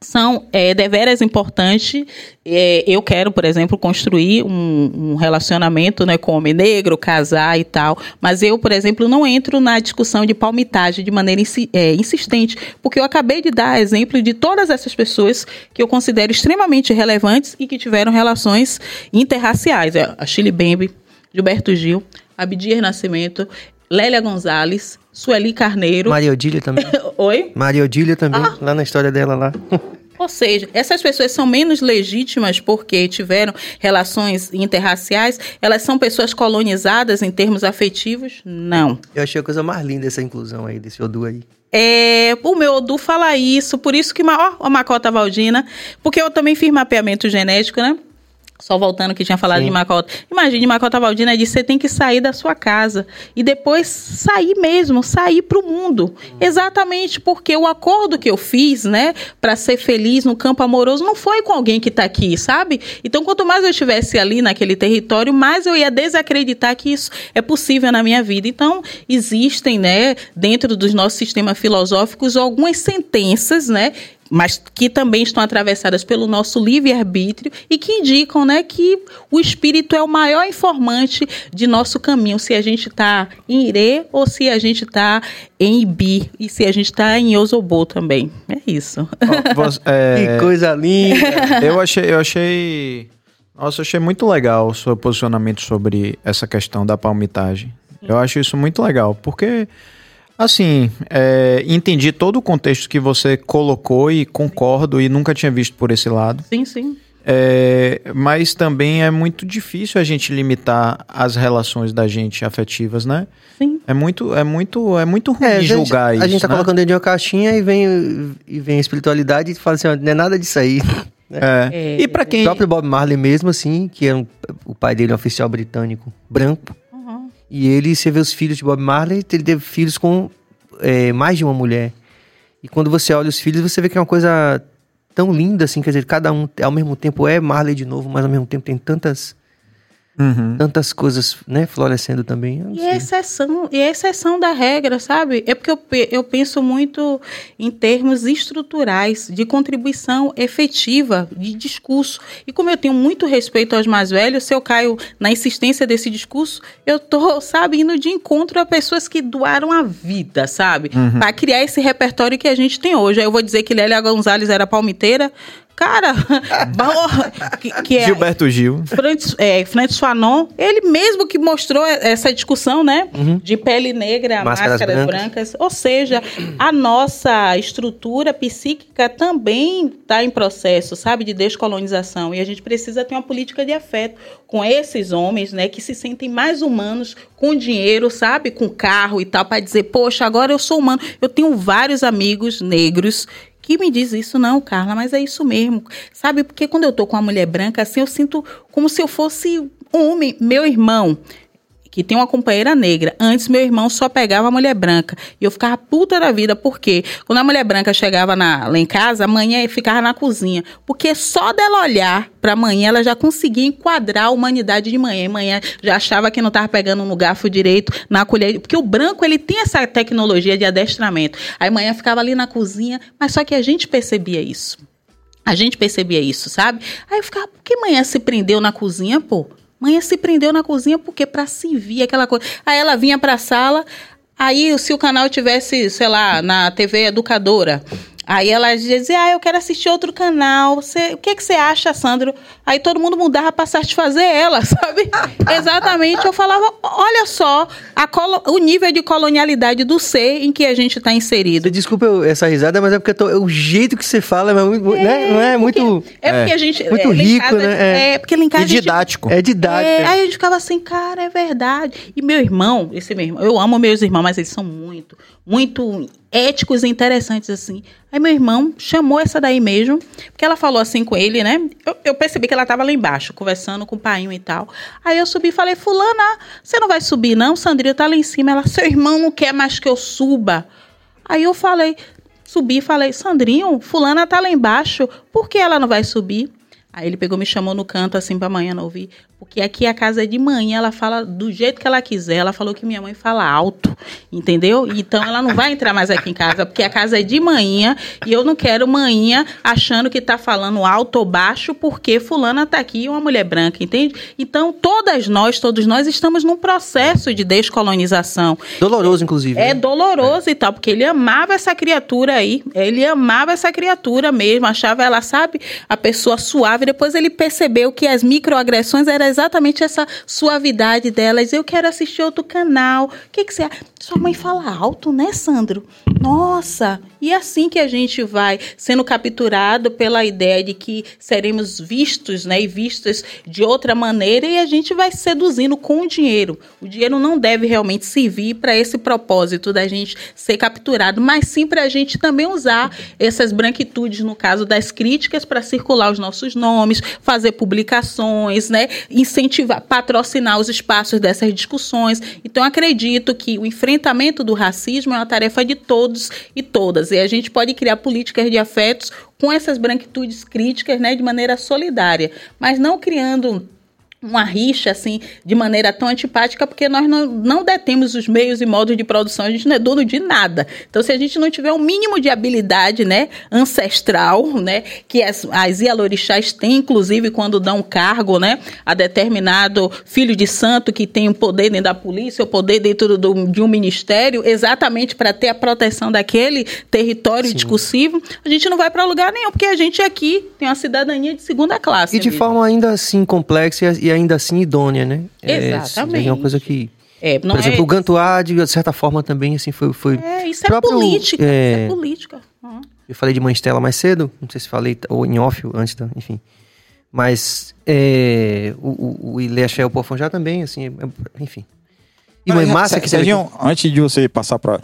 são é, deveras importantes. É, eu quero, por exemplo, construir um, um, relacionamento né, com homem negro, casar e tal, mas eu, por exemplo, não entro na discussão de palmitagem de maneira insi é, insistente, porque eu acabei de dar exemplo de todas essas pessoas que eu considero extremamente relevantes e que tiveram relações interraciais. É, a Chile Bembe, Gilberto Gil, Abdias Nascimento, Lélia Gonzalez, Sueli Carneiro. Maria Odília também. Oi? Maria Odília também, ah. lá na história dela lá. Ou seja, essas pessoas são menos legítimas porque tiveram relações interraciais? Elas são pessoas colonizadas em termos afetivos? Não. Eu achei a coisa mais linda essa inclusão aí, desse Odu aí. É, o meu Odu fala isso, por isso que ó, a Macota Valdina, porque eu também fiz mapeamento genético, né? Só voltando que tinha falado Sim. de Macota. Imagine, Macota Valdina disse: você tem que sair da sua casa e depois sair mesmo, sair para o mundo. Exatamente porque o acordo que eu fiz, né, para ser feliz no campo amoroso, não foi com alguém que está aqui, sabe? Então, quanto mais eu estivesse ali naquele território, mais eu ia desacreditar que isso é possível na minha vida. Então, existem, né, dentro dos nossos sistemas filosóficos, algumas sentenças, né, mas que também estão atravessadas pelo nosso livre-arbítrio e que indicam né, que o espírito é o maior informante de nosso caminho, se a gente está em Ire ou se a gente está em Ibi e se a gente está em Ozobo também. É isso. Oh, você, é... que coisa linda! eu achei, eu achei. Nossa, eu achei muito legal o seu posicionamento sobre essa questão da palmitagem. Eu acho isso muito legal, porque Assim, é, entendi todo o contexto que você colocou e concordo e nunca tinha visto por esse lado. Sim, sim. É, mas também é muito difícil a gente limitar as relações da gente afetivas, né? Sim. É muito, é muito, é muito ruim é, julgar gente, isso. A gente tá né? colocando dentro de uma caixinha e vem, e vem a espiritualidade e fala assim: não é nada disso aí. É. é. E para quem. O próprio Bob Marley, mesmo assim, que é um, o pai dele é um oficial britânico branco. E ele, você vê os filhos de Bob Marley, ele teve filhos com é, mais de uma mulher. E quando você olha os filhos, você vê que é uma coisa tão linda, assim, quer dizer, cada um ao mesmo tempo é Marley de novo, mas ao mesmo tempo tem tantas Uhum. Tantas coisas, né, florescendo também. E é exceção, e é exceção da regra, sabe? É porque eu, eu penso muito em termos estruturais, de contribuição efetiva, de discurso. E como eu tenho muito respeito aos mais velhos, se eu caio na insistência desse discurso, eu tô, sabe, indo de encontro a pessoas que doaram a vida, sabe? Uhum. Para criar esse repertório que a gente tem hoje. Aí eu vou dizer que Lélia Gonzalez era palmiteira, Cara, que, que é Gilberto Gil. Francis, é, Francis Fanon, ele mesmo que mostrou essa discussão, né? Uhum. De pele negra, máscaras, máscaras brancas. brancas. Ou seja, a nossa estrutura psíquica também está em processo, sabe? De descolonização. E a gente precisa ter uma política de afeto com esses homens, né? Que se sentem mais humanos com dinheiro, sabe? Com carro e tal, para dizer, poxa, agora eu sou humano. Eu tenho vários amigos negros que me diz isso, não, Carla, mas é isso mesmo. Sabe, porque quando eu tô com uma mulher branca, assim, eu sinto como se eu fosse um homem, meu irmão que tem uma companheira negra. Antes, meu irmão só pegava a mulher branca. E eu ficava puta da vida, porque quando a mulher branca chegava na, lá em casa, a mãe ficava na cozinha. Porque só dela olhar pra mãe, ela já conseguia enquadrar a humanidade de manhã. Manhã já achava que não estava pegando no garfo direito, na colher. Porque o branco, ele tem essa tecnologia de adestramento. Aí manhã ficava ali na cozinha, mas só que a gente percebia isso. A gente percebia isso, sabe? Aí eu ficava, por que manhã se prendeu na cozinha, pô? Mãe se prendeu na cozinha porque para se vir aquela coisa. Aí ela vinha para a sala, aí se o canal tivesse, sei lá, na TV educadora, Aí ela dizia, ah, eu quero assistir outro canal. Você, o que, que você acha, Sandro? Aí todo mundo mudava para satisfazer ela, sabe? Exatamente. Eu falava, olha só o nível de colonialidade do ser em que a gente está inserido. Desculpa essa risada, mas é porque tô, é o jeito que você fala é muito, é, né? não é muito... É porque a gente... Muito é, rico, né? É, é porque lá em casa... E didático. é didático. É, aí a gente ficava assim, cara, é verdade. E meu irmão, esse meu irmão, eu amo meus irmãos, mas eles são muito, muito éticos e interessantes assim. Aí meu irmão chamou essa daí mesmo, porque ela falou assim com ele, né? Eu, eu percebi que ela estava lá embaixo, conversando com o pai e tal. Aí eu subi e falei, fulana, você não vai subir não? Sandrinha tá lá em cima. Ela, seu irmão não quer mais que eu suba. Aí eu falei, subi e falei, Sandrinho, fulana tá lá embaixo, por que ela não vai subir? Aí ele pegou, me chamou no canto assim pra manhã não ouvir. Porque aqui a casa é de manhã, ela fala do jeito que ela quiser. Ela falou que minha mãe fala alto, entendeu? Então ela não vai entrar mais aqui em casa, porque a casa é de manhã e eu não quero manhã achando que tá falando alto ou baixo porque fulana tá aqui uma mulher branca, entende? Então todas nós, todos nós estamos num processo de descolonização. Doloroso, inclusive. É né? doloroso é. e tal, porque ele amava essa criatura aí, ele amava essa criatura mesmo, achava ela, sabe, a pessoa suave. Depois ele percebeu que as microagressões eram exatamente essa suavidade delas. Eu quero assistir outro canal. O que, que você Sua mãe fala alto, né, Sandro? Nossa! E é assim que a gente vai sendo capturado pela ideia de que seremos vistos, né, e vistas de outra maneira e a gente vai seduzindo com o dinheiro. O dinheiro não deve realmente servir para esse propósito da gente ser capturado, mas sim para a gente também usar essas branquitudes, no caso das críticas, para circular os nossos nomes, fazer publicações, né, incentivar, patrocinar os espaços dessas discussões. Então, acredito que o enfrentamento do racismo é uma tarefa de todos e todas. E a gente pode criar políticas de afetos com essas branquitudes críticas, né, de maneira solidária, mas não criando uma rixa assim de maneira tão antipática porque nós não, não detemos os meios e modos de produção, a gente não é dono de nada. Então, se a gente não tiver um mínimo de habilidade né, ancestral, né, que as, as Ialorixás têm, inclusive quando dão cargo né, a determinado filho de santo que tem o um poder dentro da polícia, o poder dentro do, de um ministério, exatamente para ter a proteção daquele território Sim. discursivo, a gente não vai para lugar nenhum, porque a gente aqui tem uma cidadania de segunda classe. E de forma ainda assim complexa e ainda assim idônea, né? É, Exatamente. É, uma coisa que. É, por exemplo, é... o Gantuá, de certa forma, também assim, foi. foi é, isso é próprio, é política. É... Isso é política. Uhum. Eu falei de Mãe Estela mais cedo, não sei se falei, ou em off antes, da, enfim. Mas é, o, o, o Ilé Pofon já também, assim, é, enfim. E mãe massa que Serginho, antes de você passar para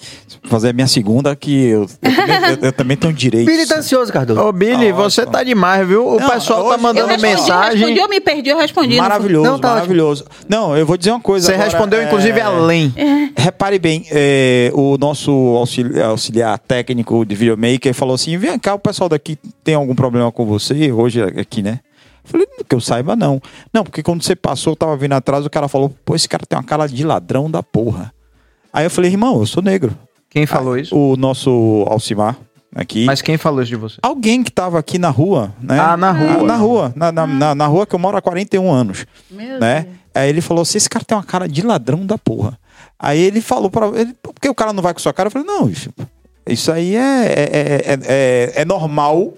fazer a minha segunda, que eu, eu, também, eu, eu também tenho direito. Billy tá ansioso, Cardoso. Ô, Billy, você tá demais, viu? O Não, pessoal tá mandando Eu respondi, mensagem. respondi, eu me perdi, eu respondi. Maravilhoso, Não, tá maravilhoso. Não, eu vou dizer uma coisa. Você agora, respondeu, é, inclusive, além. Repare bem, é, o nosso auxili- auxiliar técnico de videomaker falou assim: vem cá, o pessoal daqui tem algum problema com você hoje aqui, né? Eu falei, que eu saiba, não. Não, porque quando você passou, eu tava vindo atrás, o cara falou, pô, esse cara tem uma cara de ladrão da porra. Aí eu falei, irmão, eu sou negro. Quem falou Ah, isso? O nosso Alcimar aqui. Mas quem falou isso de você? Alguém que tava aqui na rua, né? Ah, na rua. Ah, na rua. Na, na, na, na rua que eu moro há 41 anos Meu né? Deus. Aí ele falou assim: esse cara tem uma cara de ladrão da porra. Aí ele falou para ele, por que o cara não vai com sua cara? Eu falei, não, bicho, isso aí é, é, é, é, é normal,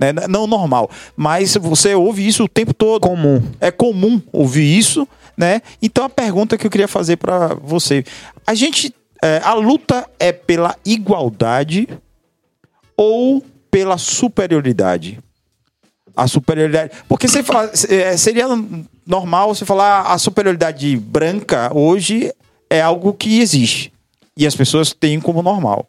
né? Não normal, mas você ouve isso o tempo todo. Comum. É comum ouvir isso, né? Então a pergunta que eu queria fazer para você: a gente, é, a luta é pela igualdade ou pela superioridade? A superioridade. Porque você fala, é, seria normal você falar a superioridade branca hoje é algo que existe. E as pessoas têm como normal.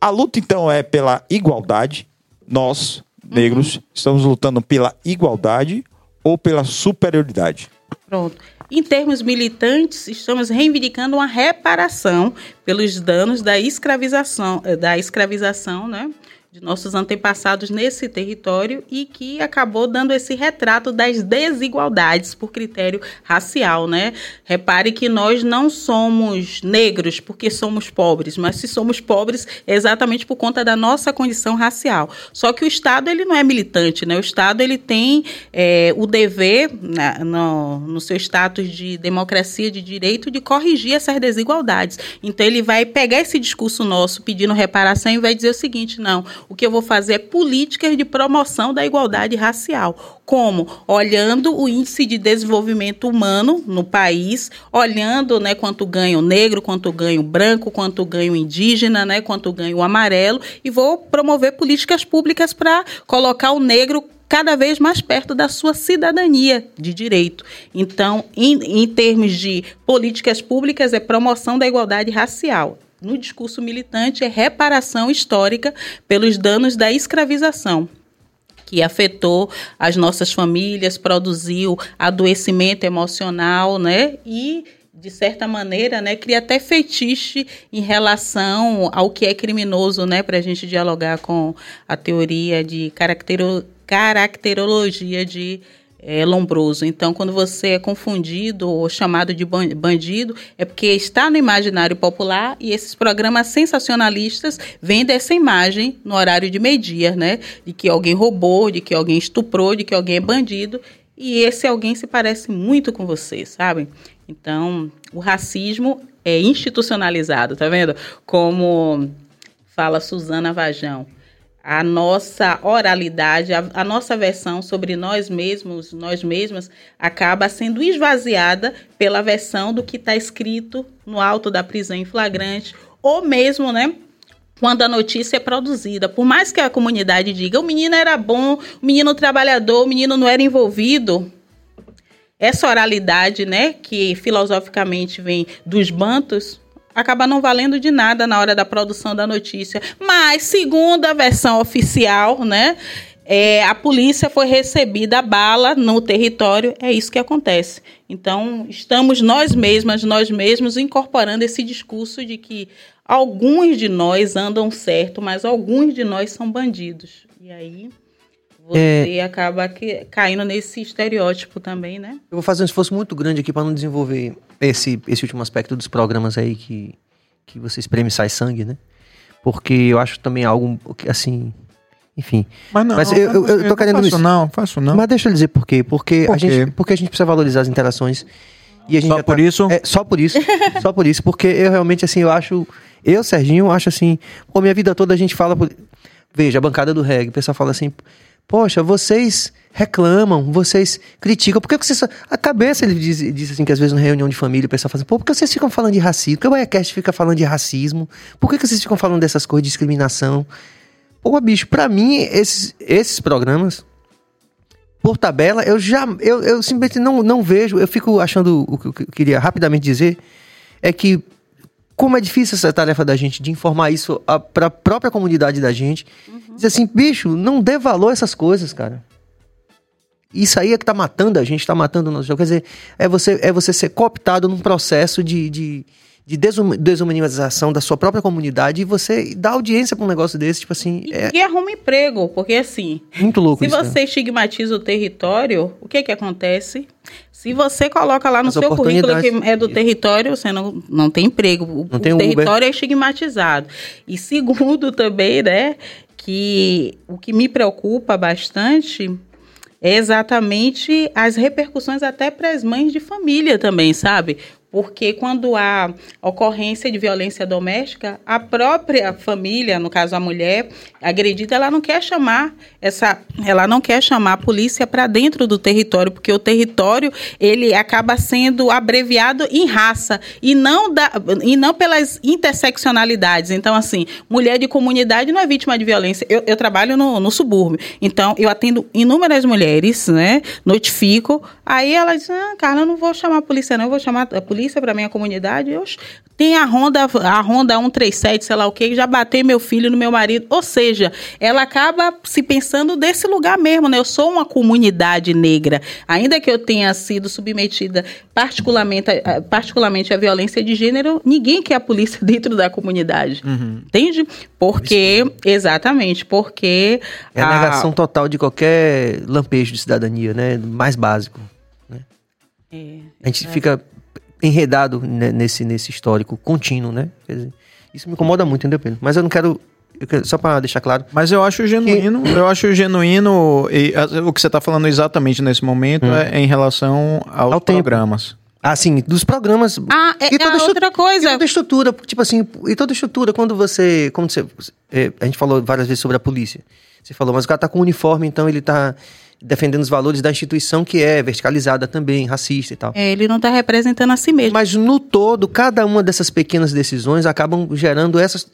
A luta, então, é pela igualdade. Nós, negros, estamos lutando pela igualdade ou pela superioridade. Pronto. Em termos militantes, estamos reivindicando uma reparação pelos danos da escravização, eh, da escravização, né? De nossos antepassados nesse território e que acabou dando esse retrato das desigualdades por critério racial, né? Repare que nós não somos negros porque somos pobres, mas se somos pobres é exatamente por conta da nossa condição racial. Só que o Estado ele não é militante, né? O Estado ele tem eh, o dever na- no, no seu status de democracia de direito de corrigir essas desigualdades. Então ele vai pegar esse discurso nosso pedindo reparação e vai dizer o seguinte: não, o que eu vou fazer é políticas de promoção da igualdade racial. Como? Olhando o índice de desenvolvimento humano no país, olhando né, quanto ganha o negro, quanto ganha o branco, quanto ganha o indígena, né, quanto ganha o amarelo, e vou promover políticas públicas para colocar o negro cada vez mais perto da sua cidadania de direito. Então, em, em termos de políticas públicas, é promoção da igualdade racial. No discurso militante, é reparação histórica pelos danos da escravização que afetou as nossas famílias, produziu adoecimento emocional, né? E de certa maneira, né, cria até fetiche em relação ao que é criminoso, né, para a gente dialogar com a teoria de caractero, caracterologia de é, Lombroso. Então, quando você é confundido ou chamado de ban- bandido, é porque está no imaginário popular e esses programas sensacionalistas vendem essa imagem no horário de meio-dia, né? De que alguém roubou, de que alguém estuprou, de que alguém é bandido. E esse alguém se parece muito com você, sabe? Então, o racismo é institucionalizado, tá vendo? Como fala Suzana Vajão a nossa oralidade, a, a, nossa versão sobre nós mesmos, nós mesmas, acaba sendo esvaziada pela versão do que está escrito no alto da prisão em flagrante, ou mesmo, né? Quando a notícia é produzida, por mais que a comunidade diga o menino era bom, o menino trabalhador, o menino não era envolvido, essa oralidade, né, que filosoficamente vem dos bantos, acaba não valendo de nada na hora da produção da notícia. Mas, segundo a versão oficial, né, é, a polícia foi recebida a bala no território, é isso que acontece. Então, estamos nós mesmas, nós mesmos, incorporando esse discurso de que alguns de nós andam certo, mas alguns de nós são bandidos. E aí você é... acaba que, caindo nesse estereótipo também, né? Eu vou fazer um esforço muito grande aqui para não desenvolver esse, esse último aspecto dos programas aí que, que você espreme e sai sangue, né? Porque eu acho também algo assim, enfim. Mas não, mas eu, eu, eu tô querendo não faço isso. não, faço não. Mas deixa eu dizer por quê. Porque, Por a gente, quê? porque a gente precisa valorizar as interações. E a gente Só já por tá- isso? É, só por isso. só por isso. Porque eu realmente, assim, eu acho. Eu, Serginho, acho assim. Pô, minha vida toda a gente fala. Por... Veja, a bancada do reggae, o pessoal fala assim. Poxa, vocês reclamam, vocês criticam. Por que vocês. só-" A cabeça, ele diz, diz assim, que às vezes na reunião de família o pessoal fala assim, pô, por que vocês ficam falando de racismo? Por que o Biacast fica falando de racismo? Por que, que vocês ficam falando dessas coisas de discriminação? Pô, bicho, pra mim, esses, esses programas por tabela, eu já. Eu, eu simplesmente não, não vejo. Eu fico achando. O que eu queria rapidamente dizer é que. Como é difícil essa tarefa da gente de informar isso para a própria comunidade da gente. Uhum. Dizer assim, bicho, não dê valor a essas coisas, cara. Isso aí é que tá matando a gente, tá matando o nosso jogo. Quer dizer, é você, é você ser cooptado num processo de, de, de desumanização da sua própria comunidade e você dá audiência para um negócio desse, tipo assim. E, é... e arruma emprego, porque assim. Muito louco Se isso, você né? estigmatiza o território, o que que acontece? Se você coloca lá no As seu currículo que é do território, você não, não tem emprego. O, não tem o território Uber. é estigmatizado. E segundo também, né, que o que me preocupa bastante é exatamente as repercussões até para as mães de família também, sabe? Porque quando há ocorrência de violência doméstica, a própria família, no caso a mulher agredida, ela não quer chamar essa, ela não quer chamar a polícia para dentro do território, porque o território ele acaba sendo abreviado em raça e não da, e não pelas interseccionalidades. Então assim, mulher de comunidade não é vítima de violência. Eu, eu trabalho no, no subúrbio, então eu atendo inúmeras mulheres, né? Notifico, aí elas dizem, ah, Carla, eu não vou chamar a polícia não, eu vou chamar a polícia para minha comunidade. Eu, tem a Honda, a Honda 137, sei lá o que, já bateu meu filho no meu marido. Ou seja, ela acaba se pensando desse lugar mesmo, né? Eu sou uma comunidade negra. Ainda que eu tenha sido submetida particularmente, particularmente à violência de gênero, ninguém quer a polícia dentro da comunidade. Uhum. Entende? Porque, exatamente, porque... É a negação total de qualquer lampejo de cidadania, né? Mais básico. Né? É, a gente é. fica enredado nesse, nesse histórico contínuo, né? Dizer, isso me incomoda muito, entendeu, Pedro? Mas eu não quero só para deixar claro. Mas eu acho genuíno, que... eu acho genuíno, e, o que você está falando exatamente nesse momento hum. é em relação aos Ao programas. Tempo. Ah, sim, dos programas. Ah, é, e toda é outra coisa. E toda estrutura, tipo assim, e toda estrutura, quando você. Como você é, a gente falou várias vezes sobre a polícia. Você falou, mas o cara tá com uniforme, então ele tá defendendo os valores da instituição que é verticalizada também, racista e tal. É, ele não está representando a si mesmo. Mas no todo, cada uma dessas pequenas decisões acabam gerando essas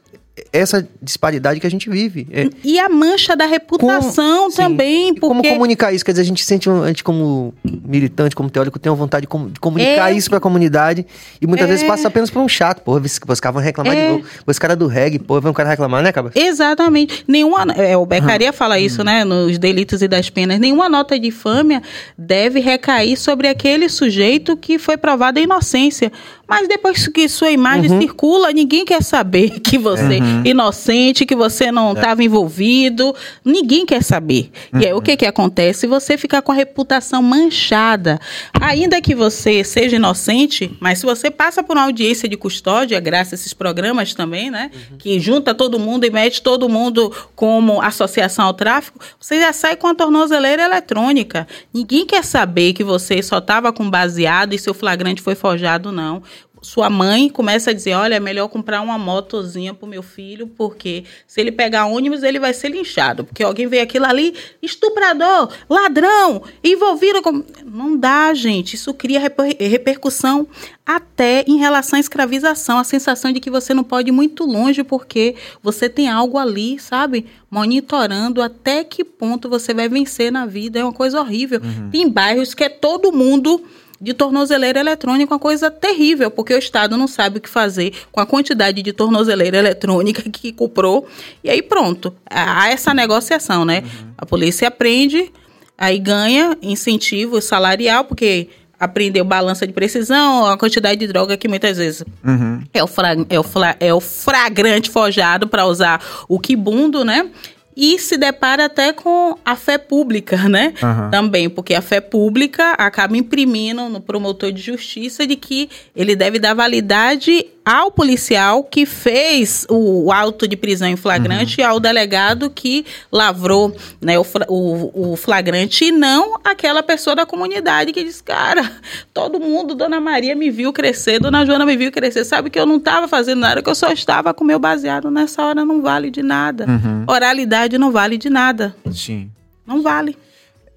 essa disparidade que a gente vive. É. E a mancha da reputação como, também. Porque... Como comunicar isso? Quer dizer, a gente sente, a gente como militante, como teórico, tem uma vontade de comunicar é. isso para a comunidade e muitas é. vezes passa apenas por um chato. Pô, os caras vão reclamar de é. novo. Os caras do reggae, pô, vão um cara reclamar, né, cara? Exatamente. Nenhuma, é, o Becaria uhum. fala isso, uhum. né, nos delitos e das penas. Nenhuma nota de infâmia deve recair sobre aquele sujeito que foi provado a inocência. Mas depois que sua imagem uhum. circula, ninguém quer saber que você uhum. inocente, que você não estava é. envolvido. Ninguém quer saber. Uhum. E aí o que que acontece? Você fica com a reputação manchada. Ainda que você seja inocente, mas se você passa por uma audiência de custódia, graças a esses programas também, né? Uhum. Que junta todo mundo e mete todo mundo como associação ao tráfico, você já sai com a tornozeleira eletrônica. Ninguém quer saber que você só estava com baseado e seu flagrante foi forjado, não sua mãe começa a dizer: olha, é melhor comprar uma motozinha pro meu filho, porque se ele pegar ônibus, ele vai ser linchado. Porque alguém vê aquilo ali, estuprador, ladrão, envolvido com. Não dá, gente. Isso cria reper repercussão até em relação à escravização. A sensação de que você não pode ir muito longe, porque você tem algo ali, sabe? Monitorando até que ponto você vai vencer na vida. É uma coisa horrível. Uhum. Tem bairros que é todo mundo de tornozeleira eletrônica uma coisa terrível, porque o Estado não sabe o que fazer com a quantidade de tornozeleira eletrônica que comprou. E aí pronto, há essa negociação, né? Uhum. A polícia aprende, aí ganha incentivo salarial, porque aprendeu balança de precisão, a quantidade de droga que muitas vezes uhum. é, o fra, é, o fra, é o fragrante forjado para usar o quibundo, né? E se depara até com a fé pública, né? Uhum. Também, porque a fé pública acaba imprimindo no promotor de justiça de que ele deve dar validade ao policial que fez o auto de prisão em flagrante uhum. e ao delegado que lavrou né, o, o, o, flagrante e não aquela pessoa da comunidade que diz, cara, todo mundo, Dona Maria me viu crescer, Dona Joana me viu crescer, sabe que eu não estava fazendo nada, que eu só estava com meu baseado, nessa hora não vale de nada. Uhum. Oralidade não vale de nada. Sim. Não vale.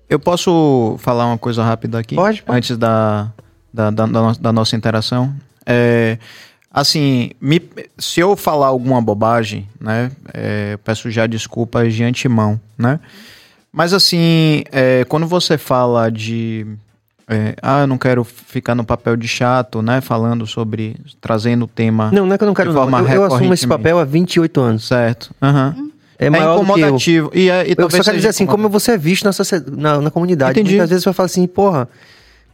Eu posso falar uma coisa rápida aqui? Pode. pode. Antes da, da, da, da nossa interação. É, Assim, me, se eu falar alguma bobagem, né, é, peço já desculpas de antemão, né? Mas assim, é, quando você fala de é, ah, eu não quero ficar no papel de chato, né? Falando sobre. trazendo o tema. Não, não é que eu não quero, não. Eu, eu assumo esse papel há 28 anos. Certo. Uhum. É, maior é incomodativo. E, é, e eu só quero dizer assim, como você é visto na, na, na comunidade. Entendi. Muitas vezes você vai falar assim, porra,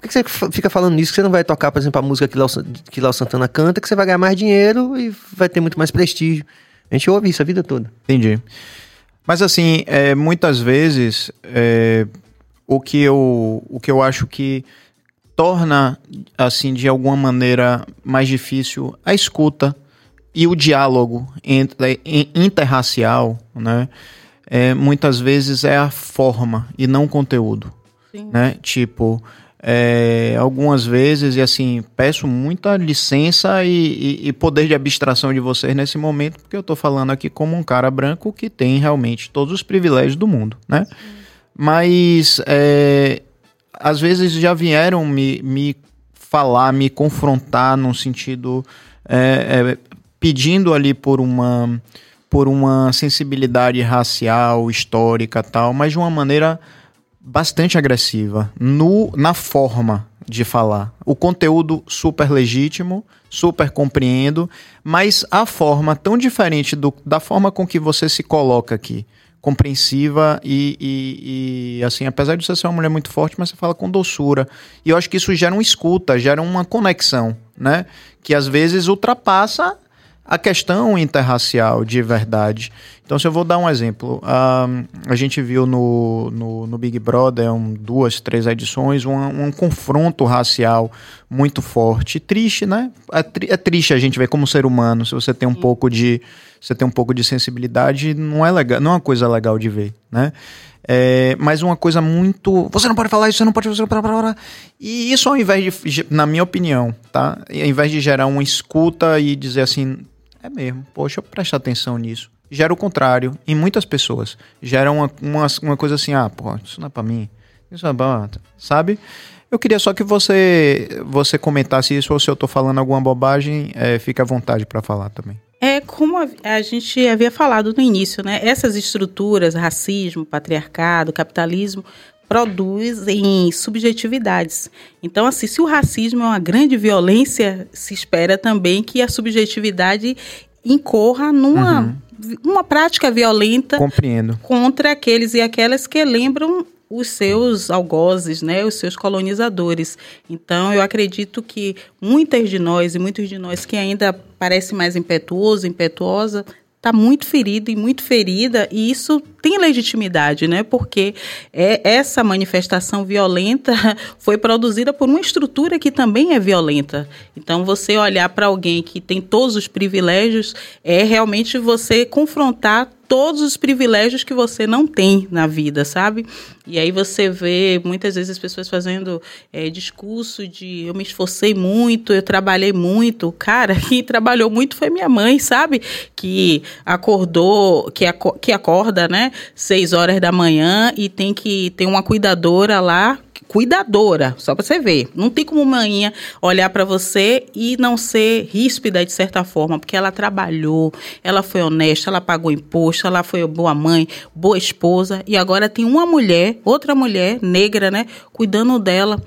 por que você fica falando nisso? Que você não vai tocar, por exemplo, a música que Léo, que Léo Santana canta, que você vai ganhar mais dinheiro e vai ter muito mais prestígio. A gente ouve isso a vida toda. Entendi. Mas assim, é, muitas vezes, é, o que eu, o que eu acho que torna, assim, de alguma maneira mais difícil a escuta e o diálogo entre, interracial, né? É, muitas vezes é a forma e não o conteúdo, Sim. né? Tipo, é, algumas vezes, e assim, peço muita licença e, e, e, poder de abstração de vocês nesse momento, porque eu estou falando aqui como um cara branco que tem realmente todos os privilégios do mundo, né? Sim. Mas é, às vezes já vieram me, me falar, me confrontar num sentido é, é, pedindo ali por uma por uma sensibilidade racial, histórica, tal, mas de uma maneira bastante agressiva no na forma de falar. O conteúdo super legítimo, super compreendo, mas a forma tão diferente do, da forma com que você se coloca aqui compreensiva e, e, e, assim, apesar de você ser uma mulher muito forte, mas você fala com doçura. E eu acho que isso gera uma escuta, gera uma conexão, né? Que às vezes ultrapassa a questão interracial de verdade. Então, se eu vou dar um exemplo, um, a gente viu no, no, no Big Brother, um, duas, três edições, um, um, confronto racial muito forte. Triste, né? É, tri é, triste a gente ver como ser humano, se você tem um Sim. pouco de. Você tem um pouco de sensibilidade, não é legal, não é uma coisa legal de ver, né? É, mas uma coisa muito. Você não pode falar isso, você não pode fazer. E isso, ao invés de. Na minha opinião, tá? Ao invés de gerar uma escuta e dizer assim, é mesmo, poxa, eu prestar atenção nisso. Gera o contrário em muitas pessoas. Gera uma, uma, uma coisa assim, ah, pô, isso não é pra mim. Isso é bom, sabe? Eu queria só que você você comentasse isso ou se eu tô falando alguma bobagem, é, fica à vontade para falar também. É como a, a, gente havia falado no início, né? Essas estruturas, racismo, patriarcado, capitalismo, produzem subjetividades. Então, assim, se o racismo é uma grande violência, se espera também que a subjetividade incorra numa uhum. uma prática violenta Compreendo. contra aqueles e aquelas que lembram os seus algozes, né, os seus colonizadores. Então, eu acredito que muitas de nós e muitos de nós que ainda parece mais impetuoso, impetuosa, está muito ferido e muito ferida, e isso tem legitimidade, né? Porque é, essa manifestação violenta foi produzida por uma estrutura que também é violenta. Então, você olhar para alguém que tem todos os privilégios é realmente você confrontar todos os privilégios que você não tem na vida, sabe? E aí você vê muitas vezes as pessoas fazendo é, discurso de eu me esforcei muito, eu trabalhei muito. Cara, quem trabalhou muito foi minha mãe, sabe? Que acordou, que, aco que acorda, né? Seis horas da manhã e tem que ter uma cuidadora lá cuidadora, só para você ver. Não tem como manhã olhar para você e não ser ríspida de certa forma, porque ela trabalhou, ela foi honesta, ela pagou imposto, ela foi boa mãe, boa esposa e agora tem uma mulher, outra mulher negra, né, cuidando dela,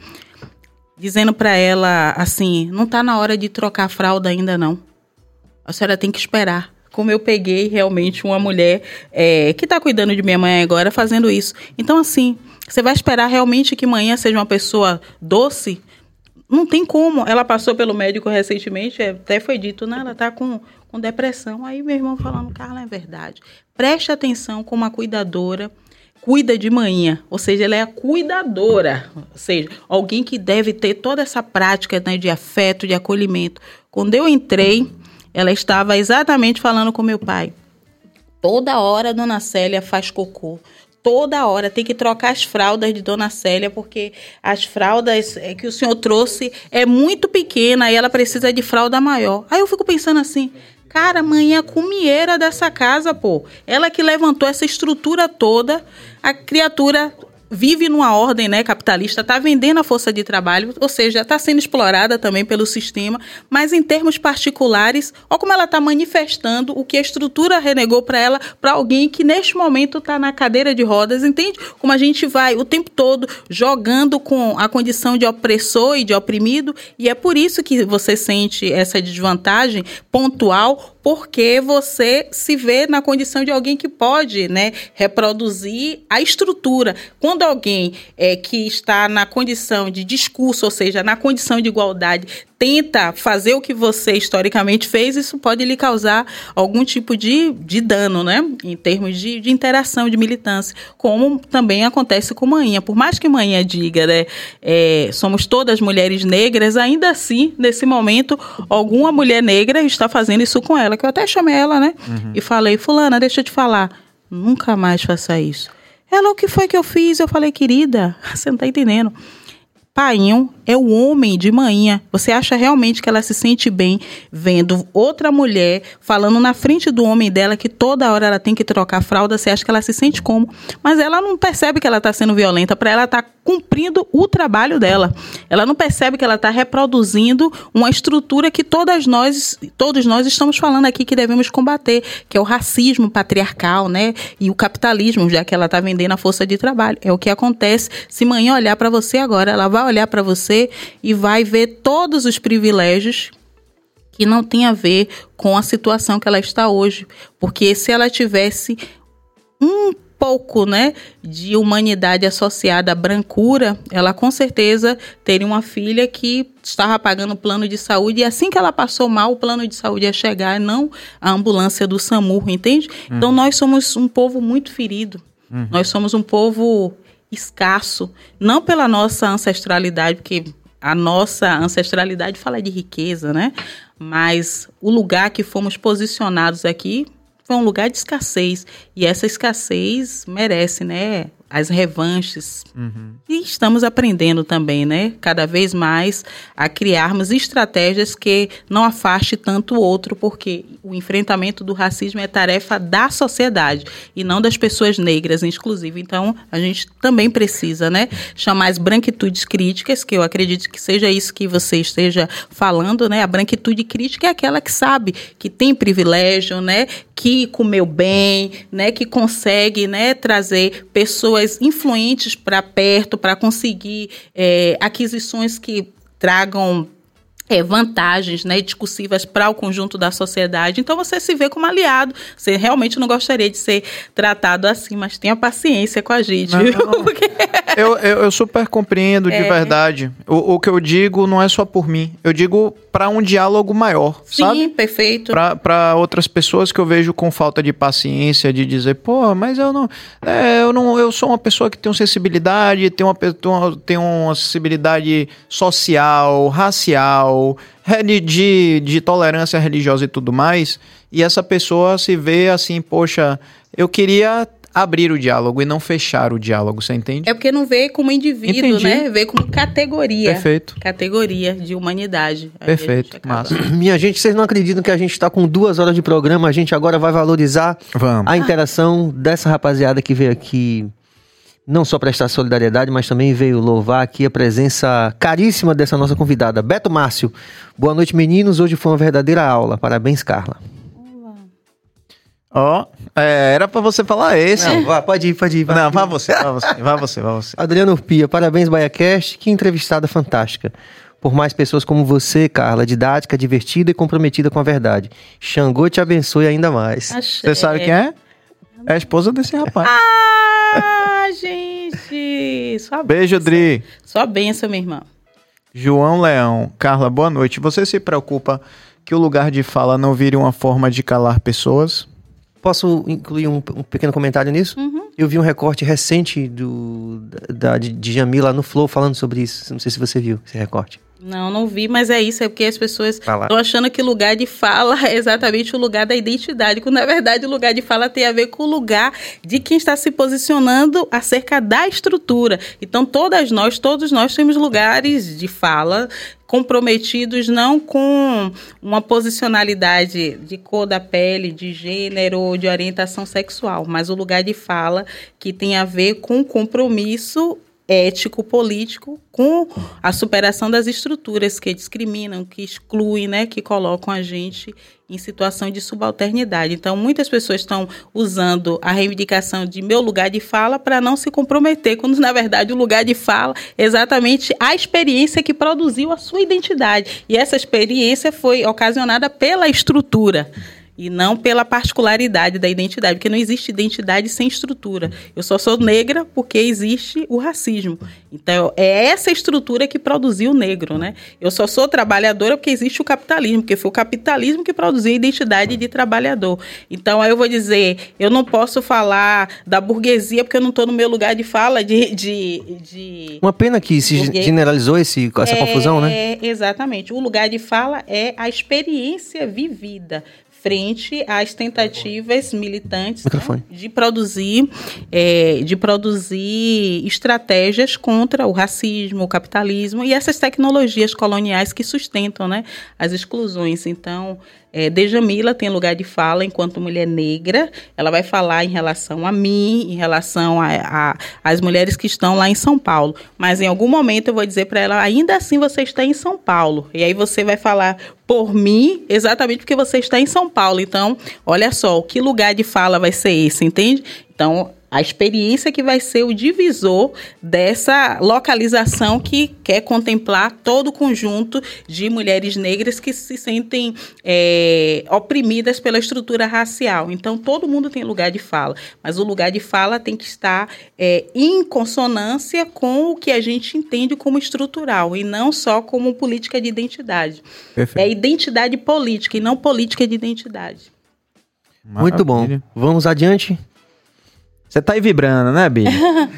dizendo para ela assim, não tá na hora de trocar a fralda ainda não. A senhora tem que esperar como eu peguei realmente uma mulher é, que está cuidando de minha mãe agora fazendo isso. Então, assim, você vai esperar realmente que manhã seja uma pessoa doce? Não tem como. Ela passou pelo médico recentemente, é, até foi dito, né? Ela está com, com depressão. Aí meu irmão falando, Carla, é verdade. Preste atenção como a cuidadora cuida de manhã, ou seja, ela é a cuidadora, ou seja, alguém que deve ter toda essa prática né, de afeto, de acolhimento. Quando eu entrei, ela estava exatamente falando com meu pai. Toda hora a dona Célia faz cocô toda hora. Tem que trocar as fraldas de Dona Célia, porque as fraldas é, que o senhor trouxe é muito pequena e ela precisa de fralda maior. Aí eu fico pensando assim, cara, mãe é a cumieira dessa casa, pô. Ela que levantou essa estrutura toda, a criatura vive numa ordem né, capitalista, está vendendo a força de trabalho, ou seja, está sendo explorada também pelo sistema, mas em termos particulares, olha como ela está manifestando o que a estrutura renegou para ela, para alguém que neste momento está na cadeira de rodas, entende? Como a gente vai o tempo todo jogando com a condição de opressor e de oprimido, e é por isso que você sente essa desvantagem pontual, porque você se vê na condição de alguém que pode né, reproduzir a estrutura. Quando alguém é, que está na condição de discurso, ou seja, na condição de igualdade, tenta fazer o que você historicamente fez, isso pode lhe causar algum tipo de, de dano, né? Em termos de, de interação, de militância, como também acontece com Manhã. Por mais que Manhã diga, né, é, somos todas mulheres negras, ainda assim, nesse momento, alguma mulher negra está fazendo isso com ela, que eu até chamei ela, né? Uhum. E falei, fulana, deixa eu te falar, nunca mais faça isso. Ela, o que foi que eu fiz? Eu falei, querida, você não está entendendo. Painho é o homem de manhã. Você acha realmente que ela se sente bem vendo outra mulher falando na frente do homem dela que toda hora ela tem que trocar fralda? Você acha que ela se sente como? Mas ela não percebe que ela está sendo violenta. Para ela está cumprindo o trabalho dela. Ela não percebe que ela está reproduzindo uma estrutura que todas nós, todos nós estamos falando aqui que devemos combater, que é o racismo patriarcal, né? E o capitalismo, já que ela está vendendo a força de trabalho. É o que acontece se manhã olhar para você agora, ela vai olhar para você e vai ver todos os privilégios que não tem a ver com a situação que ela está hoje. Porque se ela tivesse um pouco, né, de humanidade associada à brancura, ela com certeza teria uma filha que estava pagando plano de saúde e assim que ela passou mal, o plano de saúde ia chegar, não a ambulância do SAMU, entende? Uhum. Então nós somos um povo muito ferido. Uhum. Nós somos um povo escasso, não pela nossa ancestralidade, porque a nossa ancestralidade fala de riqueza, né? Mas o lugar que fomos posicionados aqui foi um lugar de escassez. E essa escassez merece, né? As revanches. Uhum. E estamos aprendendo também, né? Cada vez mais a criarmos estratégias que não afaste tanto o outro, porque o enfrentamento do racismo é tarefa da sociedade e não das pessoas negras, inclusive. Então, a gente também precisa, né? Chamar as branquitudes críticas, que eu acredito que seja isso que você esteja falando, né? A branquitude crítica é aquela que sabe que tem privilégio, né? Que comeu bem, né? Que consegue, né? Trazer pessoas pessoas influentes para perto para conseguir é, aquisições que tragam é, vantagens né, discursivas para o conjunto da sociedade. Então você se vê como aliado. Você realmente não gostaria de ser tratado assim, mas tenha paciência com a gente. Porque... eu, eu, eu, super compreendo de é. verdade. O, o que eu digo não é só por mim. Eu digo para um diálogo maior. Sim, sabe? perfeito. Para outras pessoas que eu vejo com falta de paciência, de dizer, pô, mas eu não. É, eu não. Eu sou uma pessoa que tem sensibilidade, tem uma, tem uma sensibilidade social, racial de, de tolerância religiosa e tudo mais, e essa pessoa se vê assim, poxa, eu queria abrir o diálogo e não fechar o diálogo, você entende? É porque não vê como indivíduo, Entendi. né? Vê como categoria. Perfeito. Categoria de humanidade. Perfeito. Massa. Minha gente, vocês não acreditam que a gente está com duas horas de programa, a gente agora vai valorizar Vamos. a interação dessa rapaziada que veio aqui não só prestar solidariedade, mas também veio louvar aqui a presença caríssima dessa nossa convidada, Beto Márcio. Boa noite, meninos. Hoje foi uma verdadeira aula. Parabéns, Carla. Ó, oh, é, era para você falar esse. Não, vá, pode ir, pode ir. Vai. Não, vá você, vá você, vá você, vá você. Adriano Pia, parabéns, BaiaCast. Que entrevistada fantástica. Por mais pessoas como você, Carla, didática, divertida e comprometida com a verdade. Xangô te abençoe ainda mais. Você sabe quem é? É a esposa desse rapaz. Ah! Gente! Sua Beijo, Dri. Sua benção, minha irmã. João Leão. Carla, boa noite. Você se preocupa que o lugar de fala não vire uma forma de calar pessoas? Posso incluir um, um pequeno comentário nisso? Uhum. Eu vi um recorte recente do, da, de, de Jamila no Flow falando sobre isso. Não sei se você viu esse recorte. Não, não vi, mas é isso, é porque as pessoas estão achando que lugar de fala é exatamente o lugar da identidade, quando na verdade o lugar de fala tem a ver com o lugar de quem está se posicionando acerca da estrutura. Então, todas nós, todos nós temos lugares de fala comprometidos não com uma posicionalidade de cor da pele, de gênero ou de orientação sexual, mas o lugar de fala que tem a ver com compromisso ético político com a superação das estruturas que discriminam, que excluem, né, que colocam a gente em situação de subalternidade. Então, muitas pessoas estão usando a reivindicação de meu lugar de fala para não se comprometer, quando na verdade o lugar de fala é exatamente a experiência que produziu a sua identidade. E essa experiência foi ocasionada pela estrutura e não pela particularidade da identidade, porque não existe identidade sem estrutura. Eu só sou negra porque existe o racismo. Então, é essa estrutura que produziu o negro, né? Eu só sou trabalhadora porque existe o capitalismo, porque foi o capitalismo que produziu a identidade de trabalhador. Então, aí eu vou dizer, eu não posso falar da burguesia porque eu não estou no meu lugar de fala de... de, de Uma pena que se burguês. generalizou esse, essa é, confusão, né? É, exatamente. O lugar de fala é a experiência vivida frente às tentativas militantes né, de produzir é, de produzir estratégias contra o racismo, o capitalismo e essas tecnologias coloniais que sustentam né, as exclusões. Então, é, Dejamila tem lugar de fala enquanto mulher negra. Ela vai falar em relação a mim, em relação às mulheres que estão lá em São Paulo. Mas em algum momento eu vou dizer para ela: ainda assim você está em São Paulo. E aí você vai falar por mim, exatamente porque você está em São Paulo. Então, olha só, que lugar de fala vai ser esse, entende? Então, a experiência que vai ser o divisor dessa localização que quer contemplar todo o conjunto de mulheres negras que se sentem é, oprimidas pela estrutura racial. Então, todo mundo tem lugar de fala, mas o lugar de fala tem que estar é, em consonância com o que a gente entende como estrutural e não só como política de identidade. Perfeito. É identidade política e não política de identidade. Maravilha. Muito bom. Vamos adiante. Você tá aí vibrando, né, Billy?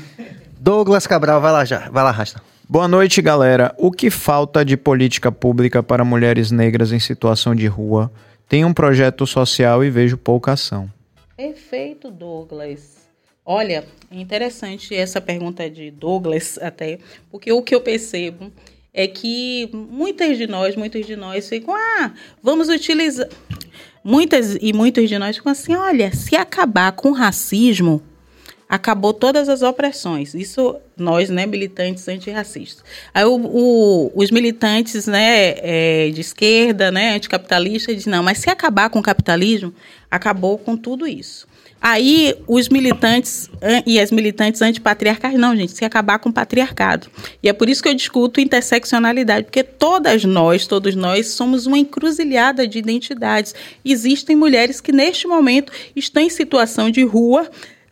Douglas Cabral, vai lá já, vai lá, Rasta. Boa noite, galera. O que falta de política pública para mulheres negras em situação de rua? Tem um projeto social e vejo pouca ação. Perfeito, Douglas. Olha, é interessante essa pergunta de Douglas até, porque o que eu percebo é que muitas de nós, muitos de nós ficam, ah, vamos utilizar. Muitas e muitos de nós ficam assim, olha, se acabar com o racismo, acabou todas as opressões. Isso nós, né, militantes antirracistas. Aí o, o, os militantes, né, é, de esquerda, né, anticapitalistas, dizem, não, mas se acabar com o capitalismo, acabou com tudo isso. Aí os militantes e as militantes antipatriarcais, não, gente, se acabar com o patriarcado. E é por isso que eu discuto interseccionalidade, porque todas nós, todos nós, somos uma encruzilhada de identidades. Existem mulheres que neste momento estão em situação de rua,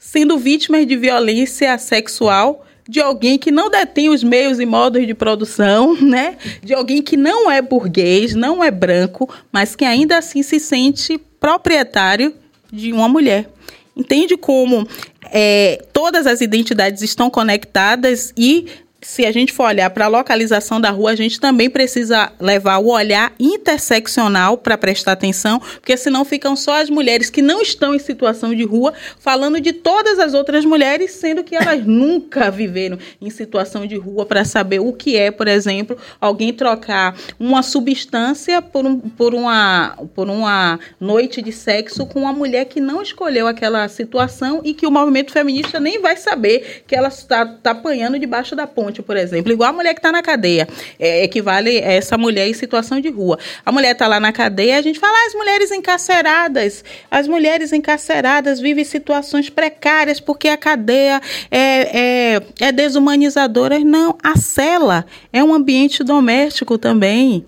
sendo vítimas de violência sexual de alguém que não detém os meios e modos de produção, né? De alguém que não é burguês, não é branco, mas que ainda assim se sente proprietário de uma mulher. Entende como é, todas as identidades estão conectadas e se a gente for olhar para a localização da rua, a gente também precisa levar o olhar interseccional para prestar atenção, porque senão ficam só as mulheres que não estão em situação de rua falando de todas as outras mulheres, sendo que elas nunca viveram em situação de rua para saber o que é, por exemplo, alguém trocar uma substância por, um, por, uma, por uma noite de sexo com uma mulher que não escolheu aquela situação e que o movimento feminista nem vai saber que ela está tá apanhando debaixo da ponte por exemplo, igual a mulher que está na cadeia, é, equivale a essa mulher em situação de rua. A mulher está lá na cadeia, a gente fala, ah, as mulheres encarceradas, as mulheres encarceradas vivem situações precárias porque a cadeia é, é, é desumanizadora. Não, a cela é um ambiente doméstico também.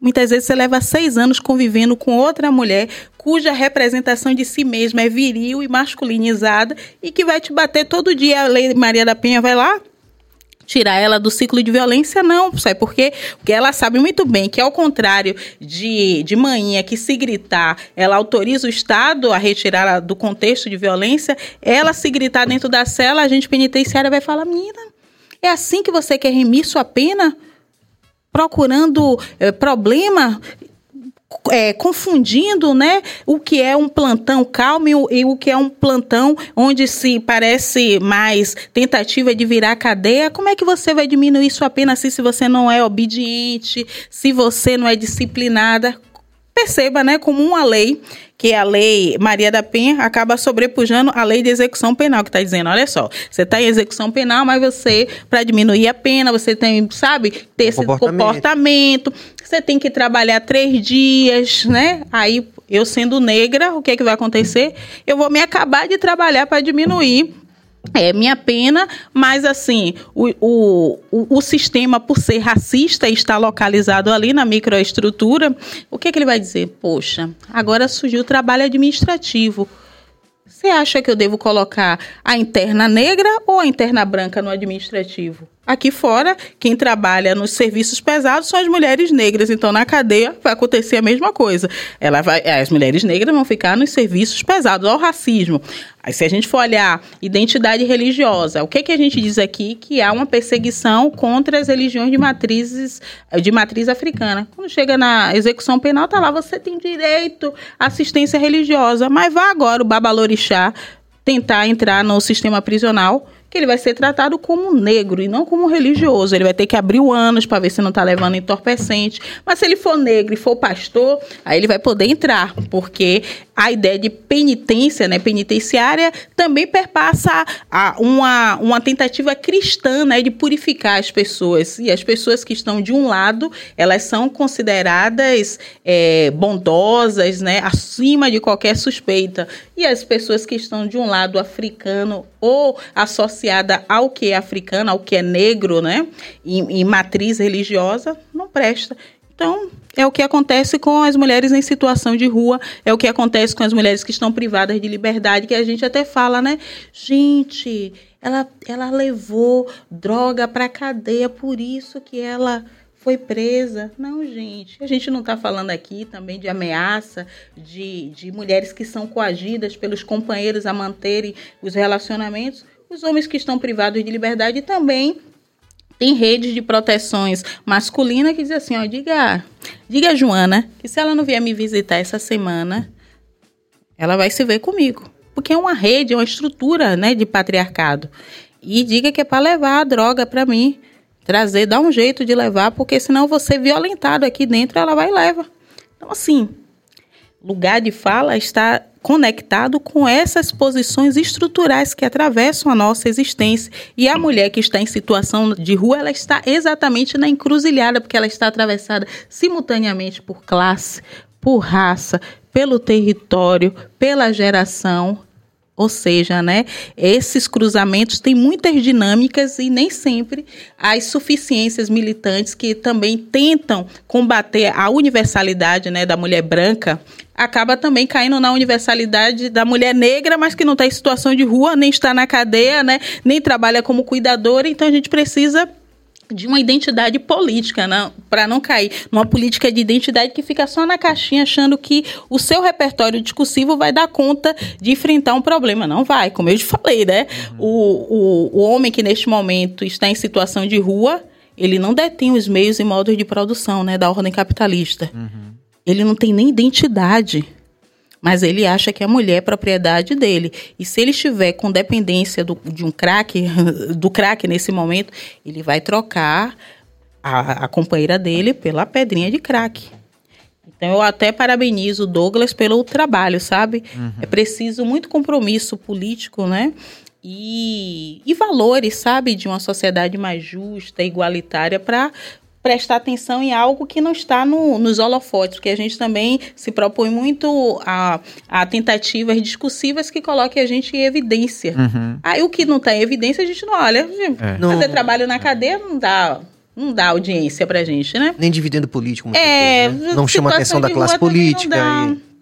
Muitas vezes você leva seis anos convivendo com outra mulher cuja representação de si mesma é viril e masculinizada e que vai te bater todo dia. A Lei Maria da Penha vai lá, tirar ela do ciclo de violência, não, sabe por quê? Porque ela sabe muito bem que, ao contrário de, de manhã que se gritar, ela autoriza o Estado a retirá-la do contexto de violência, ela se gritar dentro da cela, a gente penitenciária vai falar, menina, é assim que você quer remir sua pena? procurando é, problema é, confundindo né, o que é um plantão calmo e o que é um plantão onde se parece mais tentativa de virar cadeia. Como é que você vai diminuir isso apenas assim, se você não é obediente, se você não é disciplinada? Perceba, né, como uma lei, que é a lei Maria da Penha, acaba sobrepujando a lei de execução penal, que está dizendo, olha só, você está em execução penal, mas você, para diminuir a pena, você tem, sabe, ter esse comportamento. comportamento, você tem que trabalhar três dias, né? Aí, eu sendo negra, o que é que vai acontecer? Eu vou me acabar de trabalhar para diminuir é minha pena, mas assim, o, o, o, sistema, por ser racista e estar localizado ali na microestrutura, o que, é que ele vai dizer? Poxa, agora surgiu o trabalho administrativo. Você acha que eu devo colocar a interna negra ou a interna branca no administrativo? Aqui fora, quem trabalha nos serviços pesados são as mulheres negras. Então, na cadeia vai acontecer a mesma coisa. Ela vai, as mulheres negras vão ficar nos serviços pesados. Olha o racismo. Aí, se a gente for olhar identidade religiosa, o que, que a gente diz aqui? Que há uma perseguição contra as religiões de matrizes de matriz africana. Quando chega na execução penal, tá lá, você tem direito à assistência religiosa. Mas vá agora o babalorixá tentar entrar no sistema prisional que ele vai ser tratado como negro e não como religioso. Ele vai ter que abrir o ânus para ver se não está levando entorpecente. Mas se ele for negro e for pastor, aí ele vai poder entrar, porque a ideia de penitência, né, penitenciária, também perpassa a uma, uma tentativa cristã né, de purificar as pessoas. E as pessoas que estão de um lado, elas são consideradas é, bondosas, né, acima de qualquer suspeita. E as pessoas que estão de um lado africano ou associada ao que é africano, ao que é negro, né, em, em matriz religiosa, não presta. Então, é o que acontece com as mulheres em situação de rua, é o que acontece com as mulheres que estão privadas de liberdade, que a gente até fala, né? Gente, ela, ela levou droga para cadeia, por isso que ela foi presa. Não, gente, a gente não está falando aqui também de ameaça, de, de mulheres que são coagidas pelos companheiros a manterem os relacionamentos. Os homens que estão privados de liberdade também tem redes de proteções masculina que diz assim, ó, diga, diga a Joana que se ela não vier me visitar essa semana, ela vai se ver comigo. Porque é uma rede, é uma estrutura, né, de patriarcado. E diga que é para levar a droga para mim, trazer, dá um jeito de levar, porque senão ser violentado aqui dentro, ela vai e leva. Então assim, lugar de fala está conectado com essas posições estruturais que atravessam a nossa existência. E a mulher que está em situação de rua, ela está exatamente na encruzilhada, porque ela está atravessada simultaneamente por classe, por raça, pelo território, pela geração ou seja, né, esses cruzamentos têm muitas dinâmicas e nem sempre as suficiências militantes que também tentam combater a universalidade né, da mulher branca acaba também caindo na universalidade da mulher negra, mas que não está em situação de rua, nem está na cadeia, né, nem trabalha como cuidadora. Então a gente precisa de uma identidade política, né? para não cair numa política de identidade que fica só na caixinha achando que o seu repertório discursivo vai dar conta de enfrentar um problema. Não vai, como eu te falei, né? O, o, o homem que neste momento está em situação de rua, ele não detém os meios e modos de produção né, da ordem capitalista. Uhum. Ele não tem nem identidade mas ele acha que a mulher é propriedade dele. E se ele estiver com dependência do, de um crack, do crack nesse momento, ele vai trocar a, a companheira dele pela pedrinha de crack. Então eu até parabenizo o Douglas pelo trabalho, sabe? Uhum. É preciso muito compromisso político, né? E, e valores, sabe, de uma sociedade mais justa, igualitária, para prestar atenção em algo que não está no, nos holofotes, porque a gente também se propõe muito a, a tentativas discursivas que coloquem a gente em evidência. Uhum. Aí o que não está em evidência, a gente não olha. É. Fazer trabalho na cadeia não dá não dá audiência pra gente, né? Nem dividendo político. É, né? Não chama a atenção da classe política. E,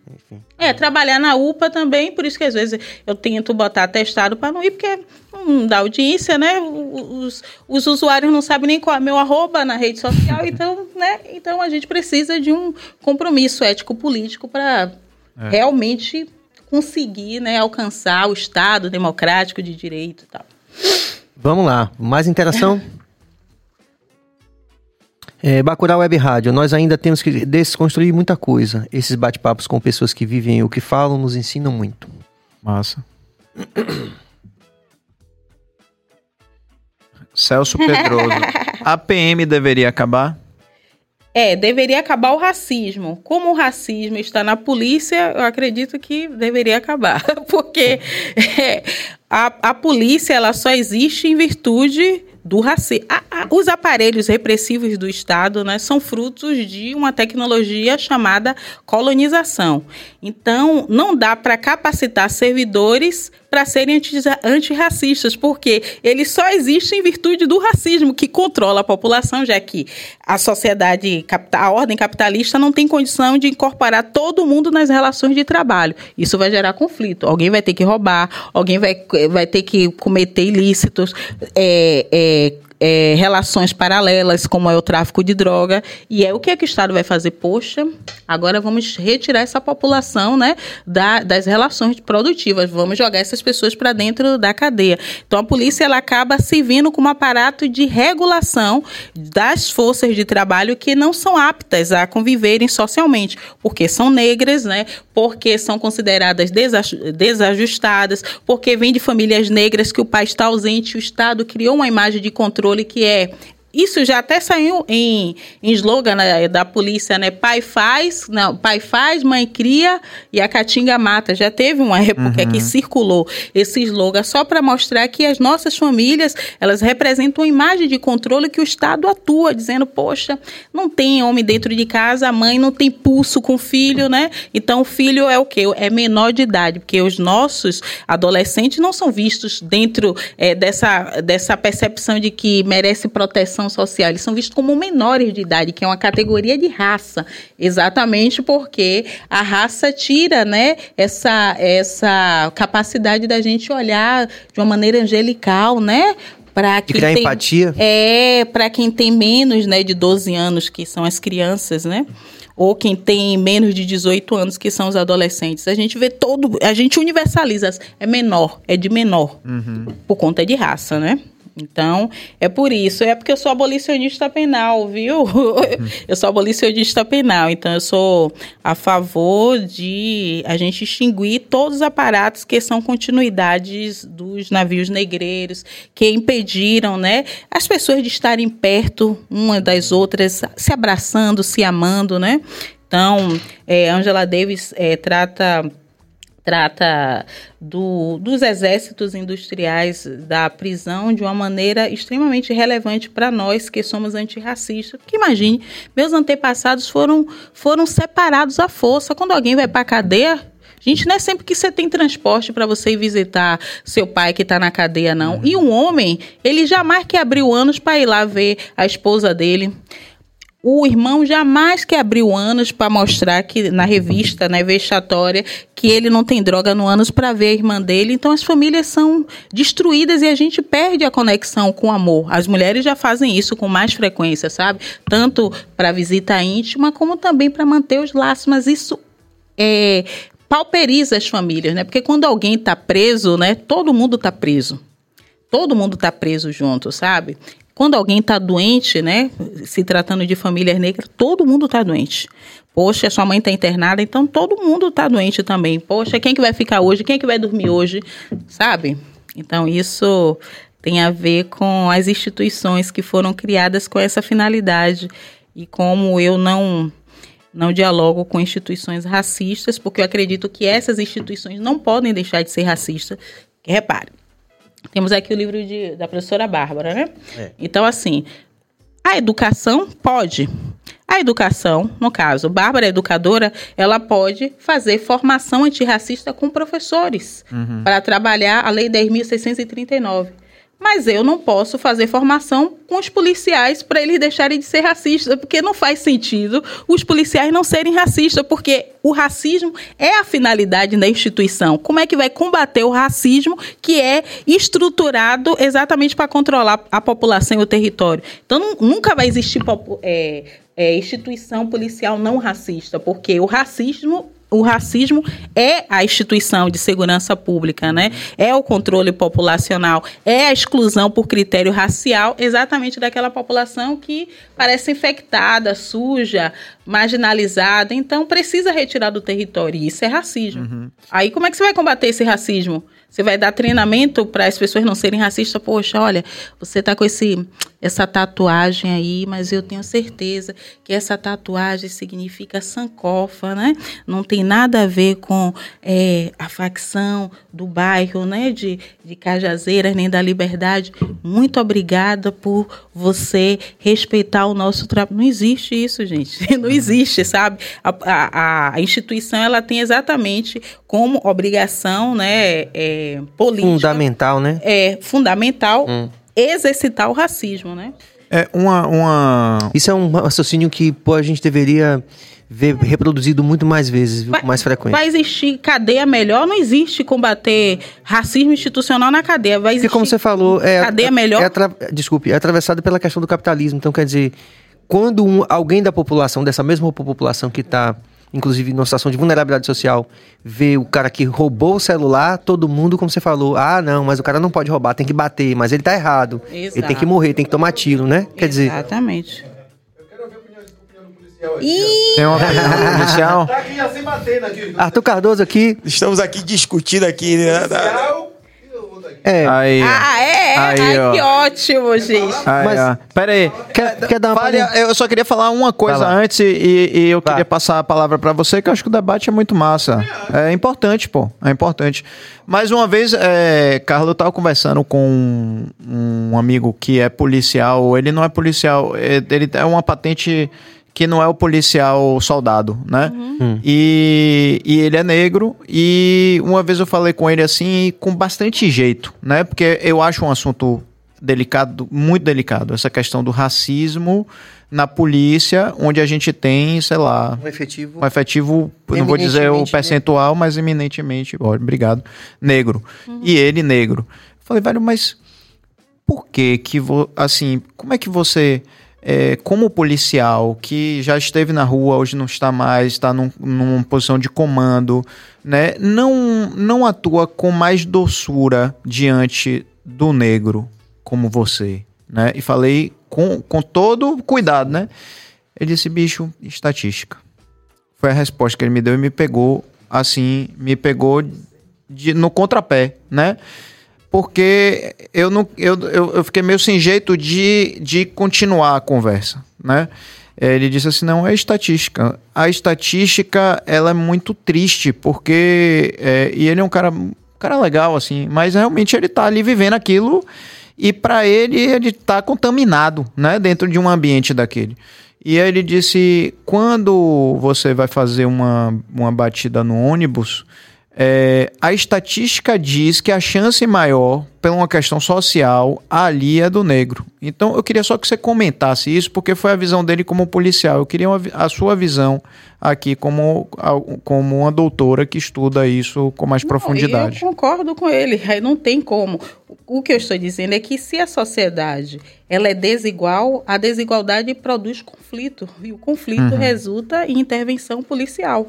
é, trabalhar na UPA também, por isso que às vezes eu tento botar testado para não ir, porque não dá audiência, né? Os, os usuários não sabem nem qual é meu arroba na rede social, então, né? Então a gente precisa de um compromisso ético-político para é. realmente conseguir né, alcançar o Estado democrático de direito e tal. Vamos lá, mais interação? É, Bacurau Web Rádio, nós ainda temos que desconstruir muita coisa. Esses bate-papos com pessoas que vivem o que falam nos ensinam muito. Massa. Celso Pedroso. A PM deveria acabar? É, deveria acabar o racismo. Como o racismo está na polícia, eu acredito que deveria acabar. Porque é, a, a polícia ela só existe em virtude do racismo. Os aparelhos repressivos do Estado né, são frutos de uma tecnologia chamada colonização. Então, não dá para capacitar servidores para serem antirracistas, porque eles só existem em virtude do racismo que controla a população, já que a sociedade, a ordem capitalista não tem condição de incorporar todo mundo nas relações de trabalho. Isso vai gerar conflito. Alguém vai ter que roubar, alguém vai, vai ter que cometer ilícitos. É, é, eh, é, relações paralelas, como é o tráfico de droga. E é o que, é que o Estado vai fazer? Poxa, agora vamos retirar essa população né, da, das relações produtivas, vamos jogar essas pessoas para dentro da cadeia. Então a polícia ela acaba se vindo com um aparato de regulação das forças de trabalho que não são aptas a conviverem socialmente, porque são negras, né, porque são consideradas desajustadas, porque vêm de famílias negras que o pai está ausente, o Estado criou uma imagem de controle controle que é isso já até saiu em, em slogan né, da polícia, né? Pai faz, não, pai faz, mãe cria e a caatinga mata. Já teve uma época uhum. que circulou esse slogan só para mostrar que as nossas famílias, elas representam uma imagem de controle que o Estado atua, dizendo, poxa, não tem homem dentro de casa, a mãe não tem pulso com o filho, né? Então o filho é o quê? É menor de idade, porque os nossos adolescentes não são vistos dentro é, dessa, dessa percepção de que merece proteção social, eles são vistos como menores de idade, que é uma categoria de raça, exatamente porque a raça tira, né, essa, essa capacidade da gente olhar de uma maneira angelical, né, para quem criar tem, empatia. É, para quem tem menos, né, de 12 anos, que são as crianças, né? Ou quem tem menos de 18 anos, que são os adolescentes. A gente vê todo, a gente universaliza, é menor, é de menor, uhum. por conta de raça, né? Então, é por isso. É porque eu sou abolicionista penal, viu? eu sou abolicionista penal. Então, eu sou a favor de a gente extinguir todos os aparatos que são continuidades dos navios negreiros, que impediram, né, as pessoas de estarem perto uma das outras, se abraçando, se amando, né? Então, é, Angela Davis é, trata trata do, dos exércitos industriais da prisão de uma maneira extremamente relevante para nós que somos antirracistas. Porque imagine, meus antepassados foram, foram separados à força. Quando alguém vai para a cadeia, Gente, não é sempre que você tem transporte para você ir visitar seu pai que está na cadeia, não. Uhum. E um homem, ele jamais quer abrir o ânus para ir lá ver a esposa dele o irmão jamais que abriu anos para mostrar que na revista, né, vexatória, que ele não tem droga no ânus para ver a irmã dele. Então as famílias são destruídas e a gente perde a conexão com o amor. As mulheres já fazem isso com mais frequência, sabe? Tanto para visita íntima como também para manter os laços, mas isso é pauperiza as famílias, né? Porque quando alguém está preso, né, todo mundo está preso todo mundo está preso junto, sabe? Quando alguém está doente, né, se tratando de famílias negras, todo mundo está doente. Poxa, sua mãe está internada, então todo mundo está doente também. Poxa, quem que vai ficar hoje? Quem que vai dormir hoje? Sabe? Então isso tem a ver com as instituições que foram criadas com essa finalidade e como eu não não dialogo com instituições racistas, porque eu acredito que essas instituições não podem deixar de ser racistas. repare, temos aqui o livro de, da professora Bárbara, né? É. Então, assim, a educação pode. A educação, no caso, Bárbara, educadora, ela pode fazer formação antirracista com professores uhum. para trabalhar a Lei 10.639. Mas eu não posso fazer formação com os policiais para eles deixarem de ser racistas, porque não faz sentido os policiais não serem racistas, porque o racismo é a finalidade da instituição. Como é que vai combater o racismo que é estruturado exatamente para controlar a população e o território? Então, nunca vai existir é, é, instituição policial não racista, porque o racismo o racismo é a instituição de segurança pública, né? É o controle populacional, é a exclusão por critério racial, exatamente daquela população que parece infectada, suja, marginalizada. Então, precisa retirar do território. E isso é racismo. Uhum. Aí, como é que você vai combater esse racismo? Você vai dar treinamento para as pessoas não serem racistas. Poxa, olha, você está com esse, essa tatuagem aí, mas eu tenho certeza que essa tatuagem significa sancofa, né? Não tem nada a ver com é, a facção do bairro, né? De, de Cajazeiras, nem da Liberdade. Muito obrigada por você respeitar o nosso trabalho. Não existe isso, gente. Não existe, sabe? A, a, a instituição, ela tem exatamente como obrigação, né? É, política. Fundamental, né? É, fundamental hum. exercitar o racismo, né? É uma, uma... Isso é um raciocínio que pô, a gente deveria ver reproduzido muito mais vezes, vai, mais frequente. Vai existir cadeia melhor? Não existe combater racismo institucional na cadeia. Vai existir Porque como você falou, é, cadeia melhor. É, é, desculpe, é atravessado pela questão do capitalismo. Então, quer dizer, quando um, alguém da população, dessa mesma população que está inclusive numa situação de vulnerabilidade social, vê o cara que roubou o celular, todo mundo, como você falou, ah, não, mas o cara não pode roubar, tem que bater, mas ele tá errado. Exato. Ele tem que morrer, tem que tomar tiro, né? Quer dizer. Exatamente. Tem uma opinião policial? Tá aqui assim batendo aqui. Arthur Cardoso aqui. Estamos aqui discutindo aqui. Né? É. Aí, ah, é? Aí, Ai, que ótimo, gente. Aí, Mas, ó. Pera aí. Quer, quer dar uma Vale, Eu só queria falar uma coisa antes e, e eu queria passar a palavra para você, que eu acho que o debate é muito massa. É importante, pô. É importante. Mais uma vez, é, Carlos, eu tava conversando com um amigo que é policial. Ele não é policial, é, ele é uma patente que não é o policial soldado, né? Uhum. Hum. E, e ele é negro. E uma vez eu falei com ele assim, com bastante jeito, né? Porque eu acho um assunto delicado, muito delicado, essa questão do racismo na polícia, onde a gente tem, sei lá, um efetivo, um efetivo não vou dizer o percentual, mas eminentemente, ó, obrigado, negro. Uhum. E ele negro. Falei, velho, mas por que que, vo, assim, como é que você é, como policial que já esteve na rua, hoje não está mais, está num, numa posição de comando, né, não, não atua com mais doçura diante do negro como você, né? E falei com, com todo cuidado, né? Ele disse, bicho, estatística. Foi a resposta que ele me deu e me pegou, assim, me pegou de, no contrapé, né? Porque eu, não, eu, eu, eu, fiquei meio sem jeito de, de continuar a conversa, né? Ele disse assim, não, é estatística. A estatística, ela é muito triste, porque... É, e ele é um cara, um cara legal, assim, mas realmente ele tá ali vivendo aquilo e para ele, ele tá contaminado, né? Dentro de um ambiente daquele. E aí ele disse, quando você vai fazer uma, uma batida no ônibus é, a estatística diz que a chance maior, por uma questão social, ali é do negro. Então eu queria só que você comentasse isso, porque foi a visão dele como policial. Eu queria uma, a sua visão aqui como, como uma doutora que estuda isso com mais não, profundidade. Eu concordo com ele, aí não tem como. O que eu estou dizendo é que se a sociedade ela é desigual, a desigualdade produz conflito. E o conflito uhum. resulta em intervenção policial.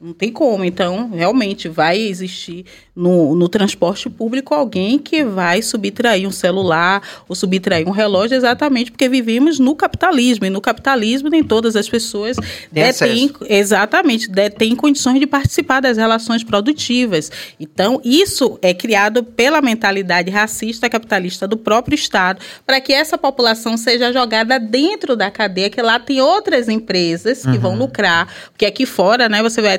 Não tem como. Então, realmente, vai existir no, no transporte público alguém que vai subtrair um celular ou subtrair um relógio, exatamente porque vivemos no capitalismo. E no capitalismo, nem todas as pessoas detêm, exatamente, detêm condições de participar das relações produtivas. Então, isso é criado pela mentalidade racista capitalista do próprio Estado, para que essa população seja jogada dentro da cadeia, que lá tem outras empresas que uhum. vão lucrar, porque aqui fora, né, você vai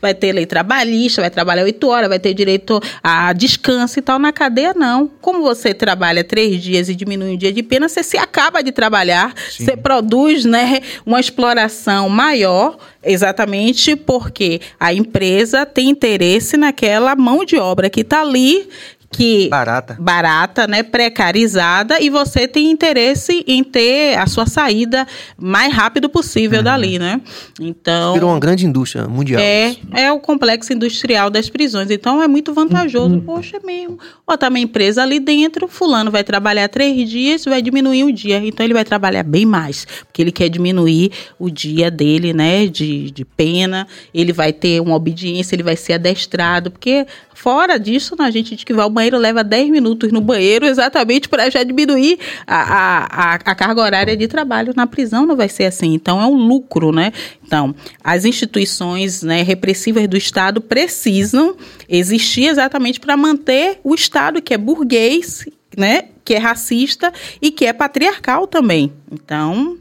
vai ter lei trabalhista, vai trabalhar oito horas, vai ter direito a descanso e tal. Na cadeia, não. Como você trabalha três dias e diminui um dia de pena, você se acaba de trabalhar, Sim. você produz né, uma exploração maior, exatamente porque a empresa tem interesse naquela mão de obra que está ali que barata, barata, né, precarizada e você tem interesse em ter a sua saída mais rápido possível uhum. dali, né? Então virou uma grande indústria mundial. É, é o complexo industrial das prisões. Então é muito vantajoso. Uhum. Poxa, é mesmo. Botar uma empresa ali dentro, fulano vai trabalhar três dias, vai diminuir um dia. Então ele vai trabalhar bem mais, porque ele quer diminuir o dia dele, né, de, de pena. Ele vai ter uma obediência, ele vai ser adestrado, porque Fora disso, né, a gente que vai ao banheiro, leva 10 minutos no banheiro, exatamente para já diminuir a, a, a, carga horária de trabalho. Na prisão não vai ser assim. Então, é um lucro, né? Então, as instituições né, repressivas do Estado precisam existir exatamente para manter o Estado, que é burguês, né? Que é racista e que é patriarcal também. Então,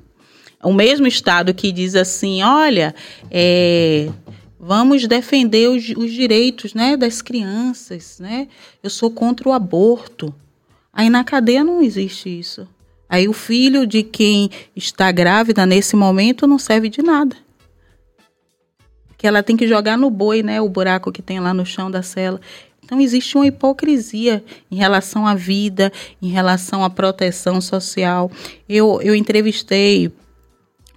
o mesmo Estado que diz assim, olha, é, Vamos defender os, os direitos né, das crianças. Né? Eu sou contra o aborto. Aí na cadeia não existe isso. Aí o filho de quem está grávida nesse momento não serve de nada. Que ela tem que jogar no boi, né? O buraco que tem lá no chão da cela. Então existe uma hipocrisia em relação à vida, em relação à proteção social. Eu, eu entrevistei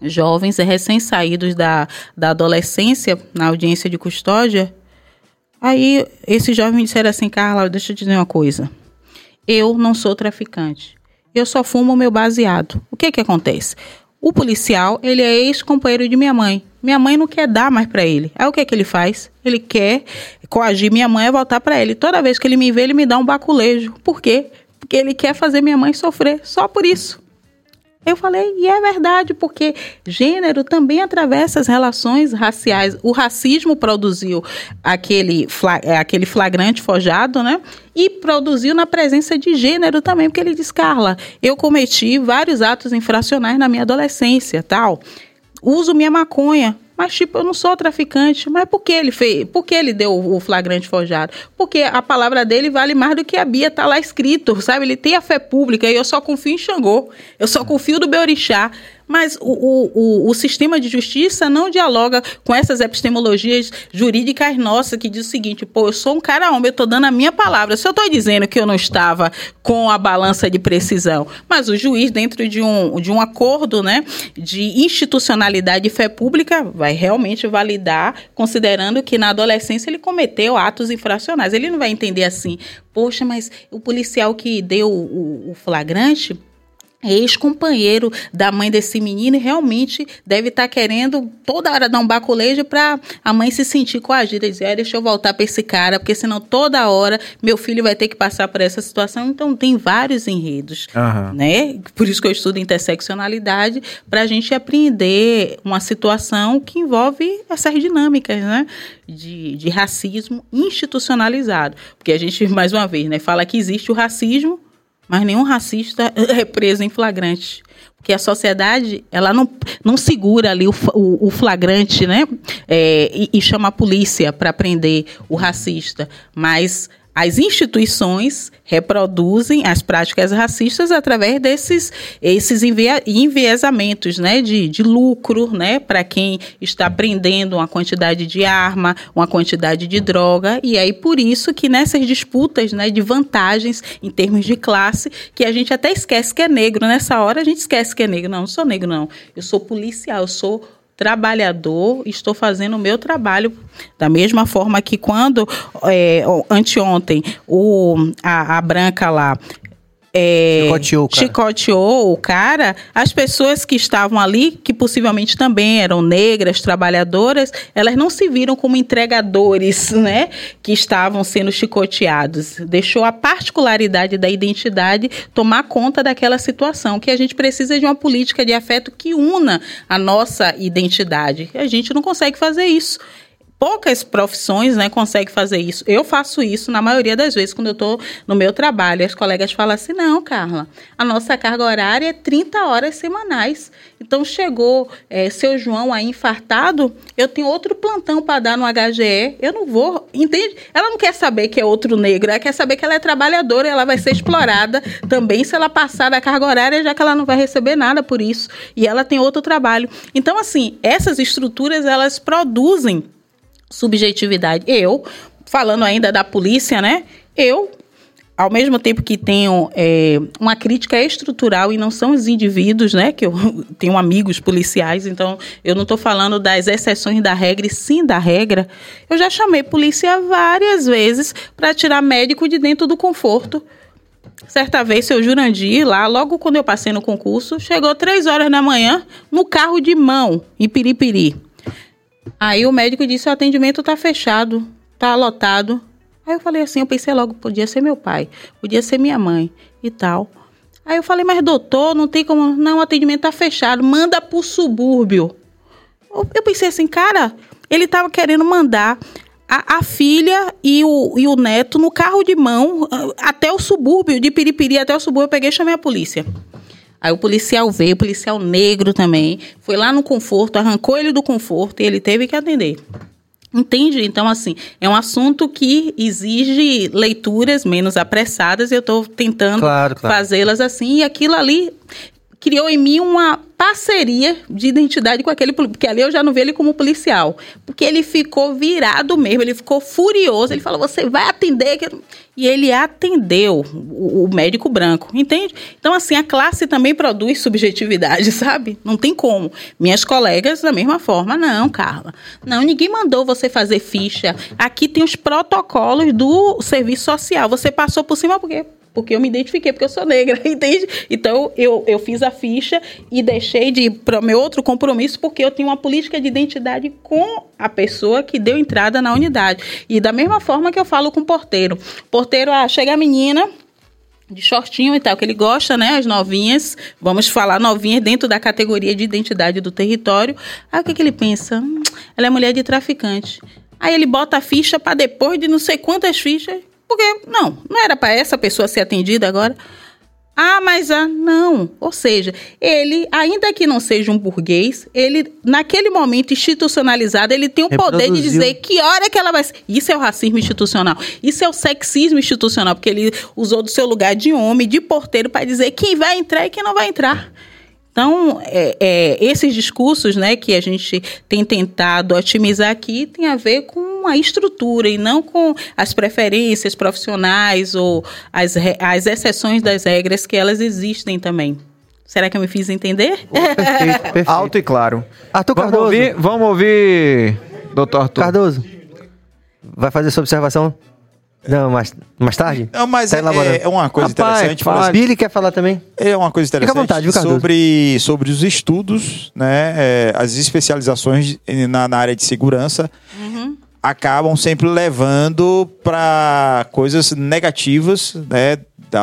jovens recém-saídos da, da adolescência na audiência de custódia. Aí esses jovens me disseram assim, Carla, deixa eu te dizer uma coisa. Eu não sou traficante. Eu só fumo meu baseado. O que que acontece? O policial, ele é ex-companheiro de minha mãe. Minha mãe não quer dar mais para ele. Aí o que que ele faz? Ele quer coagir minha mãe a voltar para ele. Toda vez que ele me vê, ele me dá um baculejo. Por quê? Porque ele quer fazer minha mãe sofrer. Só por isso. Eu falei, e é verdade, porque gênero também atravessa as relações raciais. O racismo produziu aquele, é, aquele flagrante forjado, né? E produziu na presença de gênero também, porque ele diz, Carla, eu cometi vários atos infracionais na minha adolescência, tal. Uso minha maconha, mas, tipo, eu não sou traficante. Mas por que ele fez? Por que ele deu o flagrante forjado? Porque a palavra dele vale mais do que a Bia tá lá escrito, sabe? Ele tem a fé pública e eu só confio em Xangô. Eu só confio do Beorixá. Mas o, o, o, sistema de justiça não dialoga com essas epistemologias jurídicas nossas que diz o seguinte: pô, eu sou um cara homem, eu estou dando a minha palavra. Se eu estou dizendo que eu não estava com a balança de precisão, mas o juiz, dentro de um, de um acordo né, de institucionalidade e fé pública, vai realmente validar, considerando que na adolescência ele cometeu atos infracionais. Ele não vai entender assim, poxa, mas o policial que deu o, o flagrante ex-companheiro da mãe desse menino e realmente deve estar tá querendo toda hora dar um baculejo para a mãe se sentir coagida e dizer, ah, deixa eu voltar para esse cara, porque senão toda hora meu filho vai ter que passar por essa situação. Então tem vários enredos, uhum. né? Por isso que eu estudo interseccionalidade, para a gente apreender uma situação que envolve essas dinâmicas, né? De, de racismo institucionalizado. Porque a gente, mais uma vez, né, fala que existe o racismo mas nenhum racista é preso em flagrante. Porque a sociedade, ela não, não segura ali o, o, o flagrante, né? É, e, e chama a polícia para prender o racista. Mas as instituições reproduzem as práticas racistas através desses esses enviesamentos né, de, de lucro né, para quem está prendendo uma quantidade de arma, uma quantidade de droga. E aí, por isso que nessas disputas né, de vantagens em termos de classe, que a gente até esquece que é negro. Nessa hora a gente esquece que é negro. Não, não sou negro, não. Eu sou policial, eu sou trabalhador, estou fazendo o meu trabalho da mesma forma que quando é, anteontem o, a, a Branca lá é, chicoteou, o cara. chicoteou o cara, as pessoas que estavam ali, que possivelmente também eram negras, trabalhadoras, elas não se viram como entregadores, né? Que estavam sendo chicoteados. Deixou a particularidade da identidade tomar conta daquela situação, que a gente precisa de uma política de afeto que una a nossa identidade. A gente não consegue fazer isso poucas profissões né, conseguem fazer isso. Eu faço isso na maioria das vezes quando eu estou no meu trabalho. As colegas falam assim: não, Carla, a nossa carga horária é 30 horas semanais. Então chegou é, seu João aí infartado, eu tenho outro plantão para dar no HGE. Eu não vou, entende? Ela não quer saber que é outro negro, ela quer saber que ela é trabalhadora, ela vai ser explorada também se ela passar da carga horária, já que ela não vai receber nada por isso. E ela tem outro trabalho. Então, assim, essas estruturas elas produzem subjetividade. Eu, falando ainda da polícia, né? Eu ao mesmo tempo que tenho é, uma crítica estrutural e não são os indivíduos, né? Que eu tenho amigos policiais, então eu não estou falando das exceções da regra e sim da regra. Eu já chamei polícia várias vezes para tirar médico de dentro do conforto. Certa vez, seu Jurandir, lá, logo quando eu passei no concurso, chegou três horas da manhã no carro de mão, em Piripiri. Aí o médico disse: o atendimento está fechado, está lotado. Aí eu falei assim, eu pensei logo, podia ser meu pai, podia ser minha mãe e tal. Aí eu falei, mas doutor, não tem como. Não, o atendimento tá fechado, manda pro subúrbio. Eu pensei assim, cara, ele tava querendo mandar a, a, filha e o, e o neto no carro de mão até o subúrbio, de Piripiri até o subúrbio. Eu peguei e chamei a polícia. Aí o policial veio, o policial negro também, foi lá no conforto, arrancou ele do conforto e ele teve que atender. Entende? Então, assim, é um assunto que exige leituras menos apressadas e eu estou tentando claro, claro. fazê-las assim. E aquilo ali criou em mim uma parceria de identidade com aquele porque ali eu já não vi ele como policial, porque ele ficou virado mesmo, ele ficou furioso, ele falou: "Você vai atender?" E ele atendeu o, médico branco, entende? Então assim, a classe também produz subjetividade, sabe? Não tem como. Minhas colegas da mesma forma, não, Carla. Não, ninguém mandou você fazer ficha. Aqui tem os protocolos do serviço social. Você passou por cima porque porque eu me identifiquei, porque eu sou negra, entende? Então, eu, eu fiz a ficha e deixei de ir para o meu outro compromisso, porque eu tenho uma política de identidade com a pessoa que deu entrada na unidade. E da mesma forma que eu falo com o porteiro. Porteiro, ah, chega a menina, de shortinho e tal, que ele gosta, né? As novinhas, vamos falar novinhas dentro da categoria de identidade do território. Aí o que, que ele pensa? Hum, ela é mulher de traficante. Aí ele bota a ficha para depois de não sei quantas fichas porque, não, não era para essa pessoa ser atendida agora. Ah, mas ah, não. Ou seja, ele, ainda que não seja um burguês, ele, naquele momento institucionalizado, ele tem o poder de dizer que hora que ela vai. Isso é o racismo institucional. Isso é o sexismo institucional, porque ele usou do seu lugar de homem, de porteiro, para dizer quem vai entrar e quem não vai entrar. Então, é, é, esses discursos né, que a gente tem tentado otimizar aqui tem a ver com a estrutura e não com as preferências profissionais ou as, as exceções das regras que elas existem também. Será que eu me fiz entender? Oh, perfeito, perfeito. Alto e claro. Arthur vamos Cardoso. Ouvir, vamos ouvir, doutor Arthur. Cardoso, vai fazer sua observação? Não, mais, mais tarde? Não, mas tá é, é, uma coisa Rapaz, interessante. Fala. Billy quer falar também? É uma coisa interessante. Fica à vontade, viu, sobre, sobre os estudos, né? É, as especializações na, na, área de segurança uhum. acabam sempre levando para coisas negativas, né?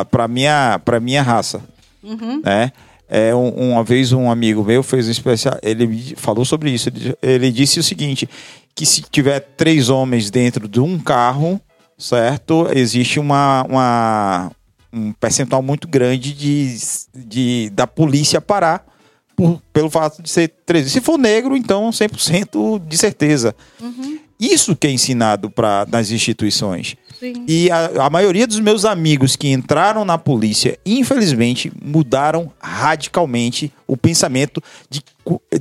Para minha, para minha raça, uhum. né? É, um, uma vez um amigo meu fez um especial, ele falou sobre isso. Ele, ele disse o seguinte: que se tiver três homens dentro de um carro, certo? Existe uma, uma, um percentual muito grande de, de, da polícia parar por, pelo fato de ser 13. Se for negro, então 100% de certeza. Uhum. Isso que é ensinado pra, nas instituições. Sim. E a, a, maioria dos meus amigos que entraram na polícia, infelizmente, mudaram radicalmente o pensamento de,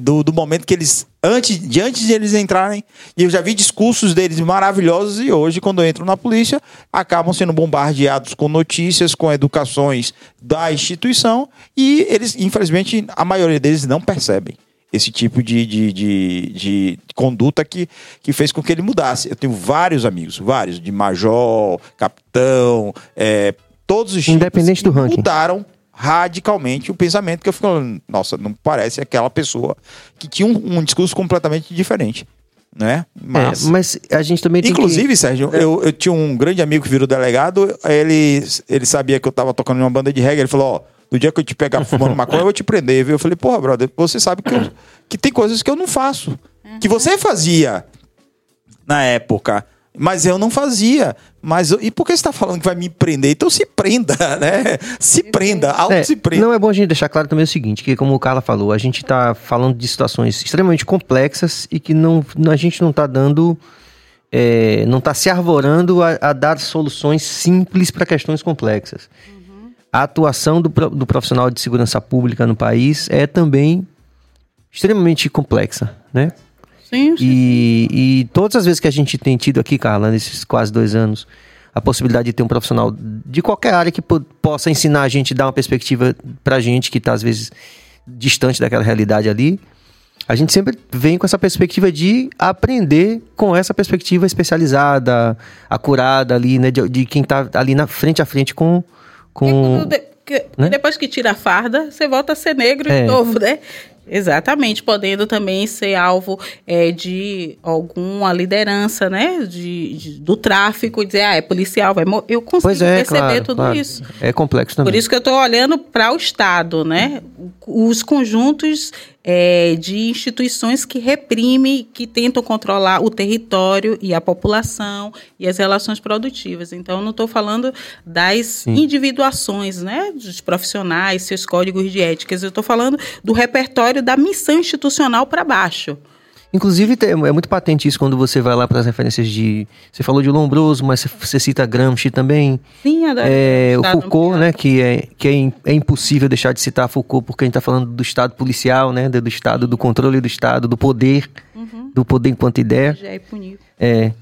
do, do momento que eles. Antes de, antes de eles entrarem, e eu já vi discursos deles maravilhosos, e hoje, quando entram na polícia, acabam sendo bombardeados com notícias, com educações da instituição, e eles, infelizmente, a maioria deles não percebem esse tipo de, de, de, de, conduta que, que fez com que ele mudasse. Eu tenho vários amigos, vários, de major, capitão, é, todos os Independente do ranking. mudaram radicalmente o pensamento que eu fico, nossa, não parece aquela pessoa que tinha um, um discurso completamente diferente. Né? Mas, é, mas a gente também Inclusive, que... Sérgio, é. eu, eu tinha um grande amigo que virou delegado, ele, ele sabia que eu tava tocando em uma banda de reggae, ele falou, ó, no dia que eu te pegar fumando maconha, eu vou te prender, viu? Eu falei, porra, brother, você sabe que, eu, que tem coisas que eu não faço. Uhum. Que você fazia na época. Mas eu não fazia. Mas eu, e por que você está falando que vai me prender? Então se prenda, né? Se prenda, auto é, se prenda. Não é bom a gente deixar claro também o seguinte, que como o Carla falou, a gente está falando de situações extremamente complexas e que não, a gente não está dando, é, não está se arvorando a, a, dar soluções simples para questões complexas. Uhum. A atuação do, do profissional de segurança pública no país é também extremamente complexa, né? Sim, sim. E, e todas as vezes que a gente tem tido aqui, Carla, nesses quase dois anos, a possibilidade de ter um profissional de qualquer área que possa ensinar a gente, dar uma perspectiva pra gente que está às vezes distante daquela realidade ali. A gente sempre vem com essa perspectiva de aprender com essa perspectiva especializada, acurada ali, né? De, de quem está ali na frente a frente com. Com de, que, né? Depois que tira a farda, você volta a ser negro é. de novo, né? Exatamente, podendo também ser alvo é, de alguma liderança, né, de, de, do tráfico, dizer, ah, é policial, vai eu consigo é, perceber claro, tudo claro. isso. É complexo também. Por isso que eu estou olhando para o Estado, né, os conjuntos é, de instituições que reprimem, que tentam controlar o território e a população e as relações produtivas. Então, eu não estou falando das Sim. individuações, né, dos profissionais, seus códigos de éticas. Eu estou falando do repertório da missão institucional para baixo. Inclusive, é muito patente isso quando você vai lá para as referências de. Você falou de Lombroso, mas você cita Gramsci também. Sim, adoro. É, o Foucault, né? Que, é, que é, é impossível deixar de citar Foucault, porque a gente está falando do Estado policial, né? Do Estado, do controle do Estado, do poder, uhum. do poder enquanto ideia. Já é punível. É.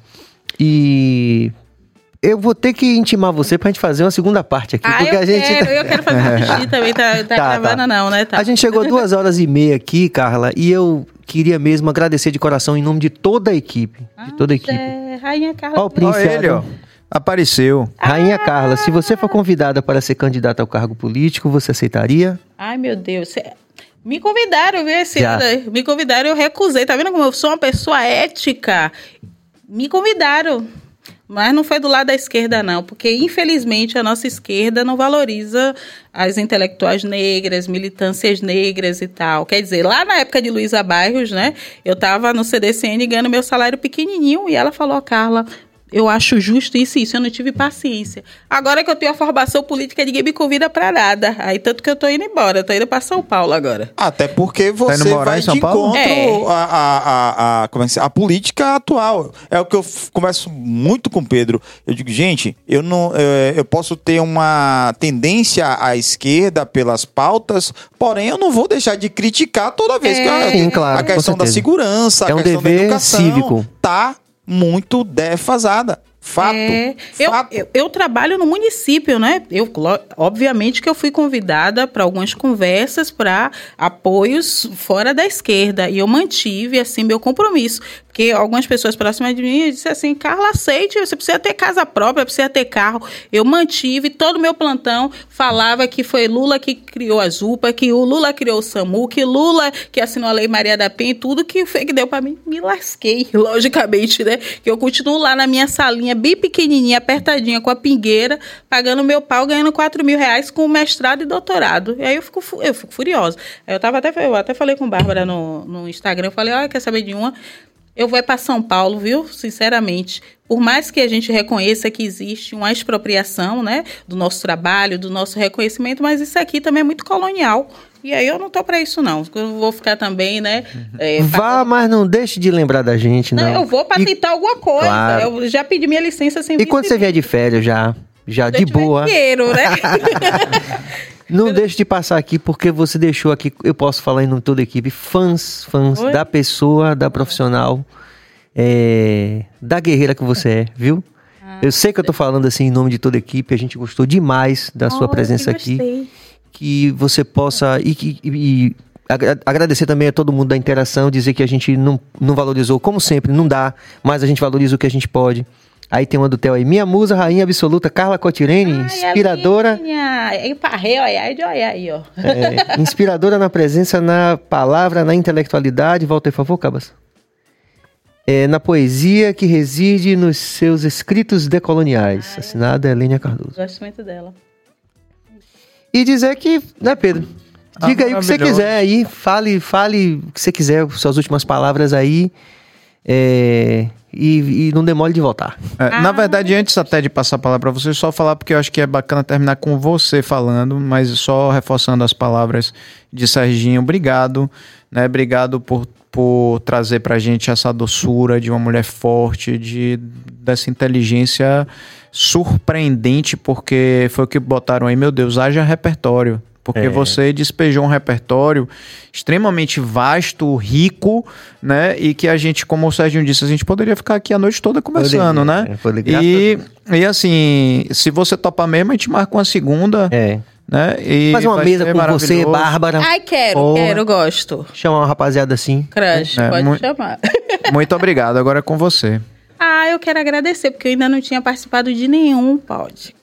E eu vou ter que intimar você pra gente fazer uma segunda parte aqui. Ah, porque eu a gente. Quero, eu quero fazer um xixi também, tá, tá, tá gravando, tá. não, né? Tá. A gente chegou duas horas e meia aqui, Carla, e eu queria mesmo agradecer de coração em nome de toda a equipe. Ah, de toda a equipe. É, Rainha Carla. Ó, o príncipe. Olha ele, ó. Apareceu. Rainha ah. Carla, se você for convidada para ser candidata ao cargo político, você aceitaria? Ai, meu Deus. Me convidaram, viu, esse. Me convidaram, eu recusei. Tá vendo como eu sou uma pessoa ética? Me convidaram. Mas não foi do lado da esquerda, não, porque infelizmente a nossa esquerda não valoriza as intelectuais negras, militâncias negras e tal. Quer dizer, lá na época de Luísa Bairros, né, eu estava no CDCN ganhando meu salário pequenininho e ela falou, Carla, eu acho justo isso e isso, eu não tive paciência. Agora que eu tenho a formação política, ninguém me convida para nada. Aí tanto que eu tô indo embora, eu tô indo para São Paulo agora. Até porque tá você tá vai de encontro é. a, a, a, a, como é que a política atual. É o que eu converso muito com o Pedro. Eu digo, gente, eu não eu, eu posso ter uma tendência à esquerda pelas pautas, porém eu não vou deixar de criticar toda vez é. que a, Sim, claro, a questão da segurança, é a questão da educação cívico. tá muito defasada. Fato. É, fato. Eu, eu, eu, trabalho no município, né? Eu, obviamente que eu fui convidada para algumas conversas para apoios fora da esquerda. E eu mantive, assim, meu compromisso. Porque algumas pessoas próximas de mim disseram assim: Carla, aceite, você precisa ter casa própria, precisa ter carro. Eu mantive todo o meu plantão, falava que foi Lula que criou a Zupa, que o Lula criou o SAMU, que Lula que assinou a Lei Maria da Penha, tudo que foi que deu para mim. Me lasquei, logicamente, né? Que eu continuo lá na minha salinha, bem pequenininha, apertadinha, com a pingueira, pagando meu pau, ganhando 4 mil reais com mestrado e doutorado. E aí eu fico, eu fico furiosa. Eu, tava até, eu até falei com Bárbara no, no Instagram, eu falei: olha, quer saber de uma? Eu vou para São Paulo, viu? Sinceramente. Por mais que a gente reconheça que existe uma expropriação, né, do nosso trabalho, do nosso reconhecimento, mas isso aqui também é muito colonial. E aí eu não tô para isso não. Eu vou ficar também, né? É, Vá, mas não deixe de lembrar da gente, não. não eu vou para tentar alguma coisa. Claro. Eu já pedi minha licença sem E quando você vier de férias já, já de boa. Dinheiro, né? Não deixe de passar aqui, porque você deixou aqui, eu posso falar em nome de toda a equipe, fãs, fãs Oi? da pessoa, da profissional, é, da guerreira que você é, viu? Ah, eu sei que eu tô falando assim em nome de toda a equipe, a gente gostou demais da sua presença aqui. Que você possa. E, e, e, agradecer também a todo mundo da interação, dizer que a gente não, não valorizou, como sempre, não dá, mas a gente valoriza o que a gente pode. Aí tem uma do Theo aí. Minha musa, rainha absoluta, Carla Cotirene, Ai, inspiradora. Minha. Emparrei, olha aí, ó. É, inspiradora na presença, na palavra, na intelectualidade. Volta aí, por favor, Cabas. É, na poesia que reside nos seus escritos decoloniais. Ai, Assinada Helênia Cardoso. Gosto muito dela. E dizer que, né, Pedro? Ah, Diga ah, aí o que você quiser aí. Fale, fale o que você quiser, suas últimas palavras aí. É, e, e, não demole de voltar. É, ah. Na verdade, antes até de passar a palavra para você, só falar porque eu acho que é bacana terminar com você falando, mas só reforçando as palavras de Serginho. Obrigado, né? Obrigado por, por trazer pra gente essa doçura de uma mulher forte, de dessa inteligência surpreendente, porque foi o que botaram aí, meu Deus, haja repertório Porque é. você despejou um repertório extremamente vasto, rico, né? E que a gente, como o Sérgio disse, a gente poderia ficar aqui a noite toda conversando, né? É, e, e assim, se você topar mesmo, a gente marca uma segunda. É. Né? E Faz uma mesa com você, Bárbara. Ai, quero, Ou... quero, gosto. Chamar uma rapaziada assim. Crush, é, pode chamar. Muito obrigado, agora é com você. Ah, eu quero agradecer, porque eu ainda não tinha participado de nenhum podcast.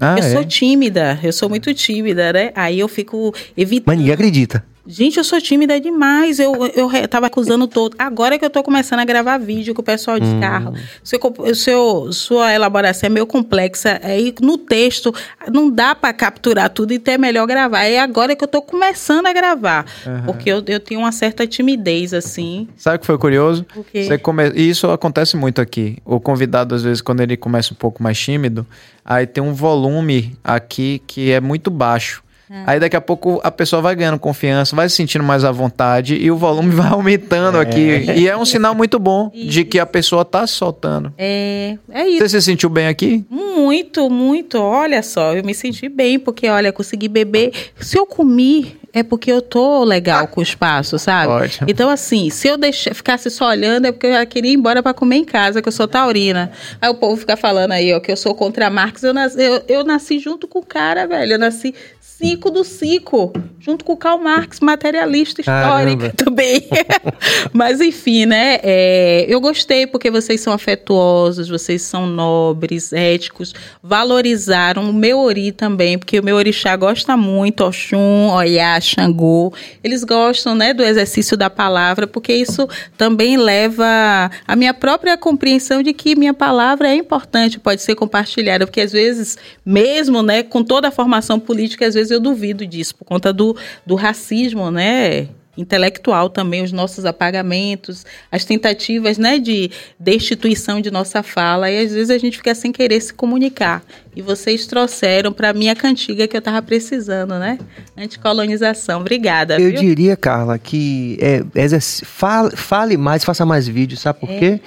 Ah, eu é? sou tímida, eu sou muito tímida, né? Aí eu fico evitando. Mas ninguém acredita. Gente, eu sou tímida demais. Eu, eu, eu tava acusando todo. Agora que eu tô começando a gravar vídeo com o pessoal de hum. carro. Seu, seu, sua elaboração é meio complexa. Aí no texto não dá para capturar tudo, então é melhor gravar. É agora que eu tô começando a gravar. Uhum. Porque eu, eu tenho uma certa timidez, assim. Sabe o que foi curioso? Você come... Isso acontece muito aqui. O convidado, às vezes, quando ele começa um pouco mais tímido, aí tem um volume aqui que é muito baixo. É. Aí daqui a pouco a pessoa vai ganhando confiança, vai se sentindo mais à vontade e o volume vai aumentando é. aqui. E é um sinal muito bom de que a pessoa tá se soltando. É, é isso. Você se sentiu bem aqui? Muito, muito. Olha só, eu me senti bem, porque, olha, consegui beber. Se eu comi, é porque eu tô legal com o espaço, sabe? Ótimo. Então, assim, se eu deixar, ficasse só olhando, é porque eu já queria ir embora para comer em casa, que eu sou taurina. Aí o povo fica falando aí, ó, que eu sou contra Marx. Eu nasci, eu, eu nasci junto com o cara, velho. Eu nasci Cico do Cico, junto com o Karl Marx, materialista histórico Caramba. também. Mas enfim, né? É, eu gostei porque vocês são afetuosos, vocês são nobres, éticos, valorizaram o meu ori também, porque o meu orixá gosta muito, Oxum, Oyá, Xangô. Eles gostam, né, do exercício da palavra, porque isso também leva a minha própria compreensão de que minha palavra é importante, pode ser compartilhada, porque às vezes, mesmo, né, com toda a formação política, às vezes eu duvido disso, por conta do, do racismo, né? intelectual também, os nossos apagamentos, as tentativas né, de destituição de nossa fala, e às vezes a gente fica sem querer se comunicar. E vocês trouxeram para mim a cantiga que eu estava precisando, né? Anticolonização. Obrigada. Eu viu? diria, Carla, que é, é, fale, fale, mais, faça mais vídeos, sabe por é. quê?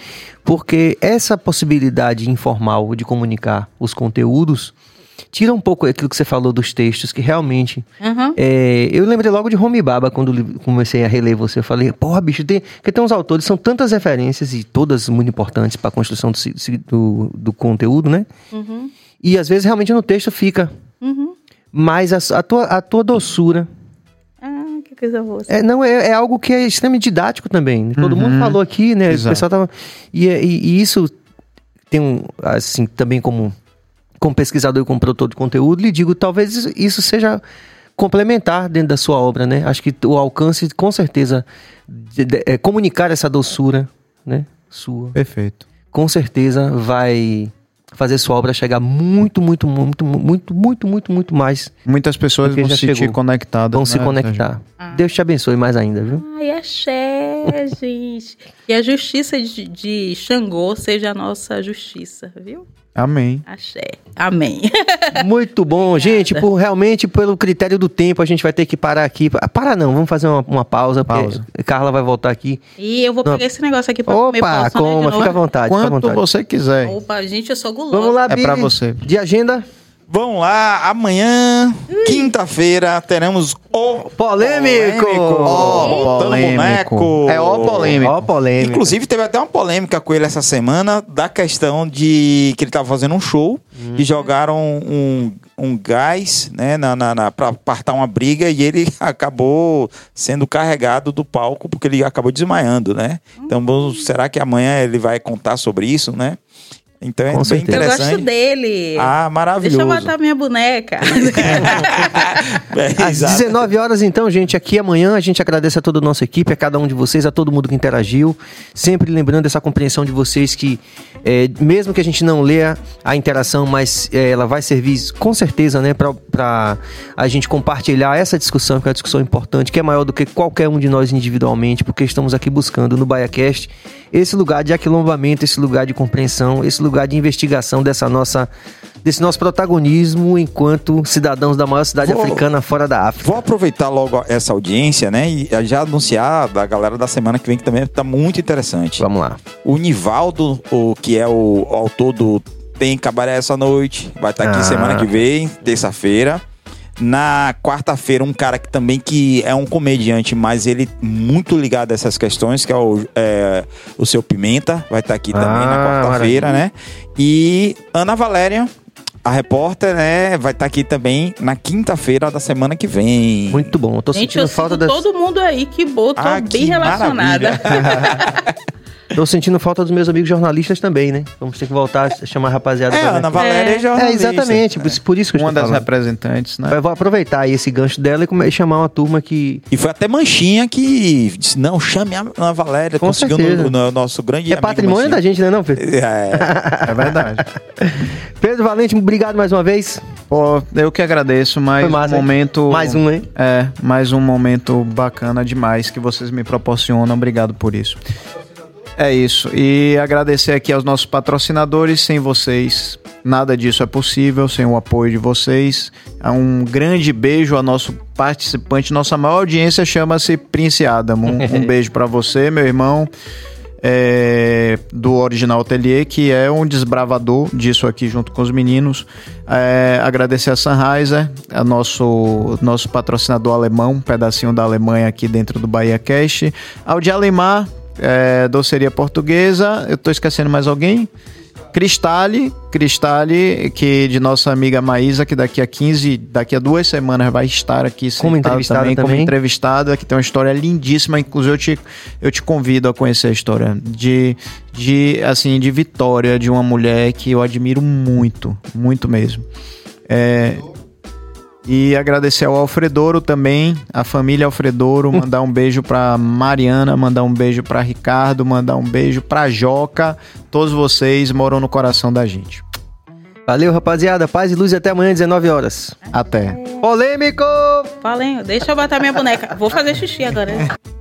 Porque essa possibilidade informal de comunicar os conteúdos tira um pouco aquilo que você falou dos textos, que realmente. Uhum. É, eu lembrei logo de Homi Baba quando comecei a reler você. Eu falei, porra, bicho, tem, porque tem uns autores, são tantas referências e todas muito importantes para a construção do, do, do, conteúdo, né? Uhum. E às vezes realmente no texto fica. Uhum. Mas a, a, tua, a tua doçura. Ah, que coisa boa. É, não, é, é algo que é extremamente didático também. Todo mundo uhum. falou aqui, né? Exato. O pessoal tava. E, e, e isso tem um, assim, também como como pesquisador e como produtor de conteúdo, lhe digo, talvez isso seja complementar dentro da sua obra, né? Acho que o alcance, com certeza, de, de, é, comunicar essa doçura, né? Sua. Perfeito. Com certeza vai fazer sua obra chegar muito, muito, muito, muito, muito, muito, muito mais. Muitas pessoas vão se sentir conectadas. Vão né, se conectar. Ah. Deus te abençoe mais ainda, viu? Ai, axé, gente. E a justiça de, de Xangô seja a nossa justiça, viu? Amém. Axé. Amém. Muito bom, gente. Por, realmente, pelo critério do tempo, a gente vai ter que parar aqui. Parar não, vamos fazer uma, uma pausa. Pausa. Carla vai voltar aqui. E eu vou pegar esse negócio aqui pra Opa, comer. Opa, coma, fica à vontade. Quanto à vontade. você quiser. Opa, gente, eu sou gulosa. Vamos lá, É pra você. De agenda. Vamos lá, amanhã, quinta-feira, teremos o polêmico. O polêmico. É o polêmico. O polêmico. Inclusive, teve até uma polêmica com ele essa semana da questão de que ele estava fazendo um show hum. e jogaram um, um gás né, na, na, na para apartar uma briga e ele acabou sendo carregado do palco porque ele acabou desmaiando, né? Então, será que amanhã ele vai contar sobre isso, né? Então é bem interessante. Eu gosto dele. Ah, maravilhoso. Deixa eu botar minha boneca. é, Às 19 horas, então, gente, aqui amanhã a gente agradece a toda a nossa equipe, a cada um de vocês, a todo mundo que interagiu. Sempre lembrando essa compreensão de vocês que, é, mesmo que a gente não leia a interação, mas é, ela vai servir com certeza, né, para a gente compartilhar essa discussão, que é uma discussão importante, que é maior do que qualquer um de nós individualmente, porque estamos aqui buscando no BaiaCast esse lugar de aquilombamento, esse lugar de compreensão, esse lugar de investigação dessa nossa desse nosso protagonismo enquanto cidadãos da maior cidade vou, africana fora da África. Vou aproveitar logo essa audiência, né, e já anunciar da galera da semana que vem que também está muito interessante. Vamos lá. O Nivaldo, o que é o autor do Tem Cabaré essa noite, vai estar tá aqui ah. semana que vem, terça-feira. Na quarta-feira, um cara que também que é um comediante, mas ele muito ligado a essas questões, que é o, é, o seu Pimenta, vai estar aqui também ah, na quarta-feira, né? E Ana Valéria, a repórter, né, vai estar aqui também na quinta-feira da semana que vem. Muito bom. Eu tô Gente, sentindo eu falta das... todo mundo aí que botou ah, bem que relacionada. Tô sentindo falta dos meus amigos jornalistas também, né? Vamos ter que voltar a chamar a rapaziada. É, Ana Valéria é, é jornalista. É, exatamente. É. Por isso que eu Uma das falando. representantes, né? Eu vou aproveitar aí esse gancho dela e chamar uma turma que... E foi até Manchinha que disse, não, chame a Ana Valéria. Com conseguiu certeza. No, no, nosso grande É patrimônio Manchinha. da gente, né não, Pedro? É, é verdade. Pedro Valente, obrigado mais uma vez. Pô, eu que agradeço, mais massa, um momento... Mais um, hein? É, mais um momento bacana demais que vocês me proporcionam. Obrigado por isso. É isso. E agradecer aqui aos nossos patrocinadores. Sem vocês, nada disso é possível. Sem o apoio de vocês. Um grande beijo ao nosso participante. Nossa maior audiência chama-se Prince Adam. Um, um beijo para você, meu irmão. É, do Original Atelier, que é um desbravador disso aqui junto com os meninos. É, agradecer a Sunriser, a nosso, nosso patrocinador alemão, um pedacinho da Alemanha aqui dentro do Bahia Cash. Ao de Alemar, é, doceria portuguesa. Eu tô esquecendo mais alguém? Cristale, Cristale, que de nossa amiga Maísa, que daqui a 15, daqui a duas semanas vai estar aqui como entrevistada também, também, como entrevistada, que tem uma história lindíssima, inclusive eu te, eu te convido a conhecer a história de, de, assim, de vitória de uma mulher que eu admiro muito, muito mesmo. É, e agradecer ao Alfredouro também, a família Alfredouro, mandar um beijo pra Mariana, mandar um beijo pra Ricardo, mandar um beijo pra Joca. Todos vocês moram no coração da gente. Valeu, rapaziada. Paz e luz e até amanhã, 19 horas. Até. Polêmico! Polêmico. Deixa eu botar minha boneca. Vou fazer xixi agora.